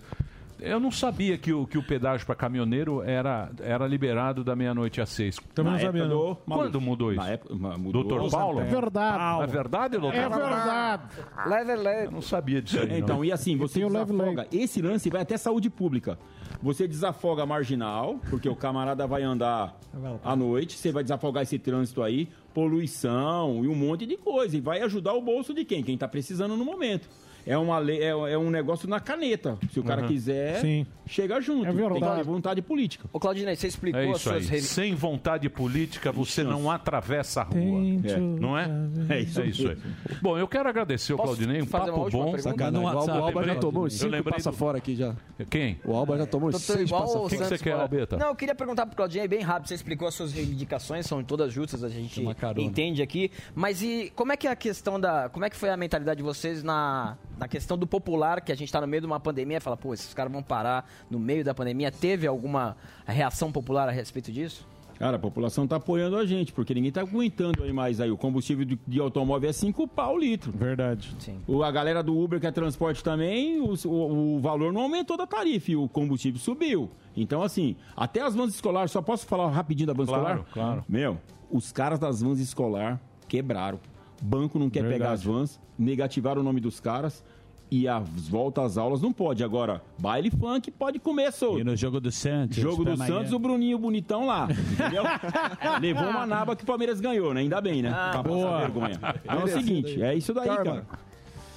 Eu não sabia que o, que o pedágio para caminhoneiro era, era liberado da meia-noite às seis. Também não sabia, não. do Quando mudou isso? Na época, mudou. Doutor Paulo? É verdade. É verdade, doutor? É verdade. Leve, leve. Eu não sabia disso aí, não. Então, e assim, você desafoga. Esse lance vai até saúde pública. Você desafoga a marginal, porque o camarada vai andar à noite, você vai desafogar esse trânsito aí, poluição e um monte de coisa. E vai ajudar o bolso de quem? Quem tá precisando no momento. É, uma lei, é, é um negócio na caneta. Se o cara Uhum. quiser, Sim. chega junto. É verdade. Tem que ter vontade política. Ô, Claudinei, você explicou É as isso aí. suas... revi- Sem vontade política, você não atravessa a rua. É. Não é? É isso aí. Bom, eu quero agradecer o Claudinei, um papo bom. Sacanagem. O Alba- o já tomou cinco passa do- fora aqui já. Quem? O Alba já tomou uns Doutor, seis igual passa o fora. Santos fala. Não, eu queria perguntar pro Claudinei bem rápido. Você explicou as suas reivindicações, são todas justas, a gente entende aqui. Mas e como é que é a questão da. Como é que foi a mentalidade de vocês na, na questão do popular, que a gente tá no meio de uma pandemia fala, pô, esses caras vão parar no meio da pandemia? Teve alguma reação popular a respeito disso? Cara, a população tá apoiando a gente, porque ninguém tá aguentando aí mais aí. O combustível de, de automóvel é 5 pau o litro. Verdade. Sim. O, a galera do Uber, que é transporte também, o, o, o valor não aumentou da tarifa e o combustível subiu. Então, assim, até as vans escolares, só posso falar rapidinho da van Claro, escolar? claro. Meu, os caras das vans escolar quebraram. Banco não quer Verdade. pegar as vans, negativaram o nome dos caras. E as voltas às aulas não pode. Agora, baile funk pode comer solto. E no jogo do Santos. Jogo do Santos, guerra. o Bruninho bonitão lá. Entendeu? Levou uma naba que o Palmeiras ganhou, né? Ainda bem, né? Ah, boa. vergonha. Então é o seguinte, é isso daí, cara.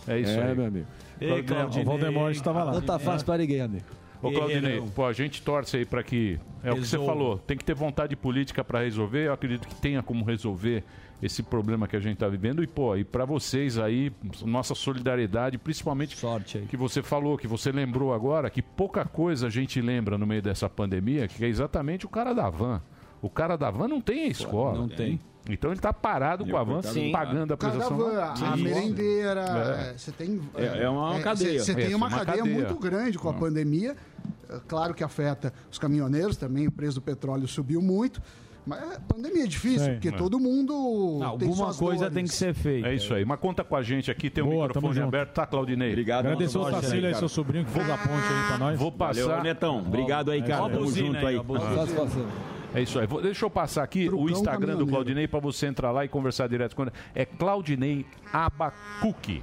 É isso É, aí. meu amigo. Ei, Claudinei. O Valdemort estava lá. Não tá fácil pra ninguém, amigo. Ô, Claudinei, pô, a gente torce aí para que. É o que você falou, tem que ter vontade política para resolver. Eu acredito que tenha como resolver esse problema que a gente tá vivendo. E, pô, e para vocês aí, nossa solidariedade, principalmente que você falou, que você lembrou agora, que pouca coisa a gente lembra no meio dessa pandemia, que é exatamente o cara da van. O cara da van não tem a escola. não tem. Então ele tá parado com a van, Sim. pagando a O cara da prestação. van, a merendeira, É. é, você tem... É- é uma cadeia. Você tem uma, uma cadeia, cadeia. muito grande com a pandemia. É Claro que afeta os caminhoneiros também, o preço do petróleo subiu muito. Mas a pandemia é difícil, Sim. porque É. todo mundo tem suas dores. feita. É isso aí. Mas conta com a gente aqui, tem um Boa, tamo microfone aberto, tá, Claudinei? Obrigado. Agradecer o Tacílio aí, seu sobrinho, que fez a ponte aí pra nós. Vou passar. Valeu, Netão. Obrigado aí, cara. Ó a Tamo junto aí. É isso aí. Vou- deixa eu passar aqui o Instagram do. Claudinei para você entrar lá e conversar direto com ele. É Claudinei Abacuque.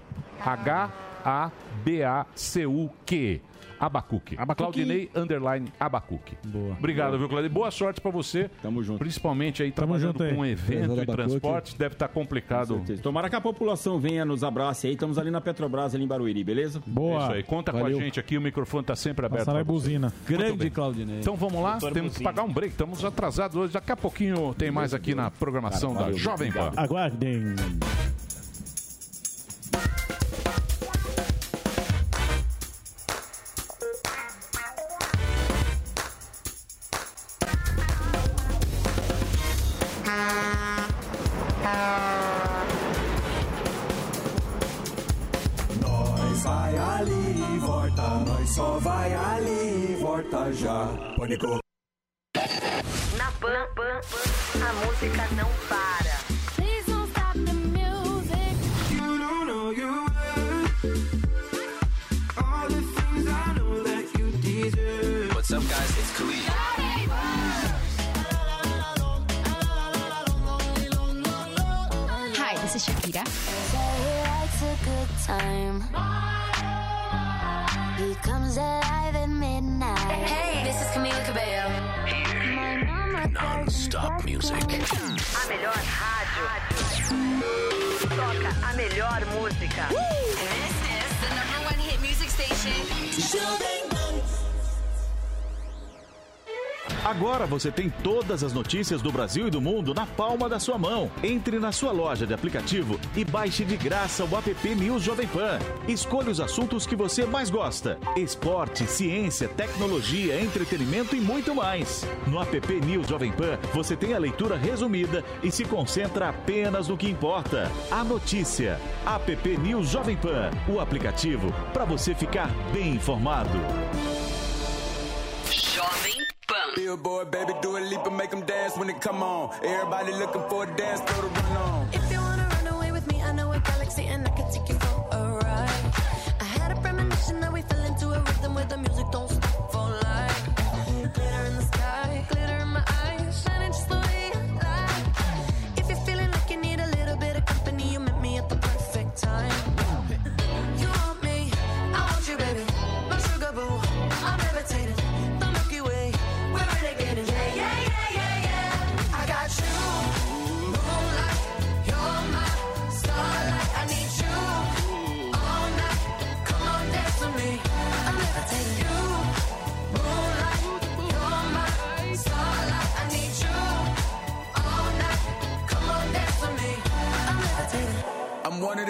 H-A-B-A-C-U-Q. Abacuque. Claudinei underline Abacuque. Boa. Obrigado, Boa. viu, Claudinei? Boa sorte para você. Tamo junto. Principalmente aí Tamo trabalhando junto com um evento e Abacuque. transportes. Deve estar complicado. Tomara que a população venha nos abrace aí. Estamos ali na Petrobras, ali em Barueri, beleza? É isso aí. Conta com a gente aqui, o microfone está sempre aberto. Passar buzina. Grande. Claudinei. Então vamos lá, Doutor temos que Buzina. pagar um break. Estamos atrasados hoje. Daqui a pouquinho tem mais aqui na programação Cara, da valeu, Jovem Pan. Aguardem. Você tem todas as notícias do Brasil e do mundo na palma da sua mão. Entre na sua loja de aplicativo e baixe de graça o app News Jovem Pan. Escolha os assuntos que você mais gosta: esporte, ciência, tecnologia, entretenimento e muito mais. No app News Jovem Pan, você tem a leitura resumida e se concentra apenas no que importa: a notícia. App News Jovem Pan, o aplicativo para você ficar bem informado. Billboard, baby, do a leap and make them dance when it come on. Everybody looking for a dance, throw the run on. If you wanna run away with me, I know a galaxy and I can take you for a ride. I had a premonition that we fell into a rhythm where the music don't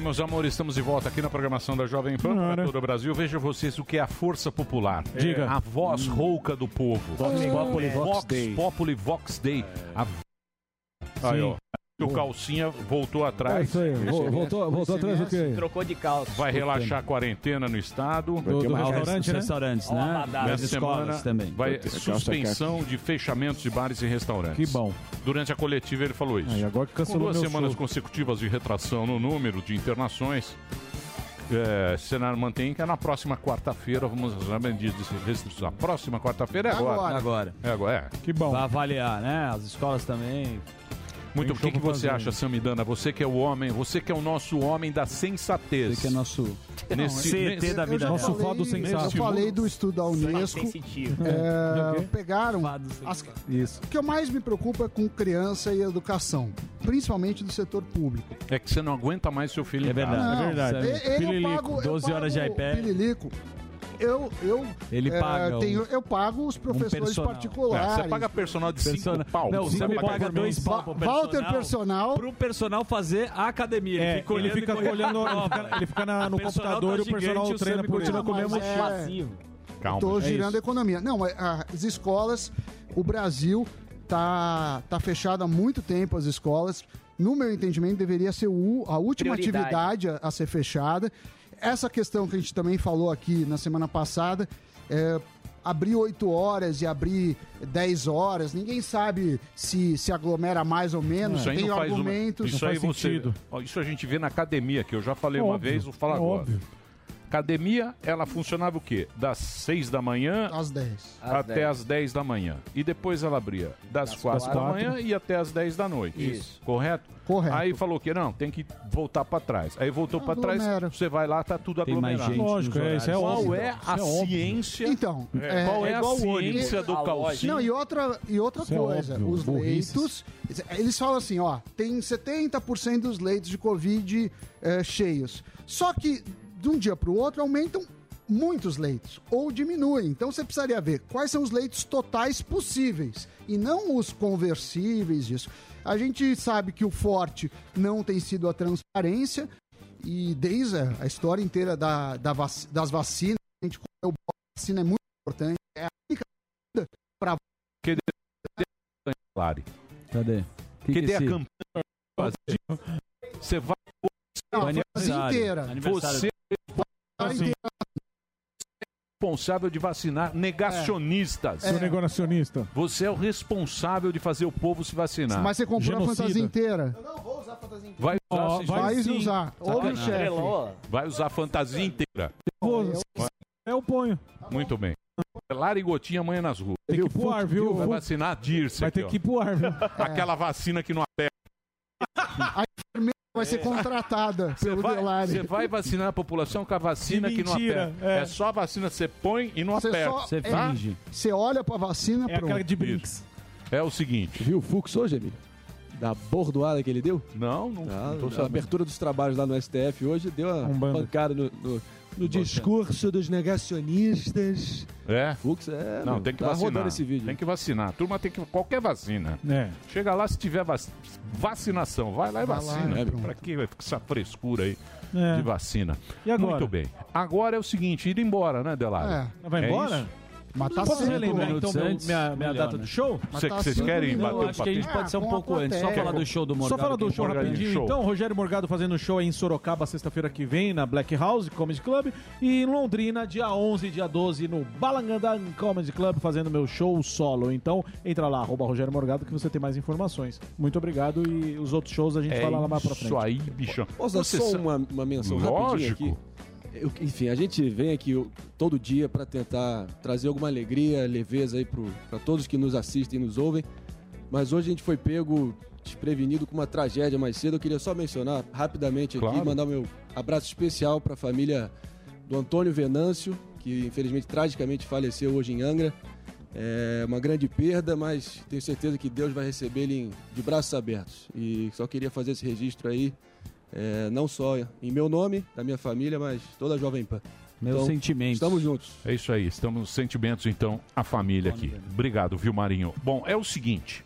Bem, meus amores, estamos de volta aqui na programação da Jovem Pan para todo o Brasil. Veja vocês o que é a força popular. Diga. A voz rouca do povo. Vox Populi, Vox Vox Dei. Populi, Vox Day. A... Aí, ó. O calcinha voltou atrás. É isso aí. Vo- voltou- voltou atrás do quê? Trocou de calça. Vai relaxar a quarentena no estado. Do- do restaurante, né? restaurantes, né? Nessa semana também. vai calça suspensão de fechamentos de bares e restaurantes. Que bom. Durante a coletiva ele falou isso. Aí, agora que Com cancelou duas meu semanas show. consecutivas de retração no número de internações, é, cenário mantém que é na próxima quarta-feira vamos usar medidas de restrição. A próxima quarta-feira é agora. Agora. É agora. É. Que bom. Vai avaliar, né? As escolas também. Muito o que, que você fazer. acha, Samidana? Você que é o homem, você que é o nosso homem da sensatez. Você que é nosso Nesse- CT nesse- da vida real. falei, eu falei do estudo da Unesco. É, quê? pegaram as, Isso. o que eu mais me preocupa é com criança e educação, principalmente do setor público. É que você não aguenta mais seu filho É verdade. Não, é verdade. ele eu Pililico, pago- eu 12 horas de iPad. Pililico. Eu, eu, Ele é, paga um- tenho, eu pago os professores personal. particulares. É, você paga personal de 5 Persona- pau. Não, Você você me paga paga por dois mês. pau pro Walter Personal. Pro personal fazer a academia. É, fica ele olhando fica olhando, a ele prova. fica, ele fica na- no personal computador tá e o personal gigante, o treina por ele. continua com o mesmo é, passivo. Calma. Tô É girando isso. a economia. Não, mas, ah, as escolas, o Brasil tá, tá fechado há muito tempo as escolas. No meu entendimento, deveria ser o- a última Prioridade. atividade a, a ser fechada. Essa questão que a gente também falou aqui na semana passada, é, abrir 8 horas e abrir 10 horas, ninguém sabe se se aglomera mais ou menos. Isso aí Tem não faz uma- argumentos. Isso aí você. Isso a gente vê na academia, que eu já falei uma Óbvio, vez, vou falar é agora. óbvio. Academia, ela funcionava o quê? Das 6 da manhã às 10. até 10. as 10 da manhã. E depois ela abria das 4 da quatro. manhã e até as 10 da noite. Isso. Correto? Correto. Aí falou que não, tem que voltar pra trás. Aí voltou pra trás, Aglomera. você vai lá, tá tudo Tem mais aglomerado. gente Lógico, nos é, isso é Qual óbvio. é a é óbvio. ciência? Então, É, qual é, a igual o ciência do calcinho? Não, e outra, e outra Isso é coisa, óbvio, os burrices. leitos, eles falam assim, ó, tem 70% dos leitos de Covid eh, cheios. Só que de um dia para o outro aumentam muitos leitos ou diminuem. Então você precisaria ver quais são os leitos totais possíveis e não os conversíveis disso. A gente sabe que o forte não tem sido a transparência e desde a a história inteira da, da vac- das vacinas, a gente comeu vacina é muito importante. É a única para Que Claro. Cadê? Que, que dê a campanha. Você vai. Não, Você- a frase inteira. Você é responsável de vacinar negacionistas. É. Sou negacionista. Você é o responsável de fazer o povo se vacinar. Mas você comprou a fantasia inteira. Vai usar, Ó, sim. vai sim. usar. Ouve o chefe. Vai usar a fantasia inteira. Eu ponho. Muito bem. Lara e Gotinha amanhã nas ruas. Tem que ir pro ar, viu? Vai vacinar a Dirce. Vai aqui, ter ó. que ir pro ar, viu? Aquela vacina que não aperta. Vai ser contratada pelo Vai- Delari. Você vai vacinar a população com a vacina Que que não aperta. é. É. só a vacina você põe e não Você aperta. só- é, Você olha pra vacina, É pronto. Isso. É o seguinte. Viu o Fux hoje, Emílio? Da bordoada que ele deu? Não, não, Ah, tô a abertura dos trabalhos lá no STF hoje deu uma Umbanda. pancada no, no- no discurso dos negacionistas. É? Fux é. Não, meu, tem que tá vacinar. rodando esse vídeo. Tem que vacinar. A turma tem que. Qualquer vacina. É. Chega lá se tiver vac- vacinação. Vai lá e Vai lá, vacina. é, pronto. pra que essa frescura aí? É. de vacina. E agora? Muito bem. Agora é o seguinte, ir embora, né, Delari? É. Vai embora? Mas tá Posso relembrar né? então meu- Antes, minha, minha melhor, data né? do show? Cê- tá Vocês querem não, bater um acho que a gente pode ser um pouco antes. Só falar do show do Morgado. Só falar do show rapidinho. Show. Então, Rogério Morgado fazendo show aí em Sorocaba, sexta-feira que vem, na Black House Comedy Club. E em Londrina, dia 11 e dia 12, no Balangandã Comedy Club, fazendo meu show solo. Então, entra lá, arroba Rogério Morgado, que você tem mais informações. Muito obrigado e os outros shows a gente É fala lá mais pra frente. isso aí, bichão. Posso dar só uma, uma menção rapidinho Lógico. aqui? Eu- enfim, a gente vem aqui todo dia para tentar trazer alguma alegria, leveza aí para todos que nos assistem e nos ouvem. Mas hoje a gente foi pego desprevenido com uma tragédia mais cedo. Eu queria só mencionar rapidamente aqui, Claro. mandar meu abraço especial para a família do Antônio Venâncio, que infelizmente tragicamente faleceu hoje em Angra. É uma grande perda, mas tenho certeza que Deus vai receber ele de braços abertos. E só queria fazer esse registro aí, é, não só em meu nome, da minha família, mas toda a Jovem Pan. Meus Então, sentimentos. Estamos juntos. É isso aí, estamos nos sentimentos, então, a família aqui. Obrigado, viu, Marinho? Bom, é o seguinte.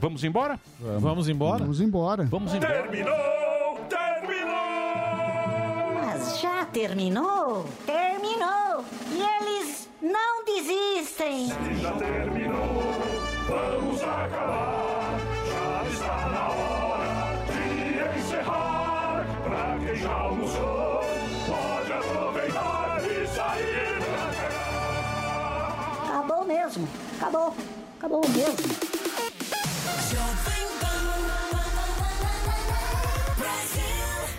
Vamos embora? Vamos embora? Vamos embora. Vamos embora. Terminou! Terminou! Mas já terminou? Terminou! E eles não desistem! Já terminou! Vamos acabar! Já está na hora! Pra quem já almoçou, pode aproveitar e sair pra cá! Acabou mesmo! Acabou! Acabou mesmo!